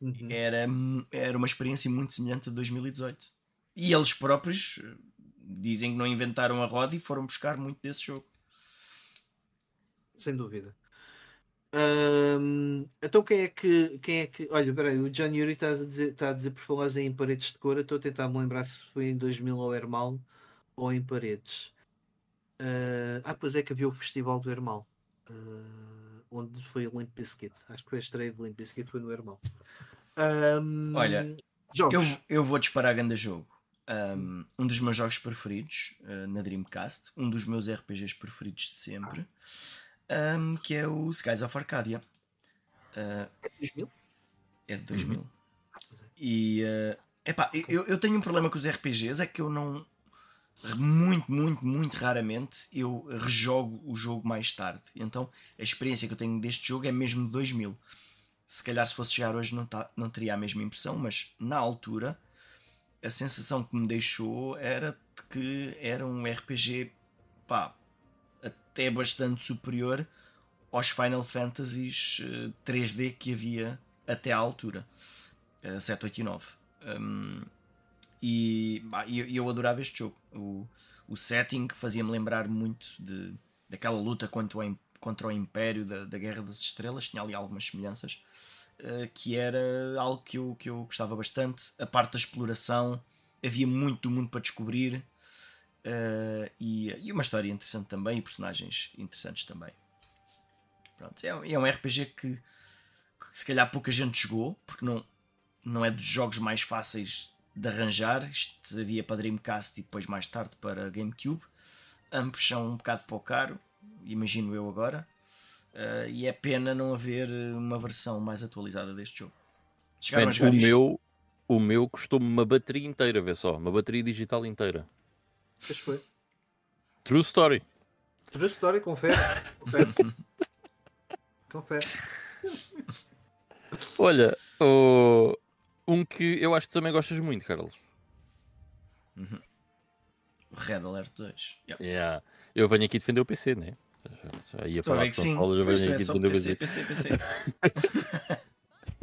Uhum. era, era uma experiência muito semelhante a 2018. E eles próprios eh, dizem que não inventaram a roda e foram buscar muito desse jogo. Sem dúvida. Ahm, então quem é que quem é que. Olha, peraí, o John Yuri está a dizer, está a dizer por falar em paredes de cor. Estou a tentar me lembrar se foi em 2000 ao Hermal ou em paredes. Ah, ah, pois é que havia o Festival do Hermal. ah, onde foi o Limp Bizkit. Acho que foi a estreia do Limp Bizkit foi no Hermal. Ahm, Olha, jogos. Eu, eu vou disparar grande jogo. Um, um dos meus jogos preferidos uh, na Dreamcast, um dos meus RPGs preferidos de sempre, um, que é o Skies of Arcadia. Uh, É 2000? é de 2000. pois é. E uh, epá, eu, eu tenho um problema com os RPGs, é que eu não. Muito, muito, muito raramente eu rejogo o jogo mais tarde. Então a experiência que eu tenho deste jogo é mesmo de 2000. Se calhar se fosse chegar hoje não, tá, não teria a mesma impressão, mas na altura a sensação que me deixou era de que era um RPG pá, até bastante superior aos Final Fantasies eh, 3D que havia até à altura, eh, 7, 8 e 9. Um, e pá, eu, eu adorava este jogo. O, o setting fazia-me lembrar muito de, daquela luta contra o, contra o Império da, da Guerra das Estrelas, tinha ali algumas semelhanças uh, que era algo que eu, que eu gostava bastante. A parte da exploração, havia muito do mundo para descobrir. Uh, e, e, uma história interessante também e personagens interessantes também. Pronto, é, é um RPG que, que, se calhar pouca gente jogou, porque não, não é dos jogos mais fáceis de arranjar. Isto havia para Dreamcast e depois mais tarde para GameCube. Ambos são um bocado pouco caro, imagino eu agora. Uh, e é pena não haver uma versão mais atualizada deste jogo. Chegaram Man, a jogar o isto? meu o meu custou-me uma bateria inteira, vê só, uma bateria digital inteira. Pois foi. True story. True story, confere. Confere. confere. Olha, oh, um que eu acho que também gostas muito, Carlos. Uhum. Red Alert 2. Yep. Yeah. Eu venho aqui defender o PC, né? Já ia falar de consoles, eu venho aqui defender o PC. PC, PC, PC.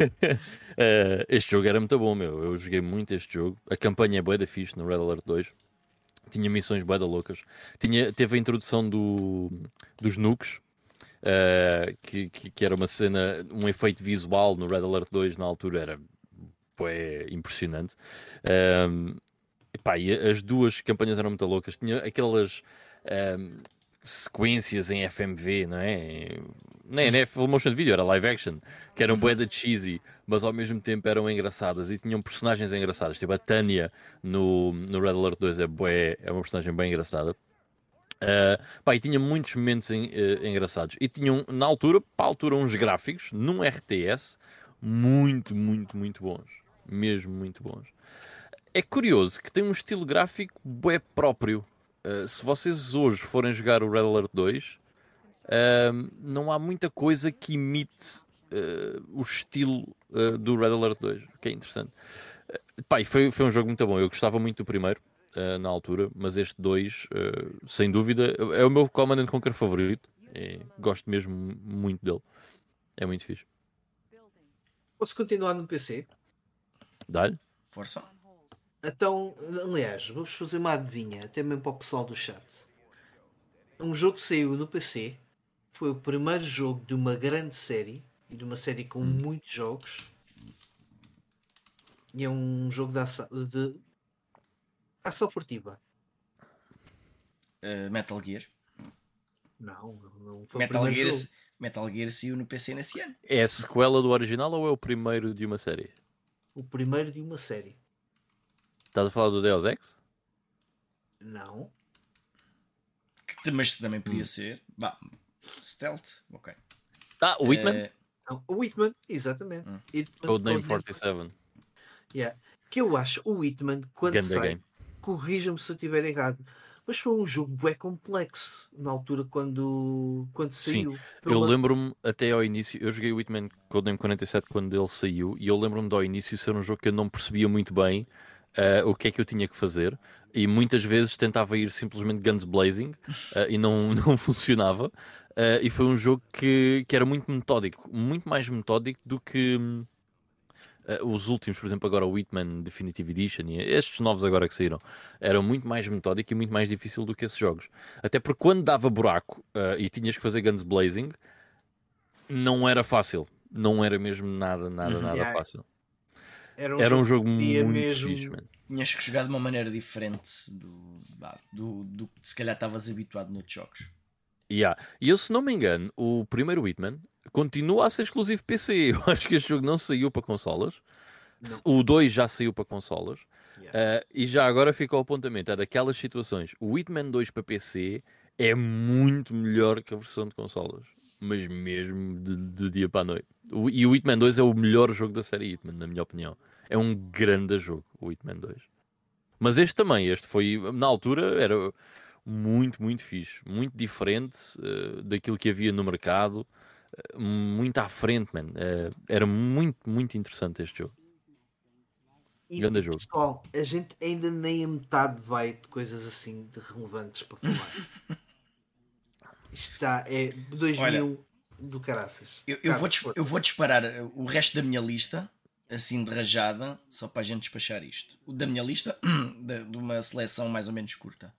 uh, este jogo era muito bom, meu. Eu joguei muito este jogo. A campanha é boa da fixe no Red Alert 2. Tinha missões bué loucas. Tinha, teve a introdução do, dos nukes, uh, que, que, que, era uma cena, um efeito visual no Red Alert 2 na altura era bué, impressionante. Um, epá, e as duas campanhas eram muito loucas. Tinha aquelas um, sequências em FMV, não é? Nem, nem full motion video, era live action, que eram bué da cheesy, mas ao mesmo tempo eram engraçadas e tinham personagens engraçadas. Tipo a Tânia no, no Red Alert 2 é, bué, é uma personagem bem engraçada. Uh, pá, e tinha muitos momentos em, uh, engraçados. E tinham, na altura, para a altura, uns gráficos num RTS muito, muito, muito bons. Mesmo muito bons. É curioso que tem um estilo gráfico bué próprio eh, se vocês hoje forem jogar o Red Alert 2, uh, não há muita coisa que imite uh, o estilo eh, do Red Alert 2, que é interessante. Uh, pá, foi, foi um jogo muito bom. Eu gostava muito do primeiro. na altura, mas este 2, sem dúvida, é o meu Command Conquer favorito. E gosto mesmo muito dele. É muito fixe. Posso continuar no PC? Dá-lhe. Força. Então, aliás, vamos fazer uma adivinha, até mesmo para o pessoal do chat. Um jogo que saiu no PC foi o primeiro jogo de uma grande série e de uma série com hum. muitos jogos. E é um jogo de ação, de ação furtiva. Uh, Metal Gear. Não, não foi Metal Gear, jogo. Metal Gear saiu no PC nesse ano. É a sequela do original ou é o primeiro de uma série? O primeiro de uma série. Estás a falar do Deus Ex? Não. Que, mas também podia hum. ser. Bah, stealth, ok. Ah, o Whitman? É... o Whitman, exatamente. Hum. Codename 47. Yeah. Que eu acho o Whitman, quando Ganda sai, corrija-me se eu estiver errado, mas foi um jogo bem complexo na altura quando, quando saiu. Sim, eu lembro-me até ao início, eu joguei o Whitman Codename 47 quando ele saiu e eu lembro-me do início ser um jogo que eu não percebia muito bem uh, o que é que eu tinha que fazer e muitas vezes tentava ir simplesmente guns blazing uh, e não, não funcionava. Uh, e foi um jogo que, que era muito metódico, muito mais metódico do que os últimos, por exemplo, agora o Whitman Definitive Edition e estes novos agora que saíram, eram muito mais metódico e muito mais difícil do que esses jogos. Até porque quando dava buraco e tinhas que fazer guns blazing, não era fácil. Não era mesmo nada, nada, nada yeah. fácil. Era um, Era um jogo, muito mesmo... fixe, mano. Tinhas que jogar de uma maneira diferente do, do, do que se calhar estavas habituado noutros jogos. Yeah. E eu, se não me engano, o primeiro Hitman continua a ser exclusivo PC. Eu acho que este jogo não saiu para consolas. Não. O 2 já saiu para consolas. Yeah. Uh, e já agora fica o apontamento: é daquelas situações. O Hitman 2 para PC é muito melhor que a versão de consolas mas mesmo de, de dia para a noite. O, e o Hitman 2 é o melhor jogo da série Hitman, na minha opinião. É um grande jogo, o Hitman 2. Mas este também, este foi, na altura, era muito, muito fixe. Muito diferente uh, daquilo que havia no mercado. Uh, muito à frente, man. Uh, era muito, muito interessante este jogo. E, Grande jogo. Pessoal, a gente ainda nem a metade vai de coisas assim de relevantes para falar. está, é 2000 Olha, do caraças. Eu, eu, vou eu vou disparar o resto da minha lista, assim de rajada, só para a gente despachar isto. O da minha lista, de, de uma seleção mais ou menos curta.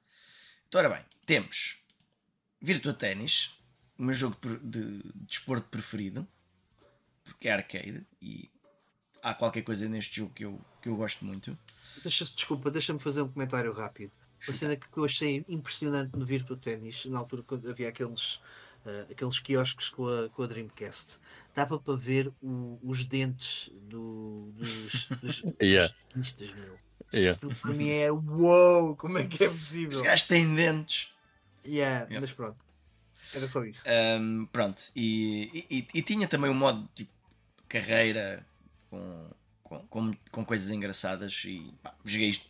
Então, ora bem, temos Virtua Tennis, o meu jogo de, de desporto preferido, porque é arcade e há qualquer coisa neste jogo que eu, que eu gosto muito. Deixa, desculpa, deixa-me fazer um comentário rápido. Uma cena que eu achei impressionante no Virtua Tennis, na altura quando havia aqueles, uh, aqueles quiosques com a, com a Dreamcast, dava para ver o, os dentes do, dos, dos, yeah. dos tenistas, meu. Yeah. Para mim é uou, como é que é possível? Os gajos têm dentes. Yeah, Yeah. Mas pronto, era só isso. Um, pronto, e, e, e tinha também um modo tipo carreira com, com, com, com coisas engraçadas e pá, joguei isto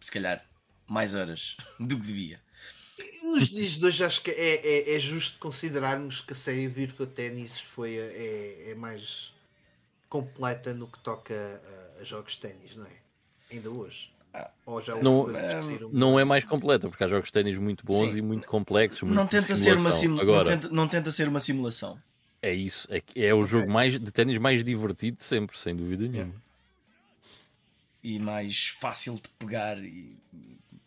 se calhar mais horas do que devia. Nos dias de hoje acho que é, é, é justo considerarmos que a série Virtua Tennis foi a, é, é mais completa no que toca a, a jogos de ténis, não é? Ainda hoje. Ah, Ou já não- saíram Não é mais completa, porque há jogos de ténis muito bons Sim. e muito complexos. muito Não tenta, ser uma simulação. simu- Agora, não, tenta, não tenta ser uma simulação. é isso. É, é o jogo mais, de ténis mais divertido de sempre, sem dúvida nenhuma. e mais fácil de pegar e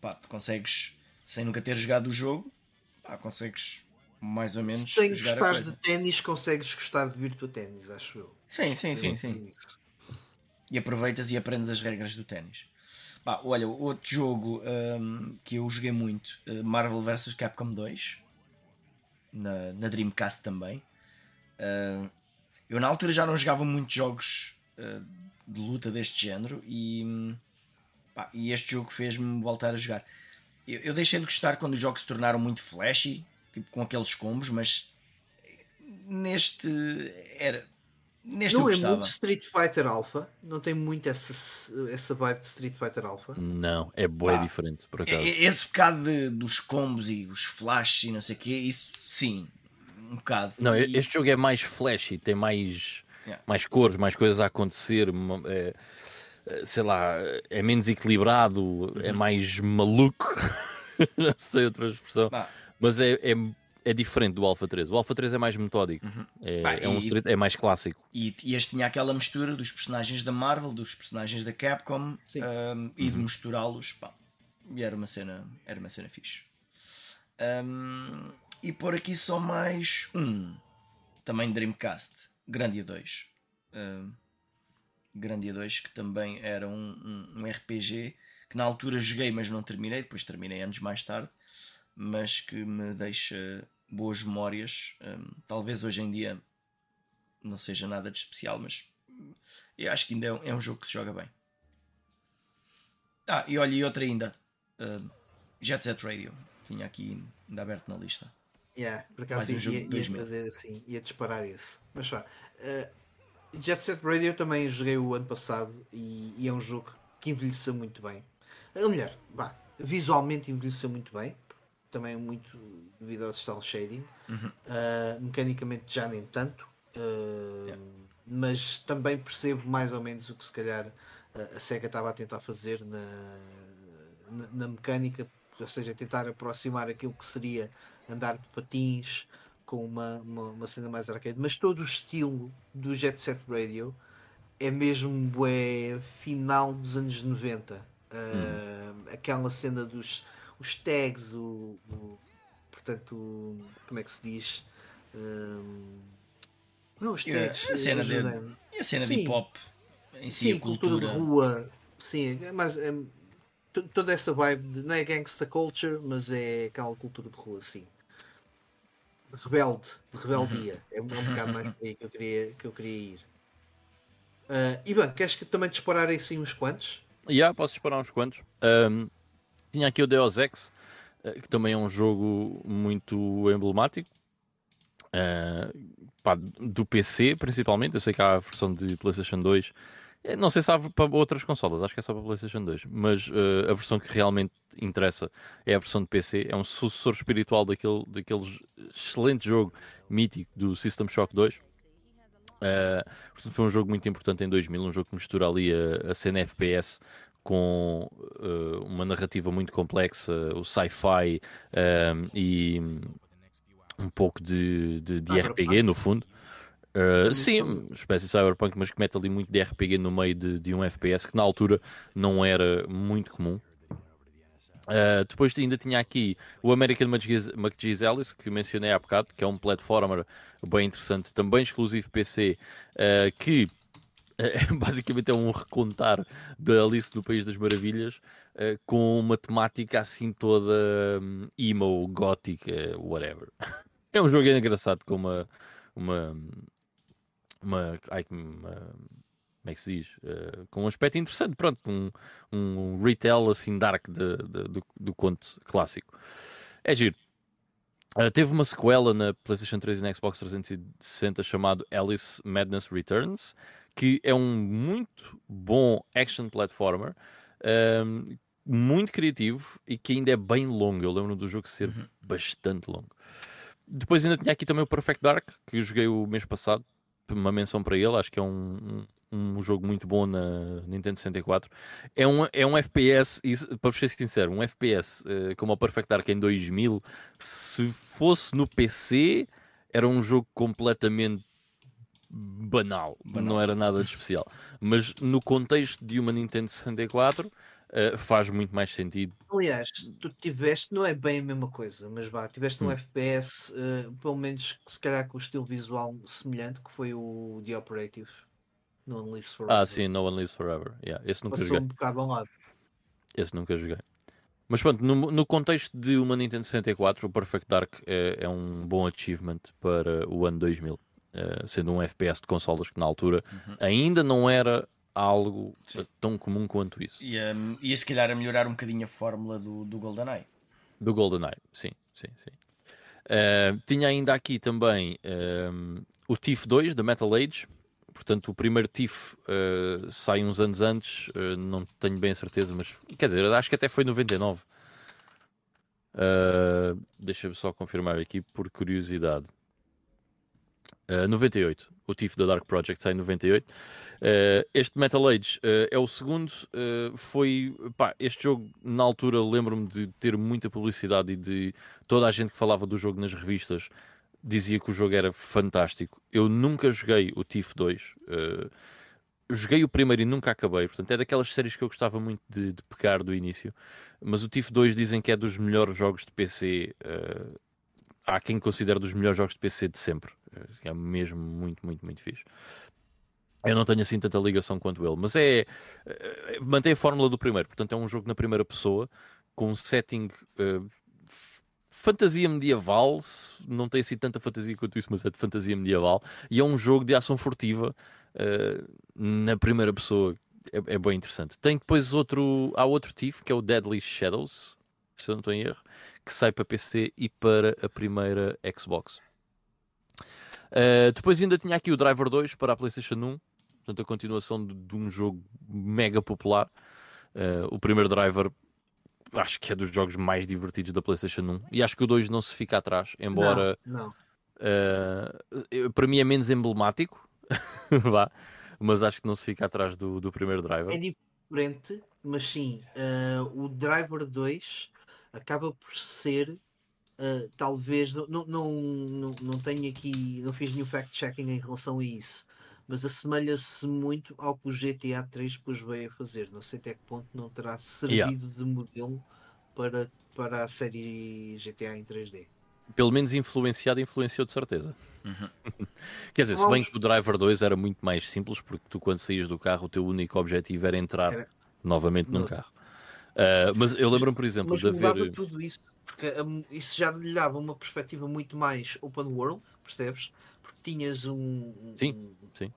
pá, tu consegues sem nunca ter jogado o jogo pá, consegues mais ou menos Sem coisa. de ténis, consegues gostar de Virtua Tennis, acho eu. Sim, sim, sim, sim. E aproveitas e aprendes as regras do ténis. Pá, olha, outro jogo hum, que eu joguei muito, uh, Marvel vs Capcom 2, na, na Dreamcast também. Uh, eu na altura já não jogava muitos jogos uh, de luta deste género e, hum, pá, e este jogo fez-me voltar a jogar. Eu, eu deixei de gostar quando os jogos se tornaram muito flashy, tipo com aqueles combos, mas neste era. Neste eu Não é gostava. muito Street Fighter Alpha, não tem muito essa, essa vibe de Street Fighter Alpha. Não, é Pá, diferente, por E- acaso. e- Esse bocado de- dos combos e os flashes e não sei o quê, isso sim, um bocado. Não, E- este jogo é mais flashy, tem mais, Yeah. mais cores, mais coisas a acontecer, é, é, sei lá, é menos equilibrado, Uhum. é mais maluco, não sei outra expressão, Pá, mas é, é, é diferente do Alpha 3. O Alpha 3 é mais metódico, é, Uhum. Pá, é, um e- é mais clássico. e, e este tinha aquela mistura dos personagens da Marvel, dos personagens da Capcom um, e de misturá-los. pá, E era uma cena, era uma cena fixe. Um, e por aqui só mais um, também Dreamcast, Grandia 2. Um, Grandia 2, que também era um, um, um RPG que na altura joguei, mas não terminei. Depois terminei anos mais tarde, mas que me deixa boas memórias. Um, talvez hoje em dia não seja nada de especial, mas eu acho que ainda é um, é um jogo que se joga bem. Ah, e olha, e outra ainda: um, Jet Set Radio. Tinha aqui ainda aberto na lista. Yeah, por acaso um ia, ia 2000. fazer assim, ia disparar esse. Mas vá. eh, Jet Set Radio também joguei o ano passado e, e é um jogo que envelheceu muito bem. Melhor, vá, visualmente envelheceu muito bem, também muito devido ao style shading. Uhum. Eh, mecanicamente já nem tanto. eh, Yeah. Mas também percebo mais ou menos o que se calhar a SEGA estava a tentar fazer na, na, na mecânica, ou seja, tentar aproximar aquilo que seria andar de patins com uma, uma, uma cena mais arcade, mas todo o estilo do Jet Set Radio é mesmo bué, final dos anos 90. Ah, Aquela cena dos os tags, o, o- portanto, o- como é que se diz? Ah, não, os tags. a cena de-. E a cena Sim. de hip hop em si, Sim, a cultura. cultura. de rua. Sim, é mais. é, to- toda essa vibe de, não é gangsta culture, mas é aquela cultura de rua, sim. De rebelde, de rebeldia. É, um- é um bocado mais por aí que eu queria, que eu queria ir. Ah, Ivan, queres que também disparar assim uns quantos? E yeah, posso disparar uns quantos. Ahm, tinha aqui o Deus Ex, eh, que também é um jogo muito emblemático. Ah, pá, do PC, principalmente. Eu sei que há a versão de PlayStation 2. Eh, Não sei se há para outras consolas, acho que é só para PlayStation 2. Mas eh, a versão que realmente interessa é a versão de PC. É um sucessor espiritual daquele, daquele excelente jogo mítico do System Shock 2. Uh, portanto, foi um jogo muito importante em 2000, um jogo que mistura ali a, a cena FPS com uh, uma narrativa muito complexa, o sci-fi um, e um pouco de, de, de. RPG no fundo. Uh, Também sim, uma espécie de cyberpunk, mas que mete ali muito de RPG no meio de, de um FPS que na altura não era muito comum. Uh, depois ainda tinha aqui o American McGee's Alice, que mencionei há bocado, que é um platformer bem interessante, também exclusivo PC, uh, que É, basicamente é um recontar da Alice no País das Maravilhas uh, com uma temática assim toda um, emo, gótica, whatever. É um jogo engraçado com uma. uma, uma, ai, uma como é que se diz? Uh, com um aspecto interessante, pronto, um, um retail assim dark de, de, do, do conto clássico. É giro. Uh, teve uma sequela na PlayStation 3 e na Xbox 360 chamado Alice Madness Returns, que é um muito bom action platformer, um, muito criativo e que ainda é bem longo. Eu lembro do jogo ser uhum. bastante longo. Depois ainda tinha aqui também o Perfect Dark, que eu joguei o mês passado, uma menção para ele, acho que é um, um, um jogo muito bom na Nintendo 64. É um, é um FPS, e, para ser sincero, um FPS uh, como o Perfect Dark em 2000, se fosse no PC, era um jogo completamente banal, banal. não era nada de especial. Mas no contexto de uma Nintendo 64 uh, faz muito mais sentido. Aliás, tu tiveste, não é bem a mesma coisa, mas vá, tiveste um hum. FPS, uh, eh, pelo menos se calhar com o estilo visual semelhante, que foi o The Operative. No One Lives Forever. Ah, sim, No One Lives Forever. Yeah, esse nunca Passou joguei. um bocado ao lado. Esse nunca joguei. Mas pronto, no, no, contexto de uma Nintendo 64, o Perfect Dark é, é um bom achievement para o ano 2000. Uh, eh, sendo um FPS de consolas que na altura uhum. ainda não era algo Sim. tão comum quanto isso. E um, ia se calhar a melhorar um bocadinho a fórmula do, do GoldenEye. Do GoldenEye, sim, sim, sim. Uh, tinha ainda aqui também um, o TIF 2 da Metal Age. Portanto, o primeiro TIF uh, sai uns anos antes, uh, não tenho bem a certeza, mas quer dizer, acho que até foi 99. Uh, Deixa-me só confirmar aqui por curiosidade. Uh, 98. O TIFF da Dark Project sai em 98. Uh, este Metal Age uh, é o segundo. Foi. Pá, este jogo, na altura, lembro-me de ter muita publicidade e de toda a gente que falava do jogo nas revistas dizia que o jogo era fantástico. Eu nunca joguei o TIFF 2. joguei o primeiro e nunca acabei. Portanto, é daquelas séries que eu gostava muito de, de pegar do início. Mas o TIFF 2 dizem que é dos melhores jogos de PC. Há quem considere dos melhores jogos de PC de sempre. É mesmo muito, muito, muito fixe. Eu não tenho assim tanta ligação quanto ele, mas é. é mantém a fórmula do primeiro, portanto, é um jogo na primeira pessoa com um setting uh, fantasia medieval. Não tem assim tanta fantasia quanto isso, mas é de fantasia medieval. E é um jogo de ação furtiva uh, na primeira pessoa. É, é, bem interessante. Tem depois outro. Há outro TIF que é o Deadly Shadows, se eu não estou em erro, que sai para PC e para a primeira Xbox. Uh, depois ainda tinha aqui o Driver 2 para a PlayStation 1, portanto a continuação de, de um jogo mega popular. Uh, o primeiro Driver acho que é dos jogos mais divertidos da PlayStation 1 e acho que o 2 não se fica atrás, embora não, não. Uh, para mim é menos emblemático, vá, mas acho que não se fica atrás do, do primeiro Driver. É diferente, mas sim, o Driver 2 acaba por ser Uh, talvez não, não, não, não tenho aqui, não fiz nenhum fact-checking em relação a isso, mas assemelha-se muito ao que o GTA 3 depois veio a fazer. Não sei até que ponto não terá servido yeah. de modelo para, para a série GTA em 3D. Pelo menos influenciado, influenciou de certeza. Uhum. Quer dizer, se bem que o Driver 2 era muito mais simples, porque tu, quando saías do carro, o teu único objetivo era entrar era... novamente num carro. Uh, mas eu lembro-me, por exemplo, mas de haver. tudo isso porque isso já lhe dava uma perspectiva muito mais open world, percebes? Porque tinhas um. Sim, sim.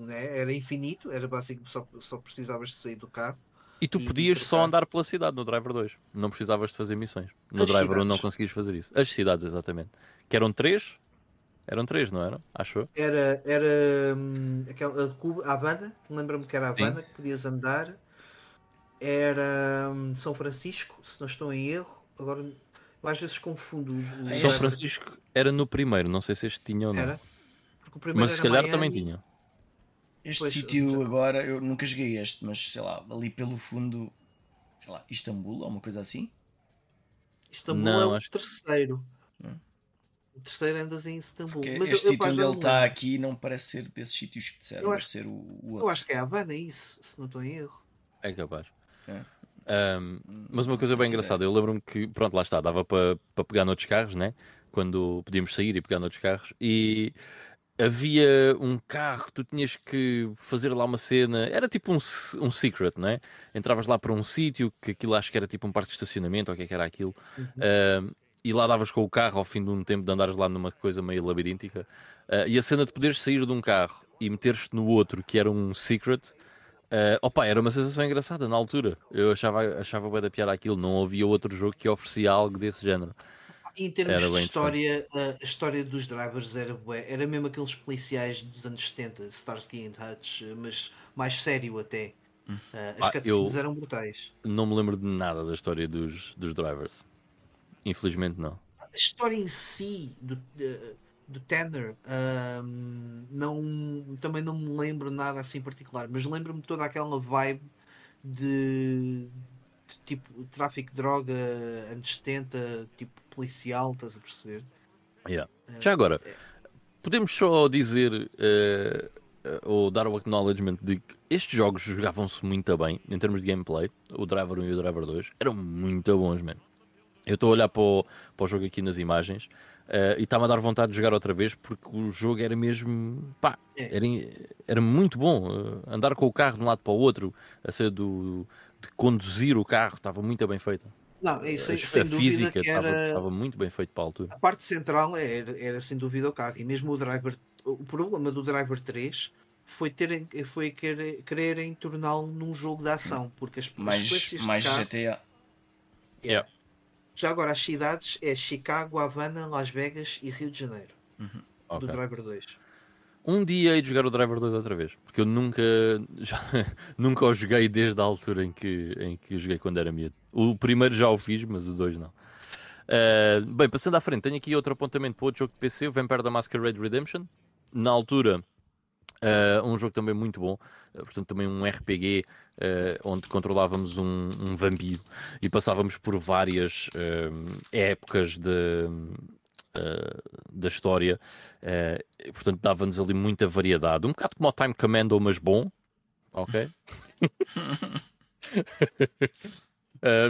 Né? Era infinito, era basicamente só, só precisavas de sair do carro. E tu e podias só andar pela cidade no Driver 2, não precisavas de fazer missões. No As Driver 1 não conseguias fazer isso. As cidades, exatamente. Que eram três? Eram três, não eram? Acho Era, era hum, aquela, a, a banda, lembra-me que era a banda que podias andar. Era hum, São Francisco, se não estou em erro Agora, às vezes confundo. O... São Francisco era no primeiro, não sei se este tinha ou não. Era? Mas se calhar Miami. também tinha. Este sítio agora, eu nunca joguei este, mas sei lá, ali pelo fundo, sei lá, Istambul ou uma coisa assim? Istambul não, é o acho... terceiro. Hum. O terceiro andas em Istambul. mas este eu, sítio onde ele está aqui não parece ser desses sítios que disseram, deve ser o, o outro. Eu acho que é a Havana, é isso, se não estou em erro. É capaz. É. Um, mas uma coisa bem engraçada, eu lembro-me que, pronto, lá está, dava para pa pegar noutros carros, né? Quando podíamos sair e pegar noutros carros, e havia um carro que tu tinhas que fazer lá uma cena, era tipo um, um secret, não é? Entravas lá para um sítio, que aquilo acho que era tipo um parque de estacionamento, ou o que é que era aquilo, Uhum. ah, e lá davas com o carro ao fim de um tempo de andares lá numa coisa meio labiríntica, ah, e a cena de poderes sair de um carro e meteres-te no outro, que era um secret, ah, opa, era uma sensação engraçada na altura. Eu achava, achava bem da piada aquilo, não havia outro jogo que oferecia algo desse género. Em termos Era de história, a, a história dos drivers era bué, era mesmo aqueles policiais dos anos 70, Starsky and Hutch, mas mais sério até. Eh, as Ah, cutscenes eram brutais. Não me lembro de nada da história dos, dos drivers. Infelizmente não. A história em si do, eh, do Tanner ahm, não, também não me lembro nada assim particular, mas lembro-me toda aquela vibe de, de tipo tráfico de droga anos 70, tipo policial, estás a perceber? Yeah. Eh, Já agora, podemos só dizer eh, eh, ou dar o acknowledgement de que estes jogos jogavam-se muito bem em termos de gameplay. O Driver 1 e o Driver 2 eram muito bons, mano. Eu estou a olhar para o, para o jogo aqui nas imagens eh, e está-me a dar vontade de jogar outra vez porque o jogo era mesmo. pá, É. era, era muito bom. eh, andar com o carro de um lado para o outro, a ser do, de conduzir o carro, estava muito bem feito. Não, é, sem, a sem dúvida física que estava, era, estava muito bem feito para a altura. a parte central era, era sem dúvida o carro e mesmo o driver o problema do driver 3 foi terem foi querer, quererem torná-lo num jogo de ação porque as, Mais, mais carro- GTA. Yeah. Já agora as cidades é Chicago, Havana, Las Vegas e Rio de Janeiro do Ok. driver 2 Um dia hei de jogar o Driver 2 outra vez, porque eu nunca, já- nunca o joguei desde a altura em que, em que joguei quando era miúdo. O primeiro já o fiz, mas o 2 não. Ah, bem, passando à frente, tenho aqui outro apontamento para outro jogo de PC, o Vampire da Masquerade Redemption. Na altura, ah, um jogo também muito bom, ah, portanto, também um RPG ah, onde controlávamos um, um vampiro e passávamos por várias épocas de, da história. e, portanto, dava-nos ali muita variedade. Um bocado como o Time Commando, mas bom. Ok?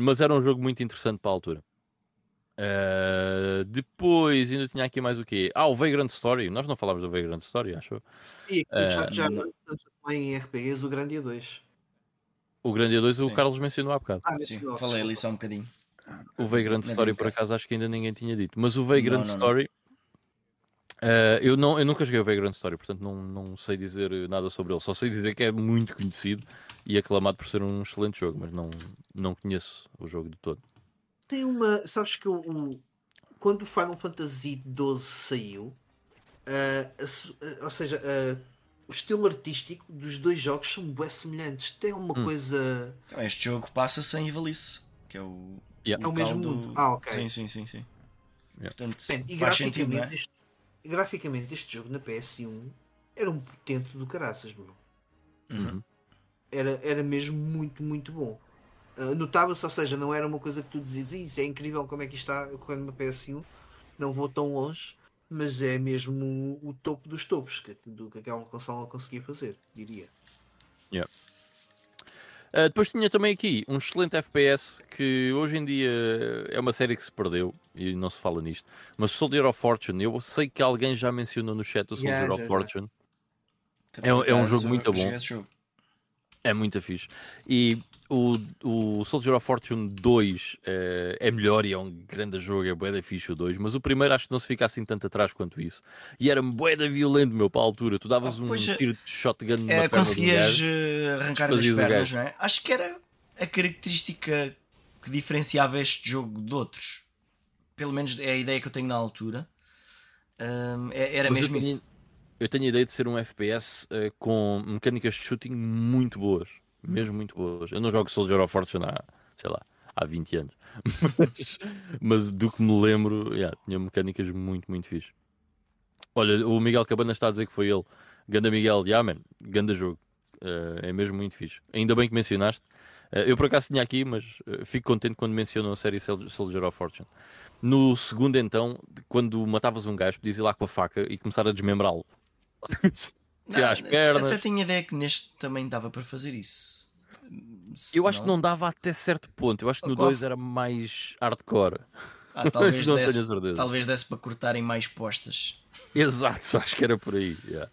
Mas era um jogo muito interessante para a altura. Ah, depois ainda tinha aqui mais o quê? Ah, o Vagrant Story. Nós não falámos do Vagrant Story, acho. e aqui Eh, já, já não. também em RPGs o Grandia 2 O Grande 2 o Sim. Carlos mencionou há bocado. ah, Sim, não, falei ali só um bocadinho. O Vagrant Na Story, por acaso, acho que ainda ninguém tinha dito. Mas o Vagrant Não, não, não. Story. eh, eu, não, eu nunca joguei o Vagrant Story, portanto não, não sei dizer nada sobre ele. Só sei dizer que é muito conhecido e aclamado por ser um excelente jogo, mas não, não conheço o jogo de todo. Tem uma sabes que o, quando o Final Fantasy XII saiu ah, ou seja ah, o estilo artístico dos dois jogos são bem semelhantes tem uma Hum. coisa Então, este jogo passa-se em Ivalice, que é o. Yeah. É o mesmo local mundo. Ah, ok. Sim, sim, sim. sim. Yeah. Portanto, Bem, e faz sentido, não graficamente, é? este, graficamente este jogo na PS1 era um potente do caraças, meu. Uhum. Uhum. Era, era mesmo muito, muito bom. Ah, Notava-se, ou seja, não era uma coisa que tu dizias, isso é incrível como é que isto está correndo na PS1, não vou tão longe, mas é mesmo o, o topo dos topos que, do que aquela consola conseguia fazer, diria. Uh, depois tinha também aqui um excelente FPS que hoje em dia é uma série que se perdeu e não se fala nisto. Mas Soldier of Fortune, eu sei que alguém já mencionou no chat o Soldier Yeah, of já, já. Fortune. Também, É um- é um acaso, jogo muito bom. É muito fixe. E o, o Soldier of Fortune 2 eh, é melhor e é um grande jogo, é bué da fixe o 2, mas o primeiro acho que não se fica assim tanto atrás quanto isso. E era bué da violento, meu, para a altura. Tu davas Ah, um pois é. tiro de shotgun na É, conseguias eh, arrancar as pernas, não é? Acho que era a característica que diferenciava este jogo de outros. Pelo menos é a ideia que eu tenho na altura. Ahm, é- era Mas mesmo tenho- isso. Eu tenho a ideia de ser um FPS eh, com mecânicas de shooting muito boas. Mesmo muito boas. Eu não jogo Soldier of Fortune há, sei lá, há 20 anos. Mas, mas do que me lembro, yeah, tinha mecânicas muito, muito fixe. Olha, o Miguel Cabana está a dizer que foi ele. Ganda Miguel, yeah, man, ganda jogo. Eh, é mesmo muito fixe. Ainda bem que mencionaste. Eh, eu por acaso tinha aqui, mas fico contente quando mencionam a série Sol- Soldier of Fortune. No segundo, então, quando matavas um gajo, podias ir lá com a faca e começar a desmembrá-lo. Tirar as pernas. Até tinha ideia que neste também dava para fazer isso. Se Eu acho que não dava até certo ponto. Eu acho que no Qual 2 f- era mais hardcore. Ah, talvez, não desse, tenho certeza. talvez desse para cortarem mais postas. Exato, acho que era por aí. yeah.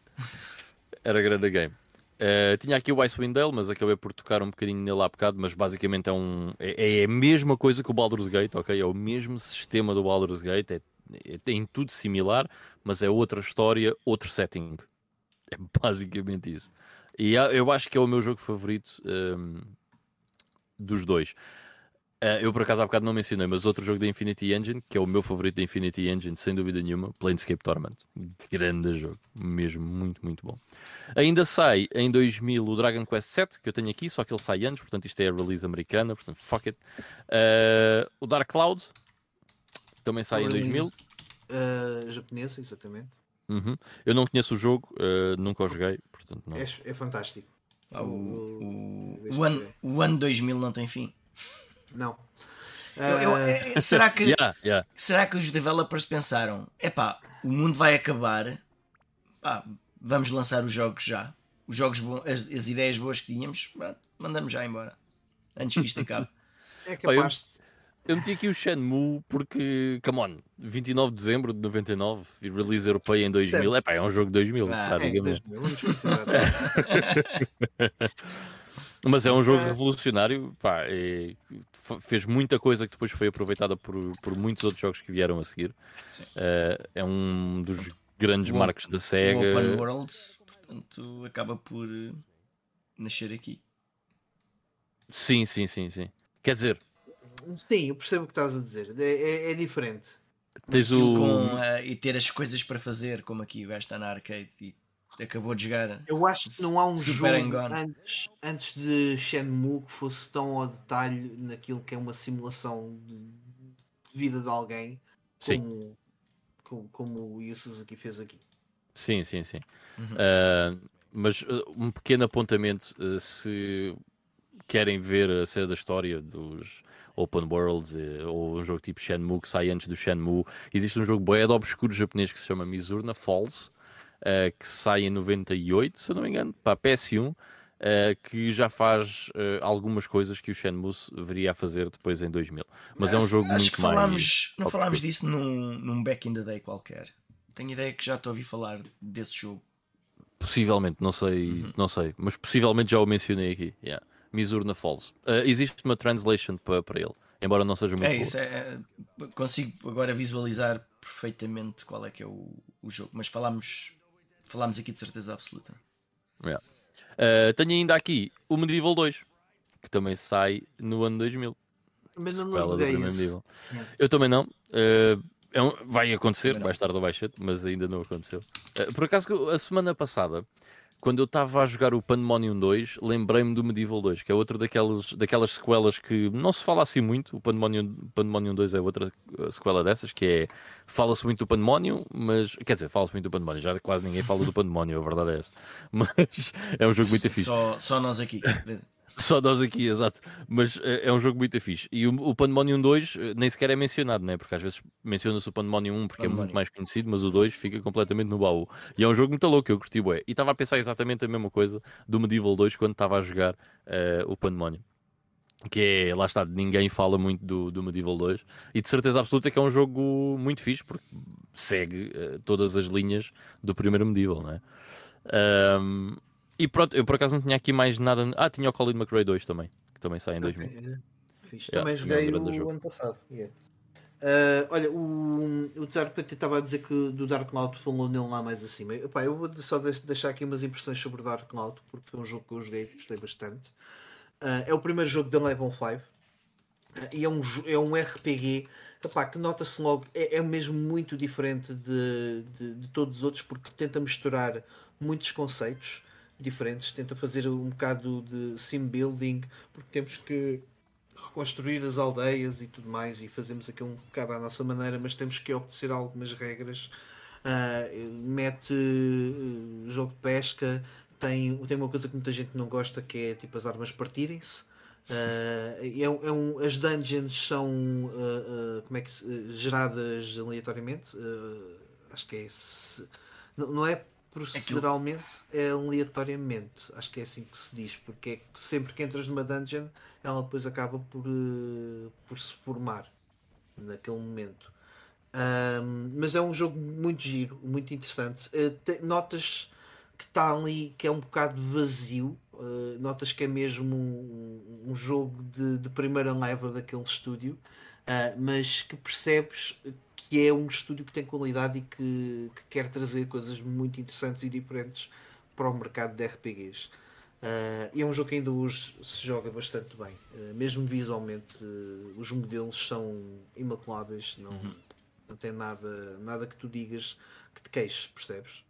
Era grande game. Eh, tinha aqui o Icewind Dale, mas acabei por tocar um bocadinho nele há bocado, mas basicamente é, um, é, é a mesma coisa que o Baldur's Gate, ok? É o mesmo sistema do Baldur's Gate, é, tem tudo similar, mas é outra história, outro setting. É basicamente isso. E eu acho que é o meu jogo favorito ehm, dos dois. Eh, eu por acaso há bocado não mencionei, mas outro jogo da Infinity Engine, que é o meu favorito da Infinity Engine, sem dúvida nenhuma, Planescape Torment. Grande jogo, mesmo muito, muito bom. Ainda sai em 2000 o Dragon Quest VII, que eu tenho aqui, só que ele sai antes, portanto isto é a release americana, portanto fuck it. Eh, o Dark Cloud também sai em 2000. Uh, japonesa, exatamente. Uhum. Eu não conheço o jogo, eh, nunca o joguei, portanto não. É, é fantástico. Ah, o, o, Este o, ano, é. o ano 2000 não tem fim. Não. Eu- eu- Ah, é- será, que, Yeah, yeah. será que os developers pensaram: epá, o mundo vai acabar, pá, vamos lançar os jogos já. Os jogos bons, as, as ideias boas que tínhamos, pá, mandamos já embora. Antes que isto acabe. é Pá, eu- capaz. Eu meti aqui o Shenmue porque, come on, 29 de dezembro de 99 e release europeia em 2000, Certo. é pá, é um jogo de 2000, Ah, É, praticamente. 2000, vamos considerar. Mas é um jogo É. revolucionário, pá, é- fez muita coisa que depois foi aproveitada por, por muitos outros jogos que vieram a seguir. Eh, é um dos grandes O- marcos da O SEGA. Open World, portanto, acaba por eh, nascer aqui. Sim, sim, sim, sim. Quer dizer, Sim, eu percebo o que estás a dizer. É, é- é diferente. tens o. com, eh, e ter as coisas para fazer, como aqui vai estar na arcade e acabou de jogar. Eu acho que não há um Super jogo antes, antes de Shenmue que fosse tão ao detalhe naquilo que é uma simulação de vida de alguém Sim, como, como, como o Yu Suzuki fez aqui. sim, sim, sim. Uhum. Uh, mas uh, um pequeno apontamento: uh, se querem ver a cena da história dos Open Worlds eh, ou um jogo tipo Shenmue que sai antes do Shenmue, existe um jogo de obscuro japonês que se chama Misurna Falls, uh, que sai em 98, se eu não me engano, para a PS1. uh, que já faz uh, algumas coisas que o Shenmue viria a fazer depois em 2000. Mas é um jogo Acho muito que mais. falámos, não obscuro. falámos disso num, num back in the day qualquer. Tenho ideia que já te ouvi falar desse jogo. Possivelmente, não sei, Uhum. não sei, mas possivelmente já o mencionei aqui. Yeah. Misurna Falls. Uh, existe uma translation para para ele, embora não seja muito É boa. isso, é, é- consigo agora visualizar perfeitamente qual é que é o, o jogo, mas falámos, falámos aqui de certeza absoluta. Yeah. Uh, tenho ainda aqui o Medieval 2, que também sai no ano 2000. Mas eu não joguei primeiro. Medieval. Yeah. Eu também não. Uh, é um- vai acontecer, mais tarde ou mais cedo, mas ainda não aconteceu. Uh, por acaso, a semana passada, quando eu estava a jogar o Pandemonium 2, lembrei-me do Medieval 2, que é outra daquelas, daquelas sequelas que não se fala assim muito. O Pandemonium, Pandemonium 2 é outra uh, sequela dessas, que é. Fala-se muito do Pandemonium, mas. Quer dizer, fala-se muito do Pandemonium, já quase ninguém fala do Pandemonium, a verdade é essa. Mas é um jogo muito fixe. Só, só nós aqui. Só nós aqui, exato. Mas eh, é um jogo muito fixe. E o, o Pandemonium 2 eh, nem sequer é mencionado, né? Porque às vezes menciona-se o Pandemonium 1 porque é muito Pandemonium. mais conhecido, mas o 2 fica completamente no baú. E é um jogo muito louco, eu curti bué. E estava a pensar exatamente a mesma coisa do Medieval 2 quando estava a jogar eh, o Pandemonium. Que é, lá está, ninguém fala muito do, do Medieval 2. E de certeza absoluta que é um jogo muito fixe porque segue eh, todas as linhas do primeiro Medieval, né? Ahm, e pronto, eu por acaso não tinha aqui mais nada. Ah, tinha o Colin McRae 2 também, que também sai em 2000. Ok, é. Yeah, Também é um joguei grande o jogo. ano passado. yeah. Ah, olha, o, o PT estava a dizer que do Dark Cloud falou nele lá mais acima. Epá, eu vou só deix- deixar aqui umas impressões sobre o Dark Cloud, porque foi um jogo que eu joguei gostei bastante. Ah, é o primeiro jogo da Level 5 ah, e é um, é um RPG epá, que nota-se logo, é, é mesmo muito diferente de, de, de todos os outros, porque tenta misturar muitos conceitos diferentes, tenta fazer um bocado de sim building, porque temos que reconstruir as aldeias e tudo mais e fazemos aqui um bocado à nossa maneira, mas temos que obedecer algumas regras. Ah, mete eh, jogo de pesca, tem, tem uma coisa que muita gente não gosta que é tipo as armas partirem-se. Ah, é, é um, as dungeons são ah, como é que geradas aleatoriamente. Acho que é esse. Não, não é proceduralmente, é aleatoriamente. Acho que é assim que se diz, porque é que sempre que entras numa dungeon, ela depois acaba por, eh, por se formar. naquele momento. Um, mas é um jogo muito giro, muito interessante. Uh, notas que está ali, que é um bocado vazio. Uh, notas que é mesmo um, um jogo de, de, primeira leva daquele estúdio, uh, mas que percebes que é um estúdio que tem qualidade e que, que, quer trazer coisas muito interessantes e diferentes para o mercado de RPGs. Uh, e é um jogo que ainda hoje se joga bastante bem, mesmo visualmente, os modelos são imaculáveis, não, uhum. não tem nada, nada que tu digas que te queixes, percebes?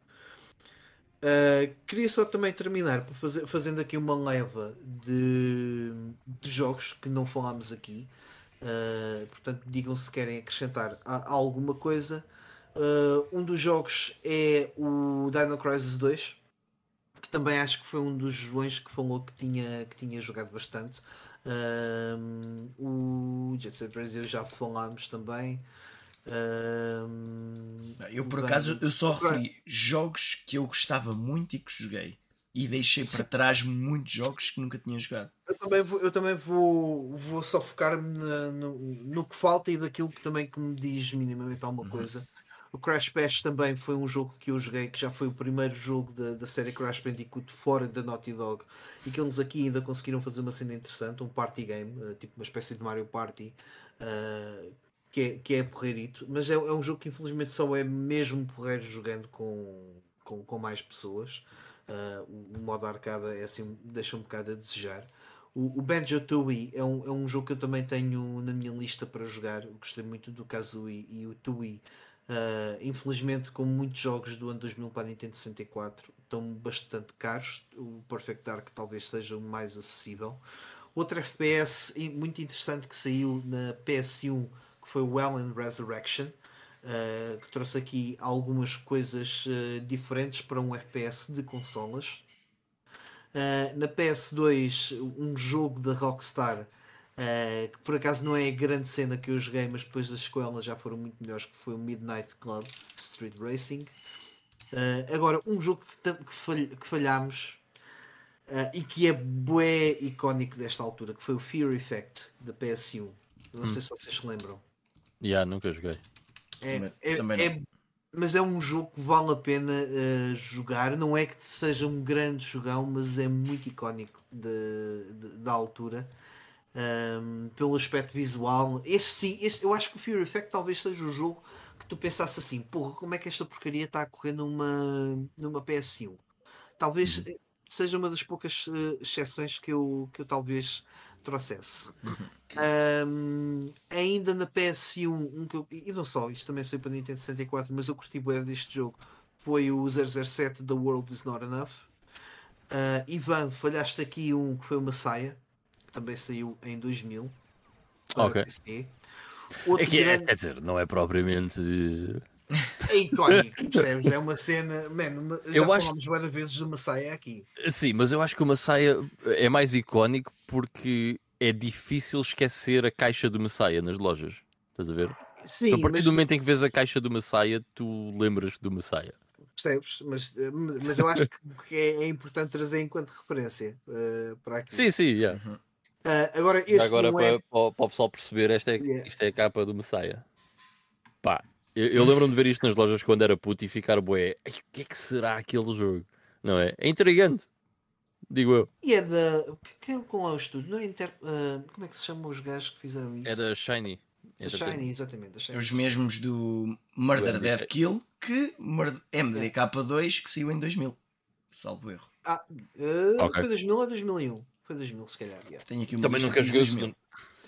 Uh, queria só também terminar fazer, fazendo aqui uma leva de, de jogos que não falámos aqui. Uh, portanto, digam se querem acrescentar a, a alguma coisa. Uh, um dos jogos é o Dino Crisis 2, que também acho que foi um dos Joões que falou que tinha, que tinha jogado bastante. o Jet Set Radio já falámos também eu por acaso eu só referi jogos que eu gostava muito e que joguei. E deixei para trás muitos jogos que nunca tinha jogado. Eu também vou, eu também vou, vou só focar-me no, no que falta e daquilo que também que me diz minimamente alguma uhum. coisa. O Crash Bash também foi um jogo que eu joguei, que já foi o primeiro jogo da, da série Crash Bandicoot fora da Naughty Dog e que eles aqui ainda conseguiram fazer uma cena interessante, um party game, eh, tipo uma espécie de Mario Party, uh, que é, que é porreirito, mas é, é, um jogo que infelizmente só é mesmo porreiro jogando com, com, com mais pessoas. Uh, o, modo arcada é assim, deixa um bocado a desejar. O, o Banjo Tooie é um, é um jogo que eu também tenho na minha lista para jogar. Eu gostei muito do Kazooie e o Tooie. Uh, infelizmente, como muitos jogos do ano 2000 para a Nintendo 64 estão bastante caros, o Perfect Dark talvez seja o mais acessível. Outro FPS muito interessante que saiu na PS1 foi o Well and Resurrection, uh, que trouxe aqui algumas coisas uh, diferentes para um FPS de consolas. Uh, na PS2, um jogo da Rockstar, que por acaso não é a grande cena que eu joguei, mas depois as escolas já foram muito melhores, que foi o Midnight Club Street Racing. agora, um jogo que, que, que falhámos e que é bué icónico desta altura, que foi o Fear Effect da PS1. Não hum. sei se vocês se lembram. Yeah, nunca joguei. É, é, é, mas é um jogo que vale a pena uh, jogar. Não é que seja um grande jogão, mas é muito icónico de, de da altura. Um, pelo aspecto visual. Este sim, este, eu acho que o Fear Effect talvez seja o jogo que tu pensasse assim: porra, como é que esta porcaria está a correr numa, numa PS1? Talvez uhum. seja uma das poucas uh, exceções que eu, que eu talvez trouxesse. Um, ainda na PS1, um eu, e não só, isto também saiu para Nintendo 64, mas eu curti bem deste jogo. Foi o 007 The World Is Not Enough. Uh, Ivan, falhaste aqui um que foi uma saia, que também saiu em 2000. Ok. É que, é, grande... Quer dizer, não é propriamente. É icónico, percebes? É uma cena. Man, já eu falamos acho... várias vezes de uma saia aqui. Sim, mas eu acho que uma saia é mais icónico porque é difícil esquecer a caixa de Messiah nas lojas. Estás a ver? Sim, a partir mas... do momento em que vês a caixa do Messiah, tu lembras do Messiah. Percebes? Mas, mas eu acho que é, é importante trazer enquanto referência uh, para aqui. Sim, sim, yeah. Uh, agora, este agora para, é... para, para, o pessoal perceber, esta é, yeah. isto é a capa do Messiah. Pá, eu, eu lembro-me de ver isto nas lojas quando era puto e ficar bué. O que é que será aquele jogo? Não é? É intrigante digo eu. E é da. Quem, qual é o estúdio? Não é Inter... Uh, como é que se chamam os gajos que fizeram isso? É da Shiny. Da Shiny, exatamente. Shiny. Os mesmos do Murder Dead Kill, que MDK2 que saiu em 2000. Salvo erro. Ah, uh, okay. foi 2000 ou 2001? Foi 2000, se calhar. Yeah. Tenho aqui Também nunca joguei o segundo.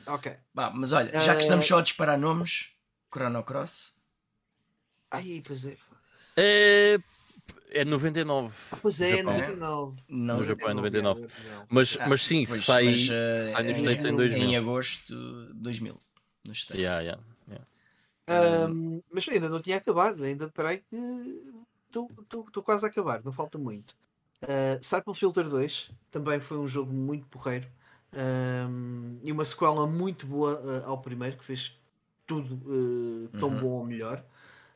Ok. Bah, mas olha, já que estamos só a disparar nomes, Chrono Cross. Ai, pois é. É, é 99. Ah, pois é, Japão. 99. Não, no Japão é 99. Mas, ah, mas sim, pois, sai, mas, uh, sai nos States em 2000. Em agosto de 2000. Nos States. Yeah, yeah, yeah. Um, mas ainda não tinha acabado, ainda peraí que estou quase a acabar, não falta muito. Uh, Cycle Filter 2 também foi um jogo muito porreiro um, e uma sequela muito boa uh, ao primeiro, que fez tudo uh, tão uhum. bom ou melhor.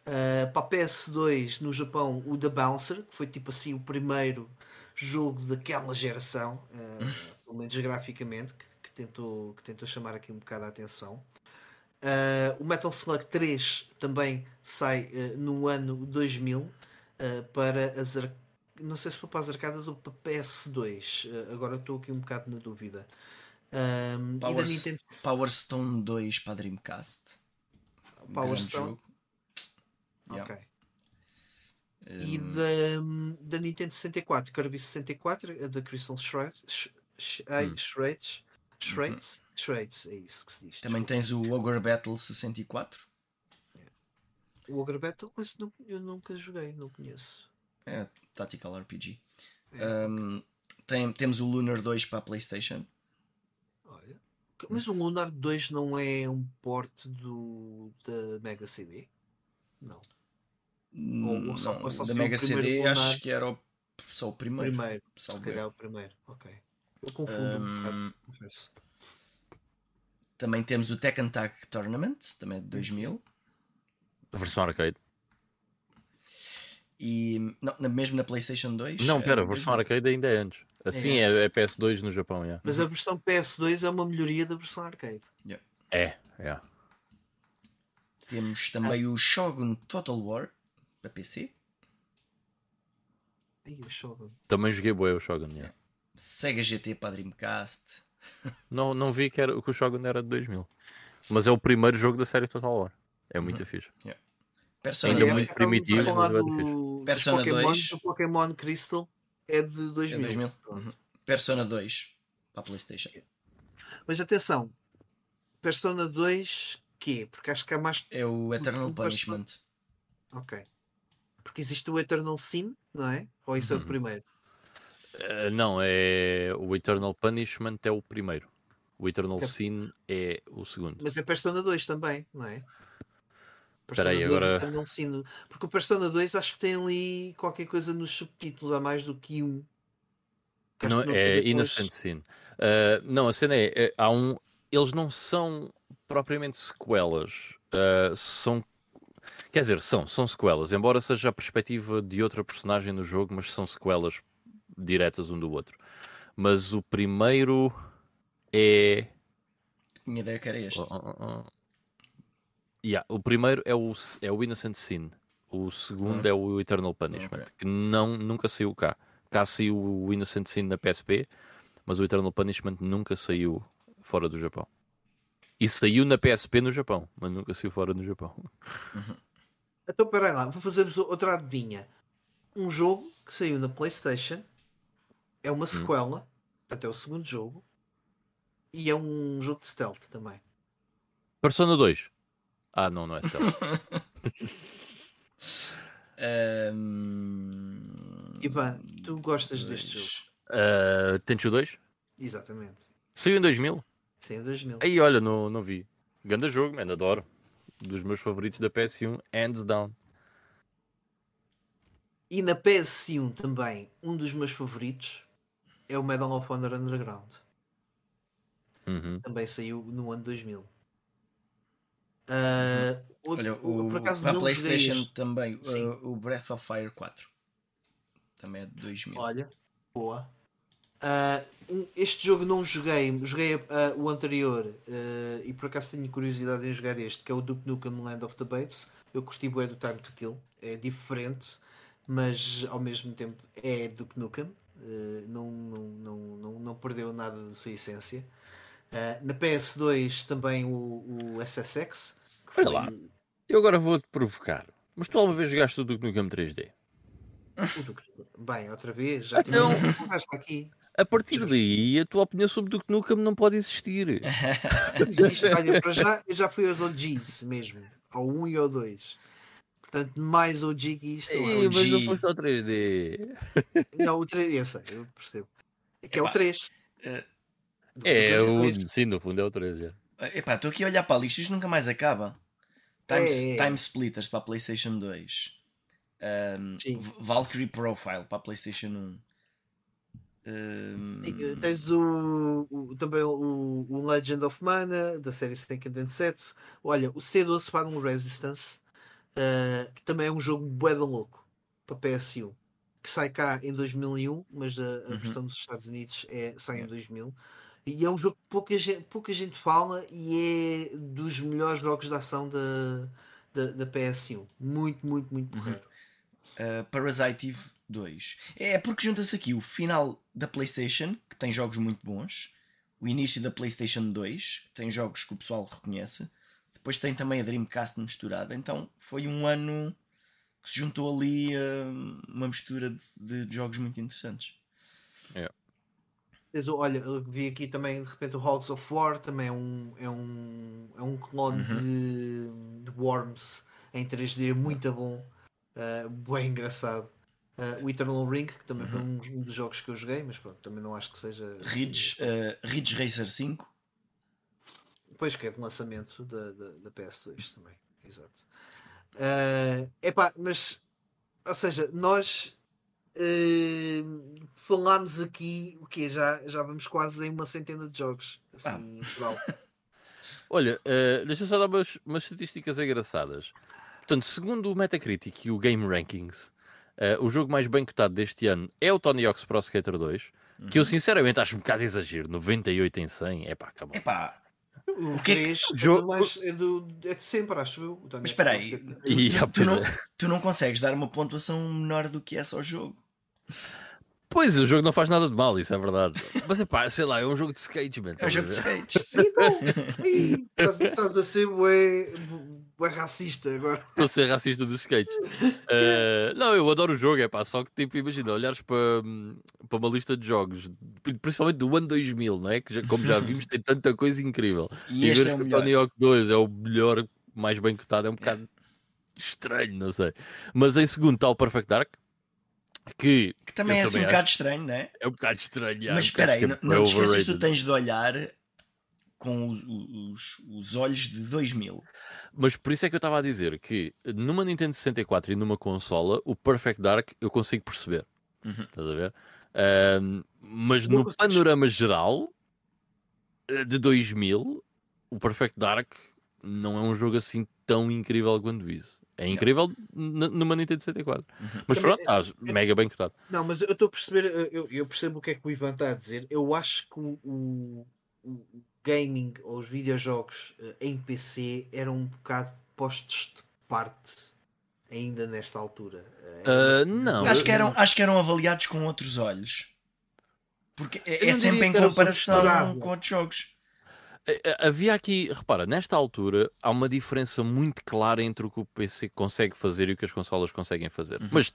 Uh, para a PS2 no Japão, o The Bouncer, que foi tipo assim o primeiro jogo daquela geração, uh, pelo menos graficamente, que, que, tentou, que tentou chamar aqui um bocado a atenção. Uh, o Metal Slug 3 também sai uh, no ano 2000 uh, para as ar... não sei se foi para as arcadas ou para PS2. agora estou aqui um bocado na dúvida. Um, Power, Nintendo... Power Stone 2 para Dreamcast. Power Stone. Ok. Um... E da, da Nintendo 64, Kirby 64, da Crystal Shreds, hum. Shreds, Shreds, uhum. Shreds, é isso que se diz. Também tens o Ogre Battle 64. O Ogre Battle, mas não, eu nunca joguei, não conheço. É, Tactical RPG. É. Um, tem, temos o Lunar 2 para a PlayStation. Olha. Mas o Lunar 2 não é um port do, da Mega CD? Não. Ou, ou só, não, ou só da Mega CD Lunar... acho que era o, só o primeiro. Primeiro, se calhar o primeiro, ok. Eu confundo um, um bocado, confesso. Também temos o Tekken Tag Tournament, também é de 2000. A versão arcade. E não, mesmo na PlayStation 2. Não, pera, a versão arcade ainda é antes. Assim é, é, é PS2 no Japão. Yeah. Mas a versão PS2 é uma melhoria da versão arcade. Yeah. É, é. Temos também ah. o Shogun Total War para PC. E o Shogun. Também joguei boa o Shogun. Yeah. Sega GT para Dreamcast. não, não vi que, era, que o Shogun era de 2000. Mas é o primeiro jogo da série Total War. É muito uhum. fixe. Yeah. Persona Ainda é, muito primitivo, mas é do, Persona Pokémon, 2. O Pokémon Crystal é de 2000. É 2000. Uhum. Persona 2 para a PlayStation. Mas atenção, Persona 2 que Porque acho que há mais. É o Eternal Punishment. Ok. Porque existe o Eternal Sin, não é? Ou isso uhum. é o uhum. primeiro? Uh, não, é o Eternal Punishment é o primeiro. O Eternal é... Sin é o segundo. Mas é Persona 2 também, não é? Espera aí, agora. Eternal Sin. Porque o Persona 2 acho que tem ali qualquer coisa nos subtítulos a mais do que um. Que não, não é Innocent Sin. Uh, não, a cena é, é, há um. Eles não são propriamente sequelas. Uh, são Quer dizer, são, são sequelas, embora seja a perspectiva de outra personagem no jogo, mas são sequelas diretas um do outro. Mas o primeiro é. Tinha ideia que era este. Uh, uh. Yeah, o primeiro é o, é o Innocent Sin. O segundo é o Eternal Punishment, okay. que não, nunca saiu cá. Cá saiu o Innocent Sin na PSP, mas o Eternal Punishment nunca saiu fora do Japão. E saiu na PSP no Japão, mas nunca saiu fora do Japão. Uhum. Então, peraí lá, vou fazer outra adivinha. Um jogo que saiu na PlayStation é uma hum. sequela, hum. portanto é o segundo jogo, e é um jogo de stealth também. Persona 2. Ah, não, não é stealth. um... Ivan, tu gostas dois. deste jogo? Uh, Tenchu 2? Exatamente. Saiu em 2000? Saiu em 2000. Aí, olha, não, não vi. Grande jogo, man, adoro. Dos meus favoritos da PS1, hands down. E na PS1 também, um dos meus favoritos é o Medal of Honor Underground. Uhum. Também saiu no ano 2000. Uh, Olha, o, por acaso a PlayStation também, uh, o Breath of Fire 4 também é de 2000. Olha, boa. Uh, este jogo não joguei, joguei uh, o anterior uh, e por acaso tenho curiosidade em jogar este, que é o Duke Nukem Land of the Babes. Eu curti bem do Time to Kill, é diferente, mas ao mesmo tempo é Duke Nukem, não, não, não, não, não perdeu nada da sua essência. na PS2 também o, o SSX. Olha lá, eu agora vou-te provocar, mas tu alguma vez jogaste o Duke Nukem 3D? Bem, outra vez, já então... aqui. A partir daí, a tua opinião sobre Duke Nukem não pode existir. Existe, olha, para já, eu já fui aos OGs mesmo, ao 1 e ao 2. Portanto, mais OG que isto. Ei, é mas não foste ao 3D. Não, o 3, eu sei, eu percebo. É que é o 3. É, é o, sim, no fundo é o 3. É. Epá, estou aqui a olhar para a lista, isto nunca mais acaba. Time, é, é. Time Splitters para a PlayStation 2. Um, Valkyrie Profile para a PlayStation 1. Um... Sim, tens o, o, também o, o, Legend of Mana da série Snake and Sets. Olha, o C12 Final Resistance, uh, que também é um jogo bué louco para PS1, que sai cá em 2001, mas a, a uhum. versão dos Estados Unidos é, sai em 2000. E é um jogo que pouca gente, pouca gente fala e é dos melhores jogos de ação da, da, da PS1. Muito, muito, muito Uhum. Uh, Parasite Eve 2. É porque junta-se aqui o final da PlayStation, que tem jogos muito bons, o início da PlayStation 2, que tem jogos que o pessoal reconhece, depois tem também a Dreamcast misturada. Então foi um ano que se juntou ali uh, uma mistura de, de jogos muito interessantes. Mas, olha, eu vi aqui também de repente o Hogs of War, também é um, é um, é um clone Uhum. de, de Worms em 3D muito bom, uh, bem engraçado. Uh, o Eternal Ring, que também foi um, um dos jogos que eu joguei, mas pronto, também não acho que seja. Ridge, uh, Ridge Racer 5. Pois que é de lançamento da, da, da PS2 também, exato. Uh, epá, mas, ou seja, nós uh, falámos aqui, o quê? Já, já vamos quase em uma centena de jogos. Assim, geral. Olha, eh, deixa eu só dar umas, umas estatísticas engraçadas. Portanto, segundo o Metacritic e o Game Rankings, eh, o jogo mais bem cotado deste ano é o Tony Hawk's Pro Skater 2, que eu sinceramente acho um bocado exagero. 98 em 100, é pá, acabou. Epá, O O que é que- 3 jogo- é, mais- é, do, é de sempre, acho eu. Mas espera aí. E, ah, tu, pois, não, é. tu não consegues dar uma pontuação menor do que essa ao jogo. Pois, o jogo não faz nada de mal, isso é verdade. Mas é pá, sei lá, é um jogo de skate, man. É um jogo de. Ih, Estás estás a ser bué, bué racista agora. Estou a ser racista dos skates. Eh, não, eu adoro o jogo, é pá, só que tipo, imagina, olhares para, para uma lista de jogos, principalmente do ano 2000, não é? Que já- como já vimos, tem tanta coisa incrível. E E, este ver é o melhor. Tony Hawk 2 é o melhor, mais bem cotado, é um bocado estranho, não sei. Mas em segundo está o Perfect Dark, que Que também é assim também um bocado estranho, não é? é um bocado estranho. já, Mas um espera aí, não, é não te esqueças que tu tens de olhar com os, os, os olhos de 2000. Mas por isso é que eu estava a dizer que numa Nintendo 64 e numa consola, o Perfect Dark eu consigo perceber. Uhum. Estás a ver? Mas no panorama geral eh, de 2000, o Perfect Dark não é um jogo assim tão incrível quanto isso. É incrível numa Nintendo 64. Uhum. Mas pronto, está mega bem cotado. Não, mas eu estou a perceber, eu, eu percebo o que é que o Ivan está a dizer. Eu acho que o, o- o gaming ou os videojogos eh, em PC eram um bocado postos de parte ainda nesta altura. Mas- não, acho, que eram, acho que eram avaliados com outros olhos. Porque é, é sempre em comparação com outros jogos. Eh, Havia aqui, repara, nesta altura há uma diferença muito clara entre o que o PC consegue fazer e o que as consolas conseguem fazer. Uhum. Mas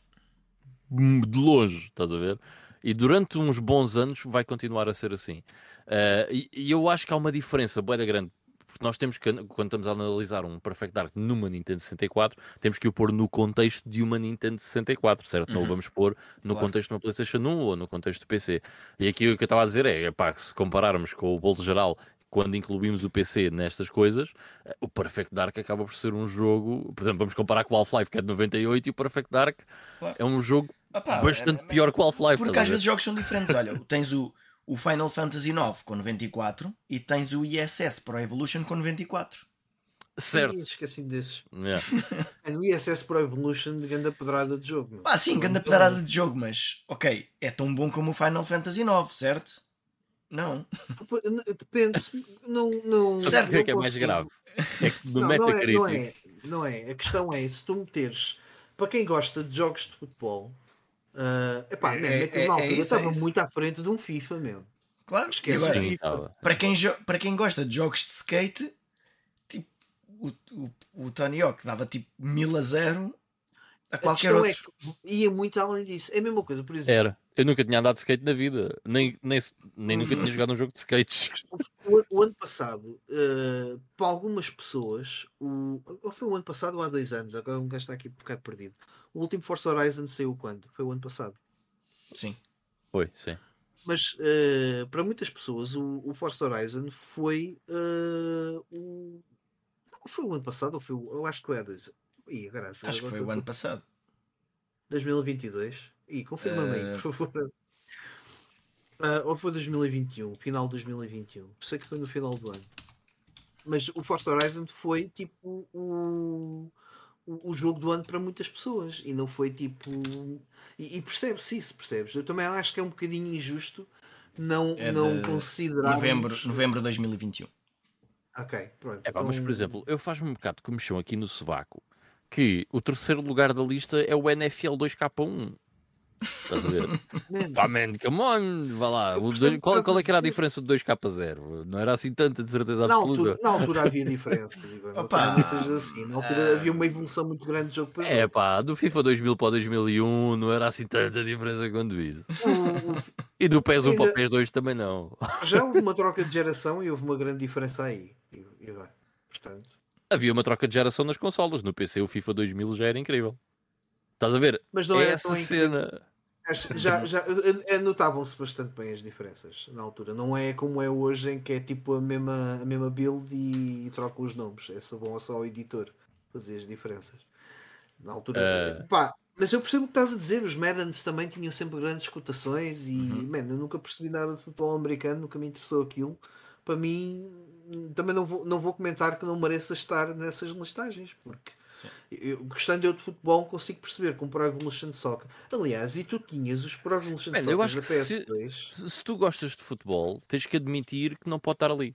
de longe, estás a ver? E durante uns bons anos vai continuar a ser assim. Eh, e, e eu acho que há uma diferença bué da grande. Porque nós temos que, quando estamos a analisar um Perfect Dark numa Nintendo 64, temos que o pôr no contexto de uma Nintendo 64, certo? Não o Uhum. vamos pôr no Claro. contexto de uma PlayStation 1 ou no contexto do PC. E aqui o que eu estava a dizer é, pá, se compararmos com o bolo geral, quando incluímos o PC nestas coisas, eh, o Perfect Dark acaba por ser um jogo. Por exemplo, vamos comparar com o Half-Life, que é de 98, e o Perfect Dark Claro. é um jogo Ah pá, bastante é- pior que o Half-Life. Porque às vezes os jogos são diferentes. Olha, tens o, o Final Fantasy IX com 94 e tens o ISS Pro Evolution com 94. Certo. Ih, Esqueci desses. Yeah. O ISS Pro Evolution de grande pedrada de jogo. meu. Ah, sim, grande pedrada de jogo, mas ok, é tão bom como o Final Fantasy IX, certo? Não. Depende. Não, não, Certo. O que é não que é mais grave? É que no Não, não é, não é, não é. A questão é se tu meteres para quem gosta de jogos de futebol, ah, epá, É- man, é- é é estava muito à frente de um FIFA, meu. Claro, Esquece. agora, Sim, FIFA. para, quem para quem gosta de jogos de skate, tipo, o, o, o Tony Hawk dava tipo 1000 a 0 a A qualquer questão outro. é que ia muito além disso. É a mesma coisa, por exemplo, Era. Eu nunca tinha andado de skate na vida. Nem, nem, nem nunca tinha jogado um jogo de skates. o, o ano passado, ah, para algumas pessoas, o, ou foi o ano passado ou há dois anos, agora um gajo está aqui um bocado perdido. O último Forza Horizon saiu quando? Foi o ano passado. Sim. Foi, sim. Mas eh, para muitas pessoas o, o Forza Horizon foi eh, o. Não foi o ano passado, ou foi o. Eu acho que foi há dois. Graças, Acho que foi o ano passado. 2022. Ih, confirma-me aí, Eh, por favor. Ah, ou foi 2021, final de 2021. Sei que foi no final do ano. Mas o Forza Horizon foi tipo o, o, o jogo do ano para muitas pessoas e não foi tipo. E, e percebe-se isso, percebes? Eu também acho que é um bocadinho injusto não, É não de considerarmos... Novembro, novembro de 2021. Ok, pronto. É pá, mas por então- exemplo, eu faz-me um bocado de comichão aqui no sovaco que o terceiro lugar da lista é o NFL 2K1. Estás a ver? Pá, man, come on, vá lá. Dois- qual, qual a é que era a diferença de 2K0? Não era assim tanta, de certeza na, absoluta. altura, na altura havia diferenças. Não Opa, sejas assim. Na altura ah, havia uma evolução muito grande de jogo para É jogo. pá, do FIFA 2000 para o 2001 não era assim tanta diferença quanto isso. E do PES 1 para o Ainda- PES 2 também não. já houve uma troca de geração e houve uma grande diferença aí. E, e vai. Portanto, Havia uma troca de geração nas consolas. No PC o FIFA 2000 já era incrível. Estás a ver? mas não era Essa cena. Já, já notavam-se bastante bem as diferenças na altura. Não é como é hoje em que é tipo a mesma, a mesma build e, trocam os nomes. É só bom só o editor fazer as diferenças. Na altura. Eh. Pá, mas eu percebo o que estás a dizer. Os Maddens também tinham sempre grandes cotações e Uhum. man, eu nunca percebi nada de futebol americano, nunca me interessou aquilo. Para mim, também não vou, não vou comentar que não mereça estar nessas listagens, porque eu, gostando eu de futebol, consigo perceber com o Pro Evolution Soccer. Aliás, e tu tinhas os Pro Evolution Man, Soccer da que se- PS2. Se, se tu gostas de futebol, tens que admitir que não pode estar ali.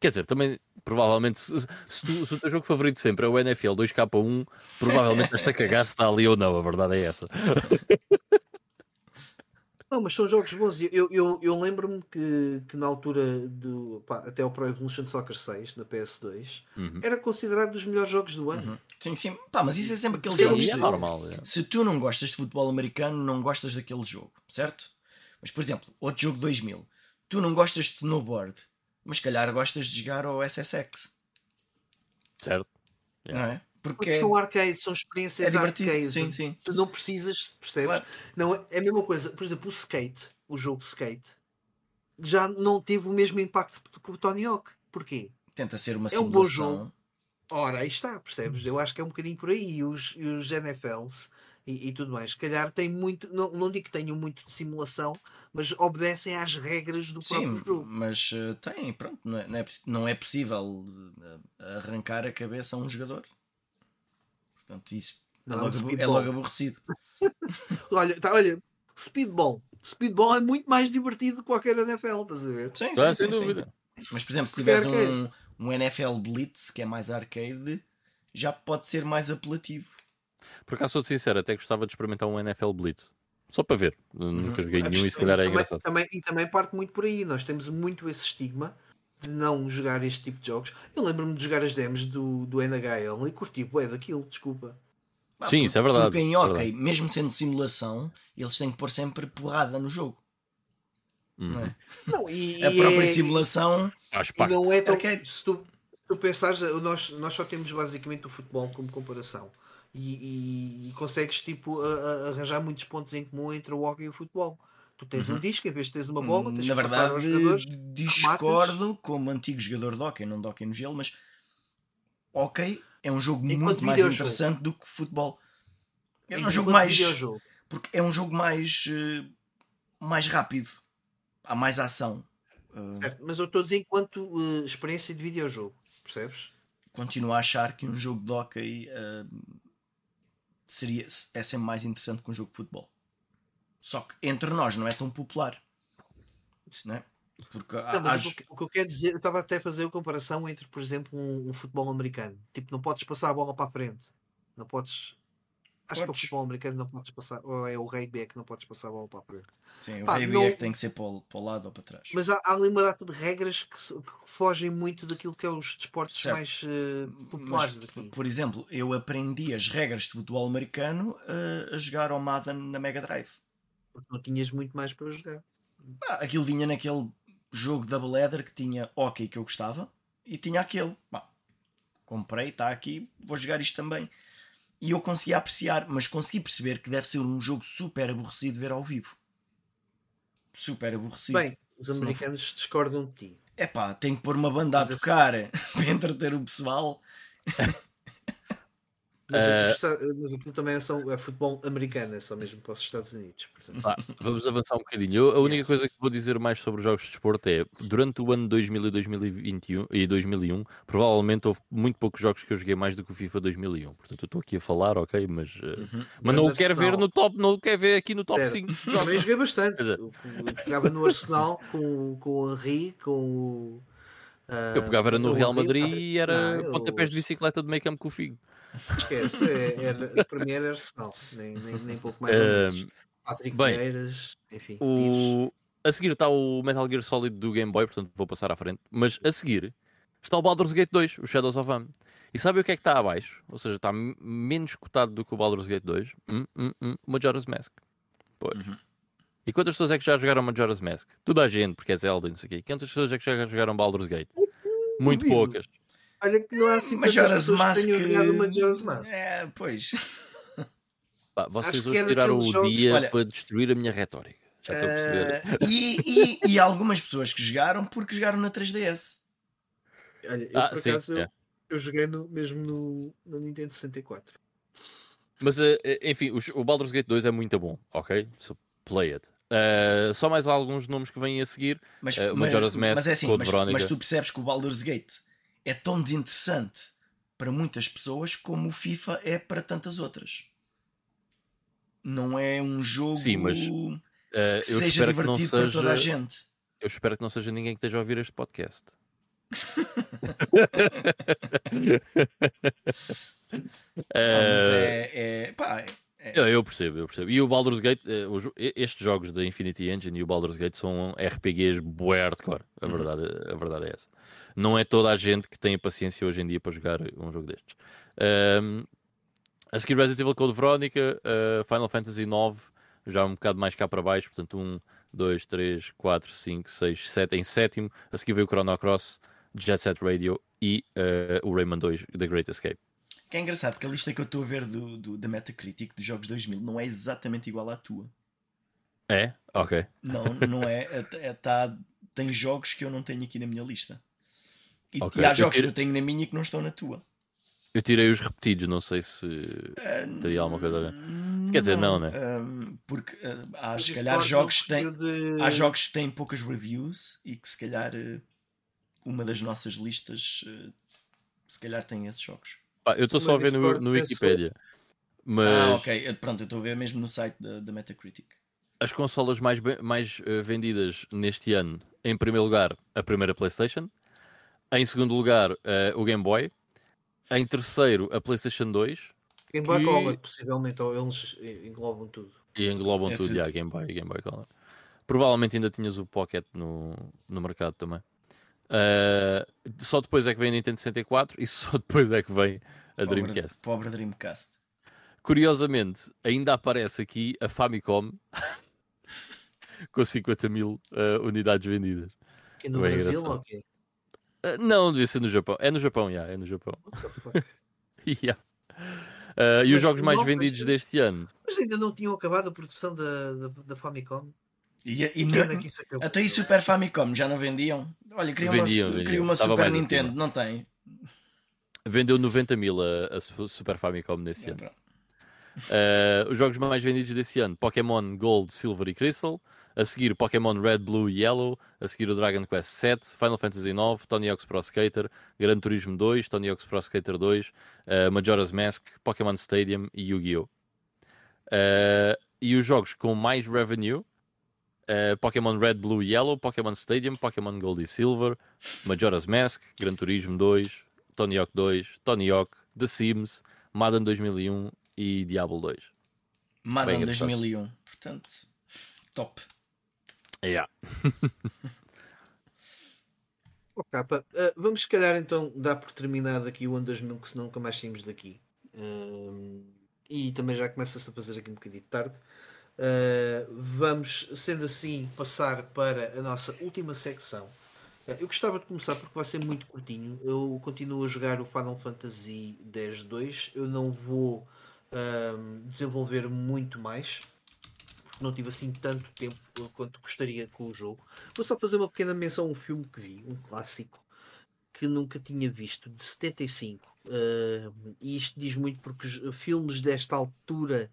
Quer dizer, também, provavelmente, se, se tu- se o teu jogo favorito sempre é o NFL 2K1, provavelmente esta cagar se está ali ou não, a verdade é essa. Não, mas são jogos bons. Eu, eu, eu lembro-me que, que na altura do pá, até o Pro Evolution Soccer 6 na PS2 Uhum. era considerado dos melhores jogos do ano. Uhum. Sim, sim. Pá, mas isso é sempre aquele Sim, jogo. É de- normal. é. Se tu não gostas de futebol americano, não gostas daquele jogo, certo? Mas, por exemplo, outro jogo 2000. Tu não gostas de snowboard, mas se calhar gostas de jogar ao SSX, Certo? não é? Porque, Porque é, são arcades, são experiências é arcades. Sim, sim. Tu não precisas, percebes? Claro. Não, é- é a mesma coisa. Por exemplo, o skate, o jogo skate, já não teve o mesmo impacto que o Tony Hawk. Porquê? Tenta ser uma É um bom simulação. jogo. Ora, aí está, percebes? Eu acho que é um bocadinho por aí. E os, e os NFLs e, e tudo mais, se calhar têm muito, não, não digo que tenham muito de simulação, mas obedecem às regras do Sim, próprio jogo. mas eh, tem, pronto, não é, não é, não é possível eh, arrancar a cabeça a um jogador. Portanto, isso é logo, é logo aborrecido. Olha, tá, olha, speedball. Speedball é muito mais divertido que qualquer NFL, estás a ver? Sim, sim, sim, sem sim. dúvida. Mas, por exemplo, se Porque tiveres um, um NFL Blitz, que é mais arcade, já pode ser mais apelativo. Por acaso, sou sincero, até gostava de experimentar um NFL Blitz. Só para ver. Nunca joguei nenhum e se calhar é também, engraçado. também- e também parte muito por aí. Nós temos muito esse estigma de não jogar este tipo de jogos. Eu lembro-me de jogar as demos do, do NHL e curti bué daquilo, desculpa. Sim, por- isso é verdade, Porque em é hockey, verdade. mesmo sendo simulação, eles têm que pôr sempre porrada no jogo. Uhum. Não é? Não, e, A própria é- simulação. parte. não é tão. Arcade. Se tu, tu pensares, nós, nós só temos basicamente o futebol como comparação. E, e- e consegues tipo, a- a- arranjar muitos pontos em comum entre o hockey e o futebol. Tu tens um Uhum. disco, em vez de teres uma bola, tens Na que passar aos jogadores. verdade, discordo como antigo jogador de hockey, não de hockey no gelo, mas hockey é um jogo Enquanto muito mais videojogo. interessante do que futebol. É um enquanto jogo mais. videojogo. Porque é um jogo mais. eh, mais rápido. Há mais ação. Eh, Certo, mas eu estou a dizer enquanto eh, experiência de videojogo, percebes? continuo a achar que um jogo de hockey eh, seria, é sempre mais interessante que um jogo de futebol. Só que entre nós não é tão popular. Não é? Porque há- Não, mas há o, que, o que eu quero dizer, eu estava até a fazer a comparação entre, por exemplo, um, um futebol americano. Tipo, não podes passar a bola para a frente. Não podes. Acho que Podes. o futebol americano não podes passar. Ou é o rugby é que não podes passar a bola para a frente. Sim, o pá, rugby não- é que tem que ser para o, para o lado ou para trás. Mas há, há ali uma data de regras que, que fogem muito daquilo que é os desportos Certo. mais Mas, populares aqui. por exemplo, eu aprendi as regras de futebol americano eh, a jogar ao Madden na Mega Drive. Porque não tinhas muito mais para jogar. Pá, aquilo vinha naquele jogo double header que tinha hockey que eu gostava e tinha aquele. Pá, comprei, está aqui, vou jogar isto também. E eu consegui apreciar, mas consegui perceber que deve ser um jogo super aborrecido de ver ao vivo. Super aborrecido. Bem, os não for- americanos discordam de ti. É pá, tem que pôr uma banda a Mas esse- tocar para entreter o pessoal. Mas, está- mas aquilo também é, só, é futebol americano, é só mesmo para os Estados Unidos. Pá, vamos avançar um bocadinho. Eu- a única coisa que vou dizer mais sobre os jogos de desporto é durante o ano 2000 e 2021 e 2001, provavelmente houve muito poucos jogos que eu joguei mais do que o FIFA 2001. Portanto, eu estou aqui a falar, ok, mas, uh, Uhum. mas não o quero ver no top, não o quero ver aqui no top Certo. 5 Também joguei bastante. Eu, eu pegava no Arsenal com, com o Henry, com o. ah, Eu pegava era no o Real Madrid e era não, eu- pontapés de bicicleta de meio campo com o Figo. Esquece, é- era, para mim era Arsenal, nem, nem, nem pouco mais menos. Patrick bem, Vieiras, enfim. Pires. O... A seguir está o Metal Gear Solid do Game Boy, portanto vou passar à frente. Mas a seguir está o Baldur's Gate 2, o Shadows of Am. E sabe o que é que está abaixo? Ou seja, está menos cotado do que o Baldur's Gate 2. Hum, hum, hum, Majora's Mask. Pois. Uhum. E quantas pessoas é que já jogaram Majora's Mask? Toda a gente, porque é Zelda e não sei o quê. Quantas pessoas é que já jogaram Baldur's Gate? Muito poucas. Olha que não há assim Majora's Mask. Majora's Mask. É, pois. Pá, vocês hoje tiraram o dia Olha- para destruir a minha retórica. Já estou a perceber. Eh, e, e, e algumas pessoas que jogaram porque jogaram na 3DS. Olha, eu Ah, por sim, acaso é. eu, eu joguei no, mesmo no, no Nintendo 64. Mas, eh, enfim, os- o Baldur's Gate 2 é muito bom, ok? So, play it. Eh, só mais alguns nomes que vêm a seguir. Mas, o mas, Majora's Mask, mas é assim, mas, mas tu percebes que o Baldur's Gate é tão desinteressante para muitas pessoas como o FIFA é para tantas outras. Não é um jogo Sim, mas, Eh, que seja espero que divertido para toda a seja- gente. Eu espero que não seja ninguém que esteja a ouvir este podcast. Pá, mas é, é, pá, é- eu, eu percebo, eu percebo. E o Baldur's Gate, eh, estes jogos da Infinity Engine e o Baldur's Gate são RPGs bué hardcore. A Uhum. verdade, a verdade é essa. Não é toda a gente que tem a paciência hoje em dia para jogar um jogo destes. Ahm, a seguir Resident Evil Code Veronica, eh, Final Fantasy IX, já um bocado mais cá para baixo, portanto 1, 2, 3, 4, 5, 6, 7 em sétimo. A seguir veio o Chrono Cross, Jet Set Radio e eh, o Rayman 2, The Great Escape. Que é engraçado que a lista que eu estou a ver do, do- da Metacritic dos jogos 2000 não é exatamente igual à tua. É? Ok. Não, não é. é, é- tá- tem jogos que eu não tenho aqui na minha lista. E, Ok, e há eu jogos tiro- que eu tenho na minha que não estão na tua. Eu tirei os repetidos, não sei se teria alguma coisa a ver. Quer dizer, não, né? Hum, porque uh, há Mas se calhar pode jogos que têm. de- Há jogos que têm poucas reviews e que se calhar uh, uma das nossas listas uh, se calhar tem esses jogos. Pá, eu estou só a ver no, no Wikipedia. Mas Ah, ok. Eu- Pronto, eu estou a ver mesmo no site da, da Metacritic. as consolas mais, mais eh, vendidas neste ano, em primeiro lugar, a primeira PlayStation. Em segundo lugar, eh, o Game Boy. Em terceiro, a PlayStation 2. Game Boy que- Color, possivelmente, ou eles englobam tudo. E englobam É tudo, tudo. já, Game Boy Game Boy Color. Provavelmente ainda tinhas o Pocket no, no mercado também. Eh, só depois é que vem a Nintendo 64 e só depois é que vem a Pobre- Dreamcast. Pobre Dreamcast. Curiosamente, ainda aparece aqui a Famicom com 50 mil eh, unidades vendidas. Que no Bem Brasil, engraçado. ok. Eh, não, devia ser no Japão. É no Japão, já, é no Japão. Yeah. E os Mas jogos mais não, mas- vendidos deste ano? Mas ainda não tinham acabado a produção da, da, da Famicom. E, e, Que não- ano é que isso acabou? até aí Super Famicom já não vendiam? Olha, queria uma, Vendiam, su- vendiam. queria uma Super Nintendo, acima. não tem. Vendeu 90 mil a, a Su- Super Famicom nesse ano. Pronto. Eh, os jogos mais vendidos desse ano: Pokémon Gold, Silver e Crystal. A seguir, Pokémon Red, Blue e Yellow. A seguir, o Dragon Quest VII, Final Fantasy IX, Tony Hawk's Pro Skater, Gran Turismo 2, Tony Hawk's Pro Skater 2, eh, Majora's Mask, Pokémon Stadium e Yu-Gi-Oh! Eh, e os jogos com mais revenue: eh, Pokémon Red, Blue e Yellow, Pokémon Stadium, Pokémon Gold e Silver, Majora's Mask, Gran Turismo 2, Tony Hawk 2, Tony Hawk, The Sims, Madden 2001 e Diablo 2. Madden Bem engraçado. 2001. Portanto, top. Yeah. Oh, capa. Ah, vamos se calhar então dar por terminado aqui o ano 2000, que senão nunca mais saímos daqui. Ahm, e também já começa-se a fazer aqui um bocadinho de tarde. Ah, vamos, sendo assim, passar para a nossa última secção. Ah, eu gostava de começar porque vai ser muito curtinho. Eu continuo a jogar o Final Fantasy X-2. Eu não vou ahm, desenvolver muito mais. Porque não tive assim tanto tempo quanto gostaria com o jogo. Vou só fazer uma pequena menção a um filme que vi, um clássico, que nunca tinha visto, de 75. Uh, e isto diz muito porque filmes desta altura,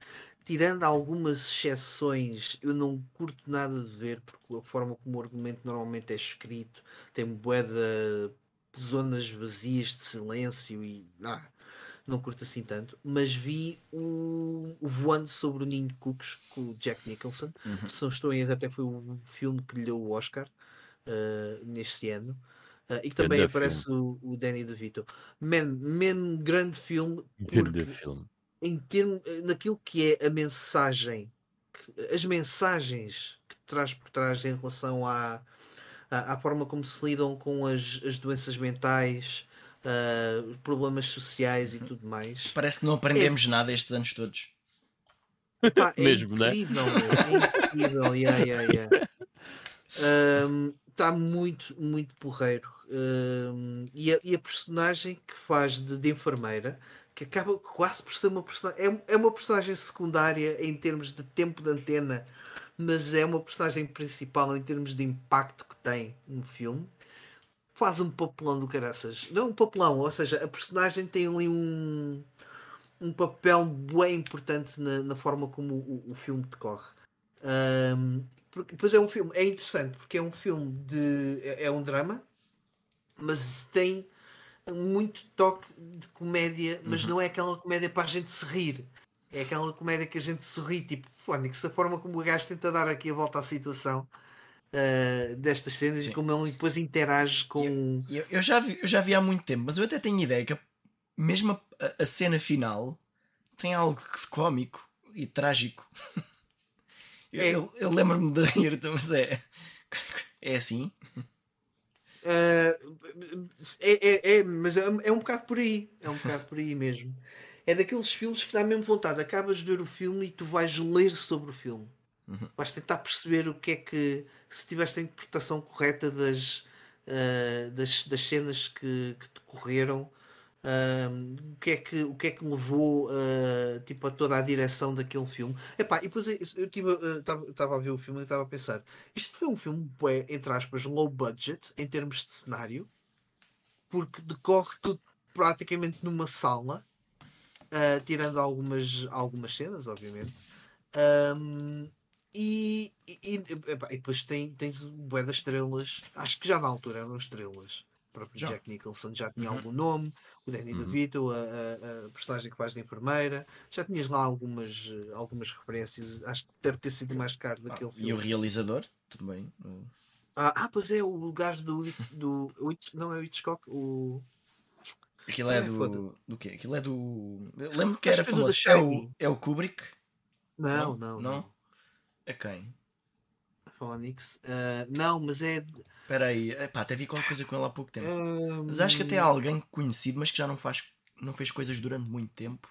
tirando algumas exceções, eu não curto nada de ver, porque a forma como o argumento normalmente é escrito tem de zonas vazias de silêncio e ah, não curto assim tanto. Mas vi o, o Voando sobre o Ninho de Cucos com o Jack Nicholson. Uhum. Se não estou em erro, até foi o filme que lhe deu o Oscar uh, neste ano. Uh, e que também Grande aparece o, o Danny DeVito. Man, man, grande filme. Grande filme. Em termo, naquilo que é a mensagem, que- as mensagens que traz por trás em relação à, à, à forma como se lidam com as, as doenças mentais, os problemas sociais e tudo mais. Parece que não aprendemos nada estes anos todos. Pá, é Mesmo, né? incrível, meu, é incrível, yeah, yeah, yeah. Está muito, muito porreiro. Um, e, a, e a personagem que faz de, de enfermeira, que acaba quase por ser uma personagem, é, é uma personagem secundária em termos de tempo de antena, mas é uma personagem principal em termos de impacto que tem no filme. Faz um papelão do caraças. Não um papelão, ou seja, a personagem tem ali um, um papel bem importante na, na forma como o, o filme decorre. Um, porque, depois é um filme, é interessante porque é um filme de. é, é um drama, mas tem muito toque de comédia, mas não é aquela comédia para a gente se rir. É aquela comédia que a gente sorri, tipo, Fónix, a forma como o gajo tenta dar aqui a volta à situação uh, destas cenas Sim. e como ele depois interage com. Eu, eu já vi, eu já vi há muito tempo, mas eu até tenho ideia que mesmo a, a cena final tem algo de cómico e trágico. Eu, É. eu- eu lembro-me de rir, então, mas é. É assim. Uh, é, é, é, mas é, é um bocado por aí. É um bocado por aí mesmo. É daqueles filmes que dá mesmo vontade. Acabas de ver o filme e tu vais ler sobre o filme. Uhum. Vais tentar perceber o que é que. Se tiveste a interpretação correta das, uh, das, das cenas que, que decorreram. Um, o, que é que, o que é que levou uh, tipo, a toda a direção daquele filme Epá, e depois eu estava a ver o filme e estava a pensar isto foi um filme bué, entre aspas low budget em termos de cenário porque decorre tudo praticamente numa sala ah, tirando algumas, algumas cenas obviamente Ahm, e, e, epá, e depois tem, tens o bué das estrelas acho que já na altura eram estrelas o próprio. Jack Nicholson já tinha Uhum. algum nome o Danny Uhum. DeVito a, a, a personagem que faz de enfermeira já tinhas lá algumas, algumas referências acho que deve ter sido mais caro Ah, daquele e filme o realizador também. ah, ah, pois é, o gajo do, do não é o Hitchcock, o Aquilo é É, do. foda. Do quê? Aquilo é do. Eu lembro que era famoso. É o, é o Kubrick? Não? não, Não? não. É quem? Phoenix. Ah, não, mas é Espera aí. Epá, até vi qualquer coisa com ele há pouco tempo. Mas acho que até há alguém conhecido, mas que já não faz. Não fez coisas durante muito tempo.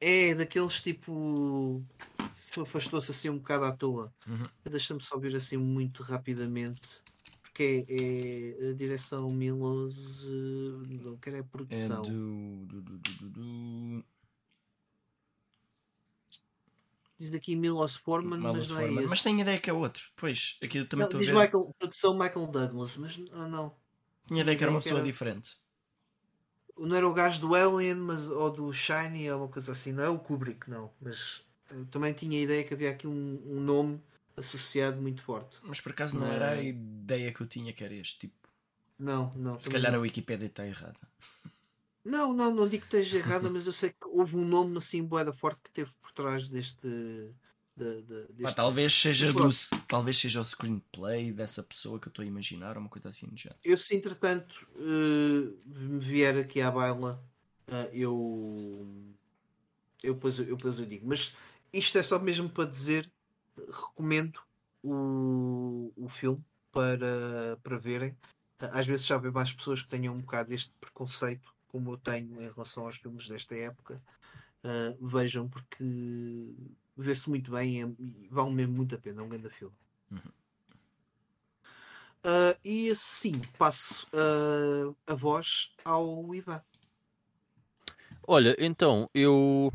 é daqueles tipo afastou-se assim um bocado à toa. Uhum. Deixa-me só ver assim muito rapidamente. Porque é, é a direção Milos, não quero é a É produção. do. do, do, do, do, do... Diz aqui Milos Forman, mas Milos não é Forman. esse. Mas tenho ideia que é outro. Pois, aqui também Não, estou diz ver. Michael, produção Michael Douglas, mas ah, não. Tinha ideia que era uma pessoa era- diferente. Não era o gajo do Alien, mas, ou do Shiny, ou uma coisa assim. Não é o Kubrick, não. Mas eu também tinha a ideia que havia aqui um, um nome associado muito forte. Mas por acaso não Não. era a ideia que eu tinha que era este tipo. Não, não. Se calhar não. a Wikipédia está errada. Não, não, não digo que esteja errada, mas eu sei que houve um nome assim, boeda forte que teve por trás deste. de- de- Pá, deste... talvez seja do, talvez seja o screenplay dessa pessoa que eu estou a imaginar, ou uma coisa assim já. Eu, se entretanto eh, me vier aqui à baila, eh, eu, eu, depois, eu depois eu digo. Mas isto é só mesmo para dizer, recomendo o, o filme para, para verem. Eh, Às vezes já há mais pessoas que tenham um bocado este preconceito, como eu tenho em relação aos filmes desta época. Eh, vejam, porque vê-se muito bem é- e vale mesmo muito a pena. É um grande filme. Uhum. Ah, e assim passo ah, a voz ao Ivan. Olha, então, eu.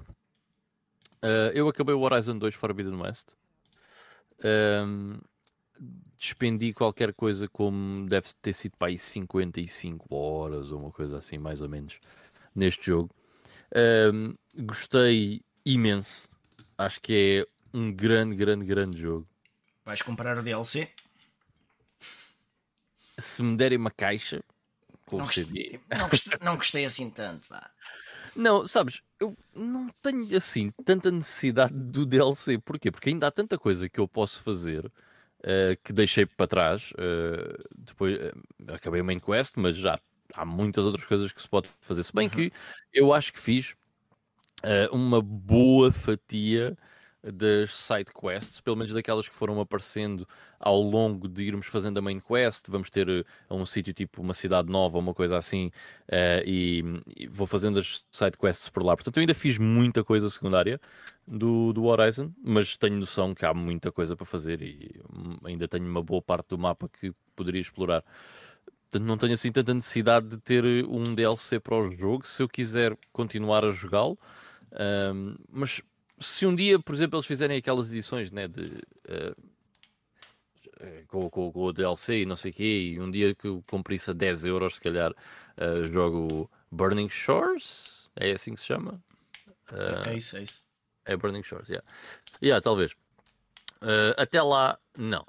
eu acabei o Horizon 2 Forbidden West. Ehm, despendi qualquer coisa como deve ter sido para aí 55 horas ou uma coisa assim, mais ou menos, neste jogo. Um, gostei imenso. Acho que é um grande, grande, grande jogo. Vais comprar o DLC? Se me derem uma caixa com não, o CD. Gostei, não, gostei, não gostei assim tanto. Vá. Não, sabes, eu não tenho assim tanta necessidade do DLC. Porquê? Porque ainda há tanta coisa que eu posso fazer uh, que deixei para trás. Uh, depois uh, acabei o main quest, mas já há muitas outras coisas que se pode fazer. Se bem uhum. que eu acho que fiz uma boa fatia das side quests, pelo menos daquelas que foram aparecendo ao longo de irmos fazendo a main quest. Vamos ter uh, um sítio tipo uma cidade nova, uma coisa assim, uh, e, e, vou fazendo as side quests por lá. Portanto, eu ainda fiz muita coisa secundária do, do Horizon, mas tenho noção que há muita coisa para fazer e hum, ainda tenho uma boa parte do mapa que poderia explorar. Portanto, não tenho assim tanta necessidade de ter um DLC para o jogo se eu quiser continuar a jogá-lo. Um, mas se um dia, por exemplo, eles fizerem aquelas edições né, de, uh, com, com, com, o DLC e não sei o quê, e um dia que eu compre isso a 10 euros, se calhar uh, jogo Burning Shores, é assim que se chama? Uh, é isso, é isso. É Burning Shores, yeah. Yeah, talvez. até lá, não.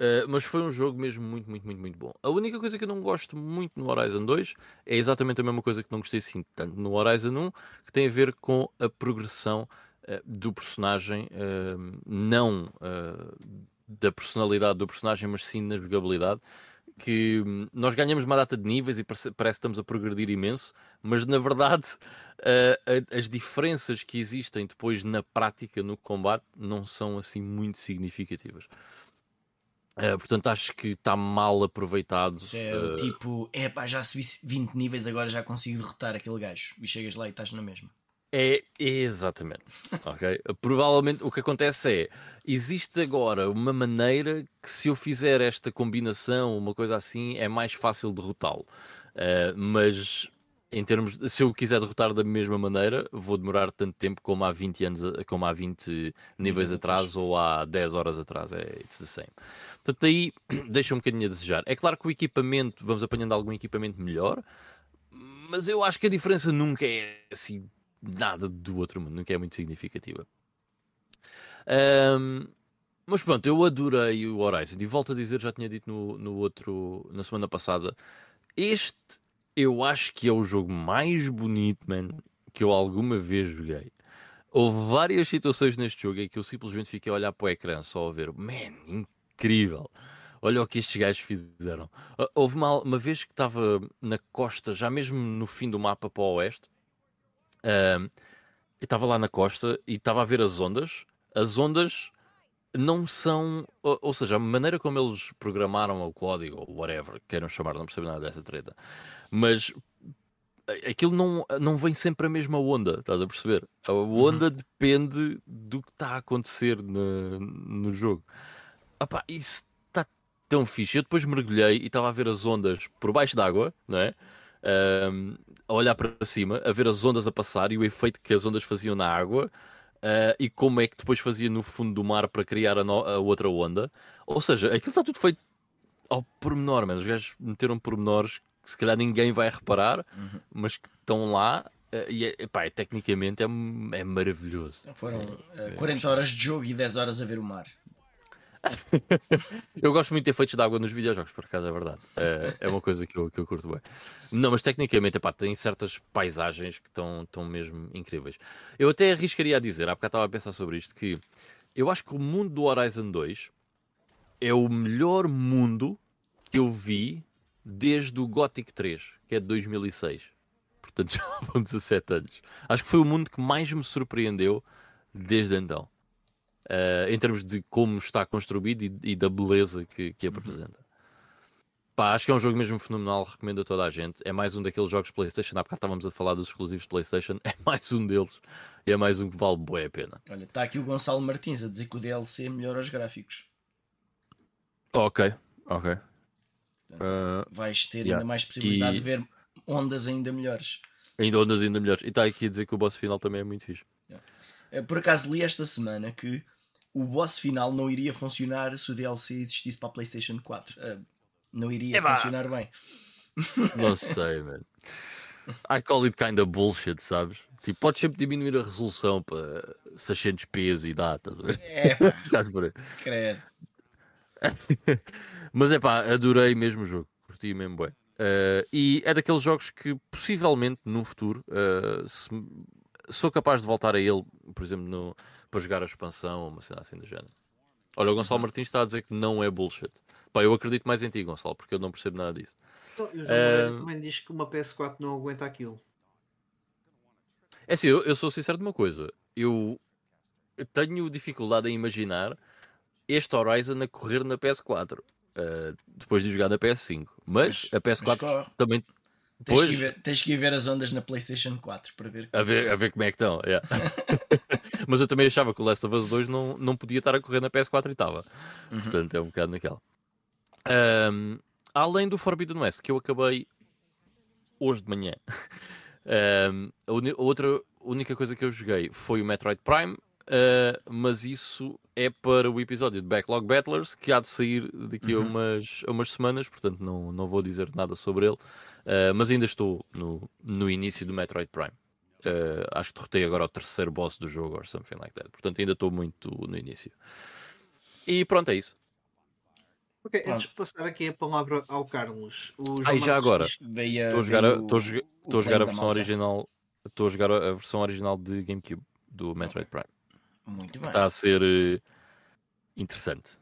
Uh, mas foi um jogo mesmo muito, muito, muito, muito bom. A única coisa que eu não gosto muito no Horizon 2 é exatamente a mesma coisa que não gostei assim tanto no Horizon 1, que tem a ver com a progressão uh, do personagem, uh, não da personalidade do personagem, mas sim na jogabilidade. Que um, nós ganhamos uma data de níveis e parece, parece que estamos a progredir imenso, mas na verdade as diferenças que existem depois na prática, no combate, não são assim muito significativas. Uh, portanto, acho que está mal aproveitado. É uh... tipo, é pá, já subi 20 níveis, agora já consigo derrotar aquele gajo. E chegas lá e estás na mesma. É, exatamente. ok? Provavelmente o que acontece é: existe agora uma maneira que, se eu fizer esta combinação, uma coisa assim, é mais fácil derrotá-lo. Uh, mas em termos de, se eu quiser derrotar da mesma maneira, vou demorar tanto tempo como há 20 anos, como há 20 níveis atrás ou há 10 horas atrás. É it's the same. Portanto, aí deixa um bocadinho a desejar. É claro que o equipamento, vamos apanhando algum equipamento melhor, mas eu acho que a diferença nunca é assim nada do outro mundo, nunca é muito significativa. Um, mas pronto, eu adorei o Horizon e volto a dizer, já tinha dito no, no outro, na semana passada, este eu acho que é o jogo mais bonito, man, que eu alguma vez joguei. Houve várias situações neste jogo em que eu simplesmente fiquei a olhar para o ecrã só a ver, man, incrível. Olha o que estes gajos fizeram. Ah, houve uma, uma vez que estava na costa, já mesmo no fim do mapa para o oeste, uh, eu estava lá na costa e estava a ver as ondas. As ondas não são, ou, ou, seja, a maneira como eles programaram o código, ou whatever, queiram chamar, não percebo nada dessa treta, mas aquilo não, não vem sempre a mesma onda, estás a perceber? A onda uhum. depende do que está a acontecer no, no jogo. Epá, isso está tão fixe. Eu depois mergulhei e estava a ver as ondas por baixo d'água, não é? Um, a olhar para cima, a ver as ondas a passar e o efeito que as ondas faziam na água uh, e como é que depois fazia no fundo do mar para criar a, no, a outra onda. Ou seja, aquilo está tudo feito ao pormenor, mano. Os gajos meteram pormenores que se calhar ninguém vai reparar, uhum. mas que estão lá Uh, e é, epá, é, tecnicamente é, é maravilhoso. Foram uh, 40 horas de jogo e 10 horas a ver o mar. eu gosto muito de efeitos de água nos videojogos, por acaso é verdade. É, é uma coisa que eu, que eu curto bem. Não, mas tecnicamente, epá, tem certas paisagens que estão, mesmo incríveis. Eu até arriscaria a dizer, há bocado estava a pensar sobre isto, que eu acho que o mundo do Horizon 2 é o melhor mundo que eu vi desde o Gothic 3, que é de 2006. Portanto, já vão 17 anos. Acho que foi o mundo que mais me surpreendeu desde então uh, em termos de como está construído e, e da beleza que, que apresenta. Pá, acho que é um jogo mesmo fenomenal, recomendo a toda a gente. É mais um daqueles jogos PlayStation. Há bocado estávamos a falar dos exclusivos PlayStation, é mais um deles e é mais um que vale boa a pena. Olha, está aqui o Gonçalo Martins a dizer que o DLC melhora os gráficos. Ok, ok. Portanto, uh, vais ter yeah. ainda mais possibilidade e... de ver ondas ainda melhores. Ainda ondas ainda melhores. E está aqui a dizer que o boss final também é muito fixe. Yeah. Por acaso li esta semana que o boss final não iria funcionar se o DLC existisse para a PlayStation 4. Uh, não iria Epá. funcionar bem. Não sei, mano. I call it kind of bullshit, sabes? Tipo, podes sempre diminuir a resolução para 600p e dá, estás a ver? É, pá, Estás por aí. credo. Mas é pá, adorei mesmo o jogo, curti mesmo bem. Eh, e é daqueles jogos que possivelmente no futuro eh, se- sou capaz de voltar a ele, por exemplo, no- para jogar a expansão ou uma cena assim do género. Olha, o Gonçalo Martins está a dizer que não é bullshit. Pá, eu acredito mais em ti, Gonçalo, porque eu não percebo nada disso. Então, e Eh, Moreira também diz que uma PS4 não aguenta aquilo. É assim, eu, eu sou sincero de uma coisa. Eu tenho dificuldade em imaginar este Horizon a correr na PS4. eh, depois de jogar na PS5. Mas, Mas- a PS4 mas também. Tens Pois. que, ir ver, tens que ir ver as ondas na PlayStation 4 para ver. A ver, a ver como é que estão. yeah. Mas eu também achava que o Last of Us 2 não, não podia estar a correr na PS4 e estava. Uhum. Portanto, é um bocado naquela. Ahm, além do Forbidden West, que eu acabei hoje de manhã. Ahm, a, a outra única coisa que eu joguei foi o Metroid Prime. ah, mas isso é para o episódio de Backlog Battlers que há de sair daqui a, Uhum. umas, a umas semanas, portanto não, não vou dizer nada sobre ele. Ah, mas ainda estou no, no início do Metroid Prime. Uh, acho que derrotei agora o terceiro boss do jogo or something like that. Portanto, ainda estou muito no início. E pronto, é isso. Ok, Pronto. antes de passar aqui a palavra ao Carlos. O João Ah, e já agora? Estou a jogar, a, veio estou a jogar- o estou a jogar a plano da versão malta. original. Estou a jogar a a versão original de GameCube do Metroid Prime. Muito bem. Está a ser eh, interessante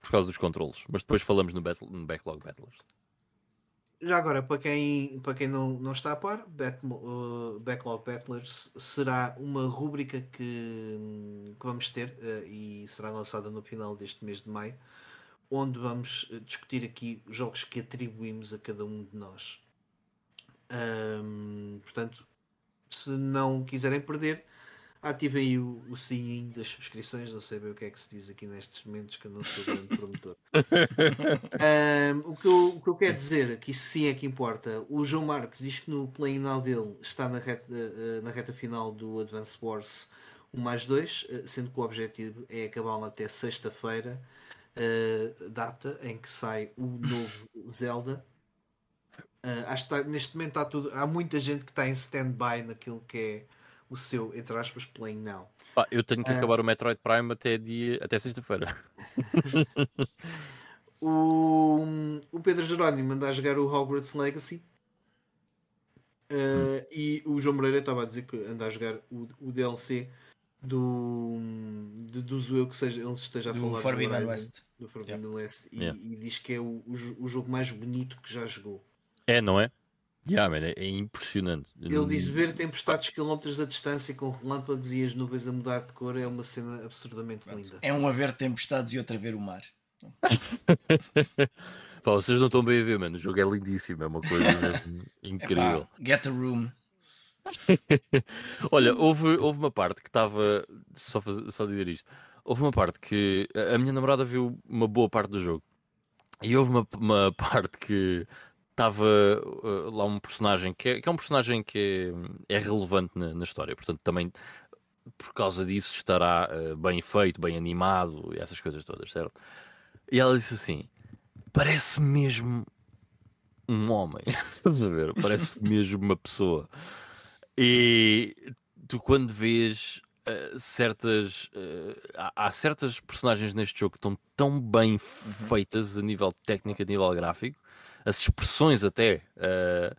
por causa dos controles. Mas depois falamos no, battle, no Backlog Battlers. Já agora, para quem, para quem não, não está a par, Batmo- uh, Backlog Battlers será uma rúbrica que, que vamos ter uh, e será lançada no final deste mês de maio, onde vamos uh, discutir aqui os jogos que atribuímos a cada um de nós. Ahm, portanto, se não quiserem perder, ativem aí o, o sininho das subscrições. Não sei bem o que é que se diz aqui nestes momentos, que eu não sou grande promotor. Ahm, o, que eu, o que eu quero dizer, que isso sim é que importa, o João Marques diz que no play now dele está na reta, eh, na reta final do Advance Wars 1 mais 2, eh, sendo que o objetivo é acabá-lo até sexta-feira, eh, data em que sai o novo Zelda. Ah, acho que está- neste momento está tudo. Há muita gente que está em stand-by naquilo que é o seu, entre aspas, playing now. Pá, eu tenho que Ah. acabar o Metroid Prime até, dia, até sexta-feira. O, o Pedro Jerónimo anda a jogar o Hogwarts Legacy. Uh, e o João Moreira estava a dizer que anda a jogar o, o DLC do, de- do Zoeu que seja, ele esteja a Do falar Forbidden Horizon, West. do Forbidden West e, Yeah. e diz que é o, o, o jogo mais bonito que já jogou. É, não é? Yeah, man, é, é impressionante. Ele diz ver tempestades quilómetros a distância com relâmpagos e as nuvens a mudar de cor é uma cena absurdamente linda. É um a ver tempestades e outro a ver o mar. Pá, vocês não estão bem a ver, mano. O jogo é lindíssimo, é uma coisa incrível. Epá, get a room. Olha, houve, houve uma parte que estava. Só, só dizer isto. Houve uma parte que a a minha namorada viu uma boa parte do jogo. E houve uma, uma parte que estava uh, lá um personagem que é, que é um personagem que é, é relevante na, na história. Portanto, também por causa disso estará uh, bem feito, bem animado e essas coisas todas, certo? E ela disse assim: parece mesmo um homem. Estás a ver? Parece mesmo uma pessoa. E tu, quando vês uh, certas. uh, há, há certas personagens neste jogo que estão tão bem feitas a nível técnico, a nível gráfico, as expressões até. uh,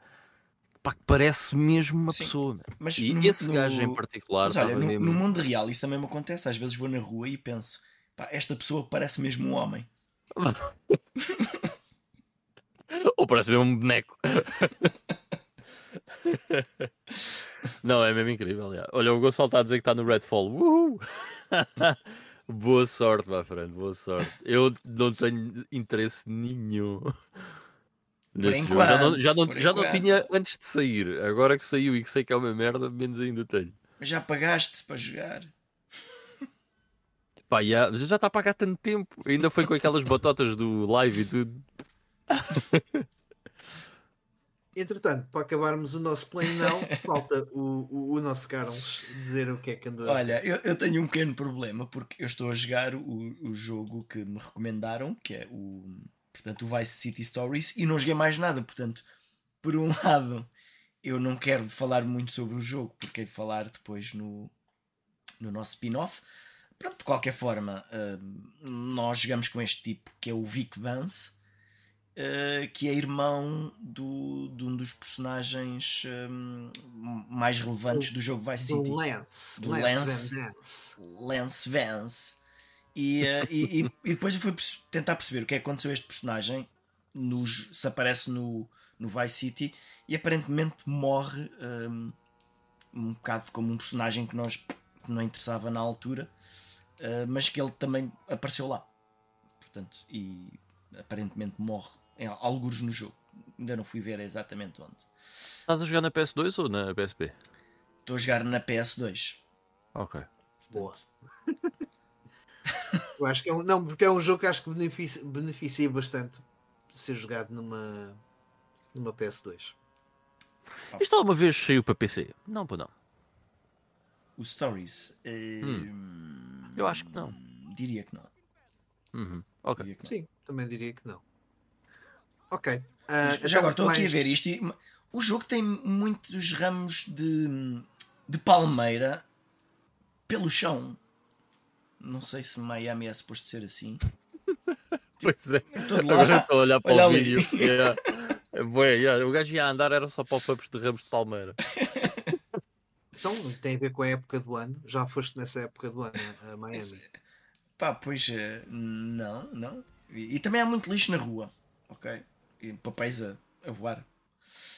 pá, que parece mesmo uma Sim. pessoa. meu. Mas E no- esse no- gajo em particular. Mas olha, no, mesmo- no mundo real isso também me acontece. Às vezes vou na rua e penso, pá, esta pessoa parece mesmo um homem. Ou parece mesmo um boneco. Não, é mesmo incrível. já. Olha, o Gonçalo está a dizer que está no Redfall. Uhul! boa sorte, my friend, boa sorte. Eu não tenho interesse nenhum. Nesse jogo. Já não, já, não, por já não enquanto. tinha antes de sair. Agora que saiu e que sei que é uma merda, menos ainda tenho. Mas já pagaste para jogar. Pá, já, já está a pagar tanto tempo. Ainda foi com aquelas batotas do live e tudo. Entretanto, para acabarmos o nosso plano não, falta o, o, o, nosso Carlos dizer o que é que andou. Olha, eu, eu tenho um pequeno problema porque eu estou a jogar o, o jogo que me recomendaram, que é o, portanto, o Vice City Stories, e não joguei mais nada. Portanto, por um lado, eu não quero falar muito sobre o jogo, porque é de falar depois no, no nosso spin-off. Pronto, de qualquer forma, uh, nós jogamos com este tipo que é o Vic Vance uh, que é irmão do, de um dos personagens um, mais relevantes do jogo Vice City. Do Lance. Do Lance, Lance, Lance Vance. E, uh, e, e, e, depois eu fui tentar perceber o que é que aconteceu a este personagem, nos, se aparece no, no Vice City, e aparentemente morre um, um bocado como um personagem que nós que não interessava na altura, uh, mas que ele também apareceu lá. Portanto, e aparentemente morre em alguns no jogo. Ainda não fui ver exatamente onde. Estás a jogar na PS2 ou na PSP? Estou a jogar na PS2. Ok. Boa. Eu acho que é um, não, porque é um jogo que acho que beneficia, beneficia bastante de ser jogado numa, numa PS2. Isto alguma vez saiu para PC? Não, para não. O Stories? Hum. Eu acho que não. Diria que não. Uhum. Ok. Que não. Sim, também diria que não. Ok. Uh, Já agora estou mais... aqui a ver isto. E, o jogo tem muitos ramos de, de palmeira pelo chão. Não sei se Miami é suposto ser assim. Pois é. Agora estou a olhar para Olha o ali. vídeo. Yeah. É, yeah. O gajo ia andar, era só pop-ups de ramos de palmeira. Então tem a ver com a época do ano. Já foste nessa época do ano a Miami? Pá, pois eh, não, não. E, e também há muito lixo na rua. Ok? e papéis a, a voar.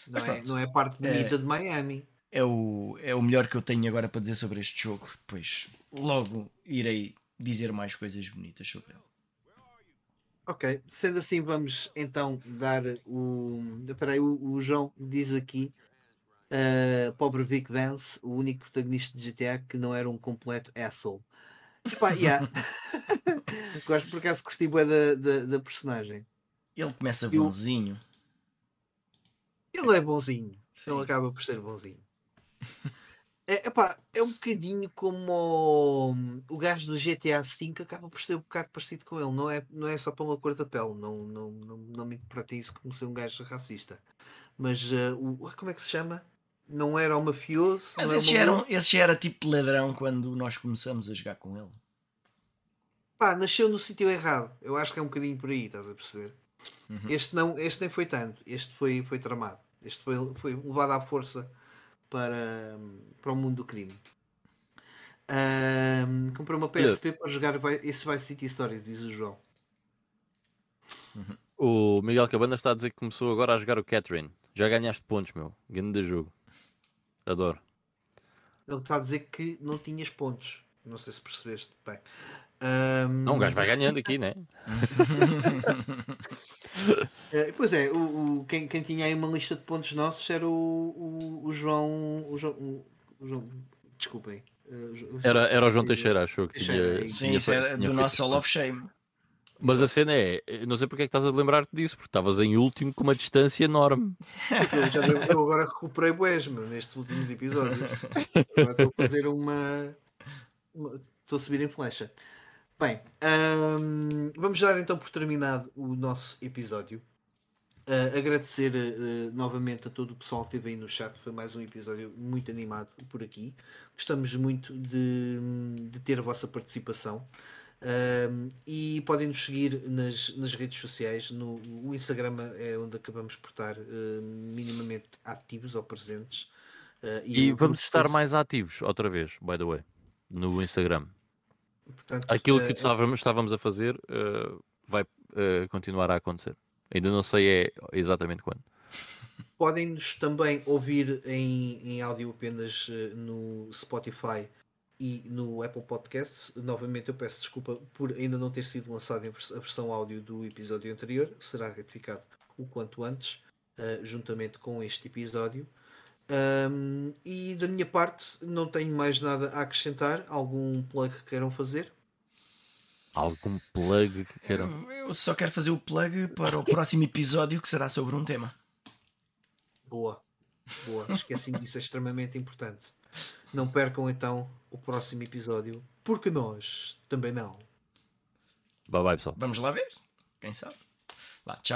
Não, é, não é a parte bonita é, de Miami. É o, é o melhor que eu tenho agora para dizer sobre este jogo. Depois logo irei dizer mais coisas bonitas sobre ele. Ok, sendo assim, vamos então dar o. Espera o, o João diz aqui. Uh, pobre Vic Vance, o único protagonista de GTA que não era um completo asshole. Epá, yeah. Gosto por acaso curti bem da, da, da personagem. Ele começa bonzinho. Ele é bonzinho. Sim. Ele acaba por ser bonzinho. É, epá, é um bocadinho como o, o gajo do GTA V acaba por ser um bocado parecido com ele. Não é, não é só pela cor da pele. Não, não, não, não me interpretem isso como ser um gajo racista. Mas uh, o, como é que se chama? Não era o mafioso. Mas esse, já era, esse já era tipo ladrão quando nós começamos a jogar com ele. Pá, nasceu no sítio errado. Eu acho que é um bocadinho por aí, estás a perceber? Uhum. Este, não, este nem foi tanto, este foi, foi tramado. Este foi, foi levado à força para, para o mundo do crime. Um, comprei uma PSP para jogar esse Vice City Stories, diz o João. Uhum. O Miguel Cabana está a dizer que começou agora a jogar o Catherine. Já ganhaste pontos, meu. Grande jogo. Adoro. Ele está a dizer que não tinhas pontos. Não sei se percebeste bem. Um... Não, um gajo vai ganhando aqui, né? uh, pois é, o, o, quem, quem tinha aí uma lista de pontos nossos era o, o, o João. O João, o João desculpem. Uh, era, era o João Teixeira, achou que Teixeira, tinha. Sim, isso era do nosso All of Shame. Mas a cena é, não sei porque é que estás a lembrar-te disso, porque estavas em último com uma distância enorme. Eu, eu agora recuperei boés, nestes últimos episódios. Agora estou a fazer uma estou a subir em flecha. Bem, um, vamos dar então por terminado o nosso episódio. Uh, agradecer uh, novamente a todo o pessoal que esteve aí no chat. Foi mais um episódio muito animado por aqui. Gostamos muito de, de ter a vossa participação. Um, e podem nos seguir nas, nas redes sociais. No, o Instagram é onde acabamos por estar uh, minimamente ativos ou presentes. e, e vamos estar mais ativos outra vez, by the way, no Instagram. Portanto, Aquilo que uh, estávamos, estávamos a fazer uh, vai uh, continuar a acontecer. Ainda não sei é exatamente quando. Podem-nos também ouvir em, em áudio apenas no Spotify e no Apple Podcasts. Novamente eu peço desculpa por ainda não ter sido lançada a versão áudio do episódio anterior. Será retificado o quanto antes, juntamente com este episódio. Um, e da minha parte, não tenho mais nada a acrescentar. Algum plug que queiram fazer? Algum plug que queiram? Eu só quero fazer o plug para o próximo episódio que será sobre um tema. Boa, boa. Esqueci-me disso, é extremamente importante. Não percam então o próximo episódio, porque nós também não. Bye bye, pessoal. Vamos lá ver. Quem sabe? Vá, tchau.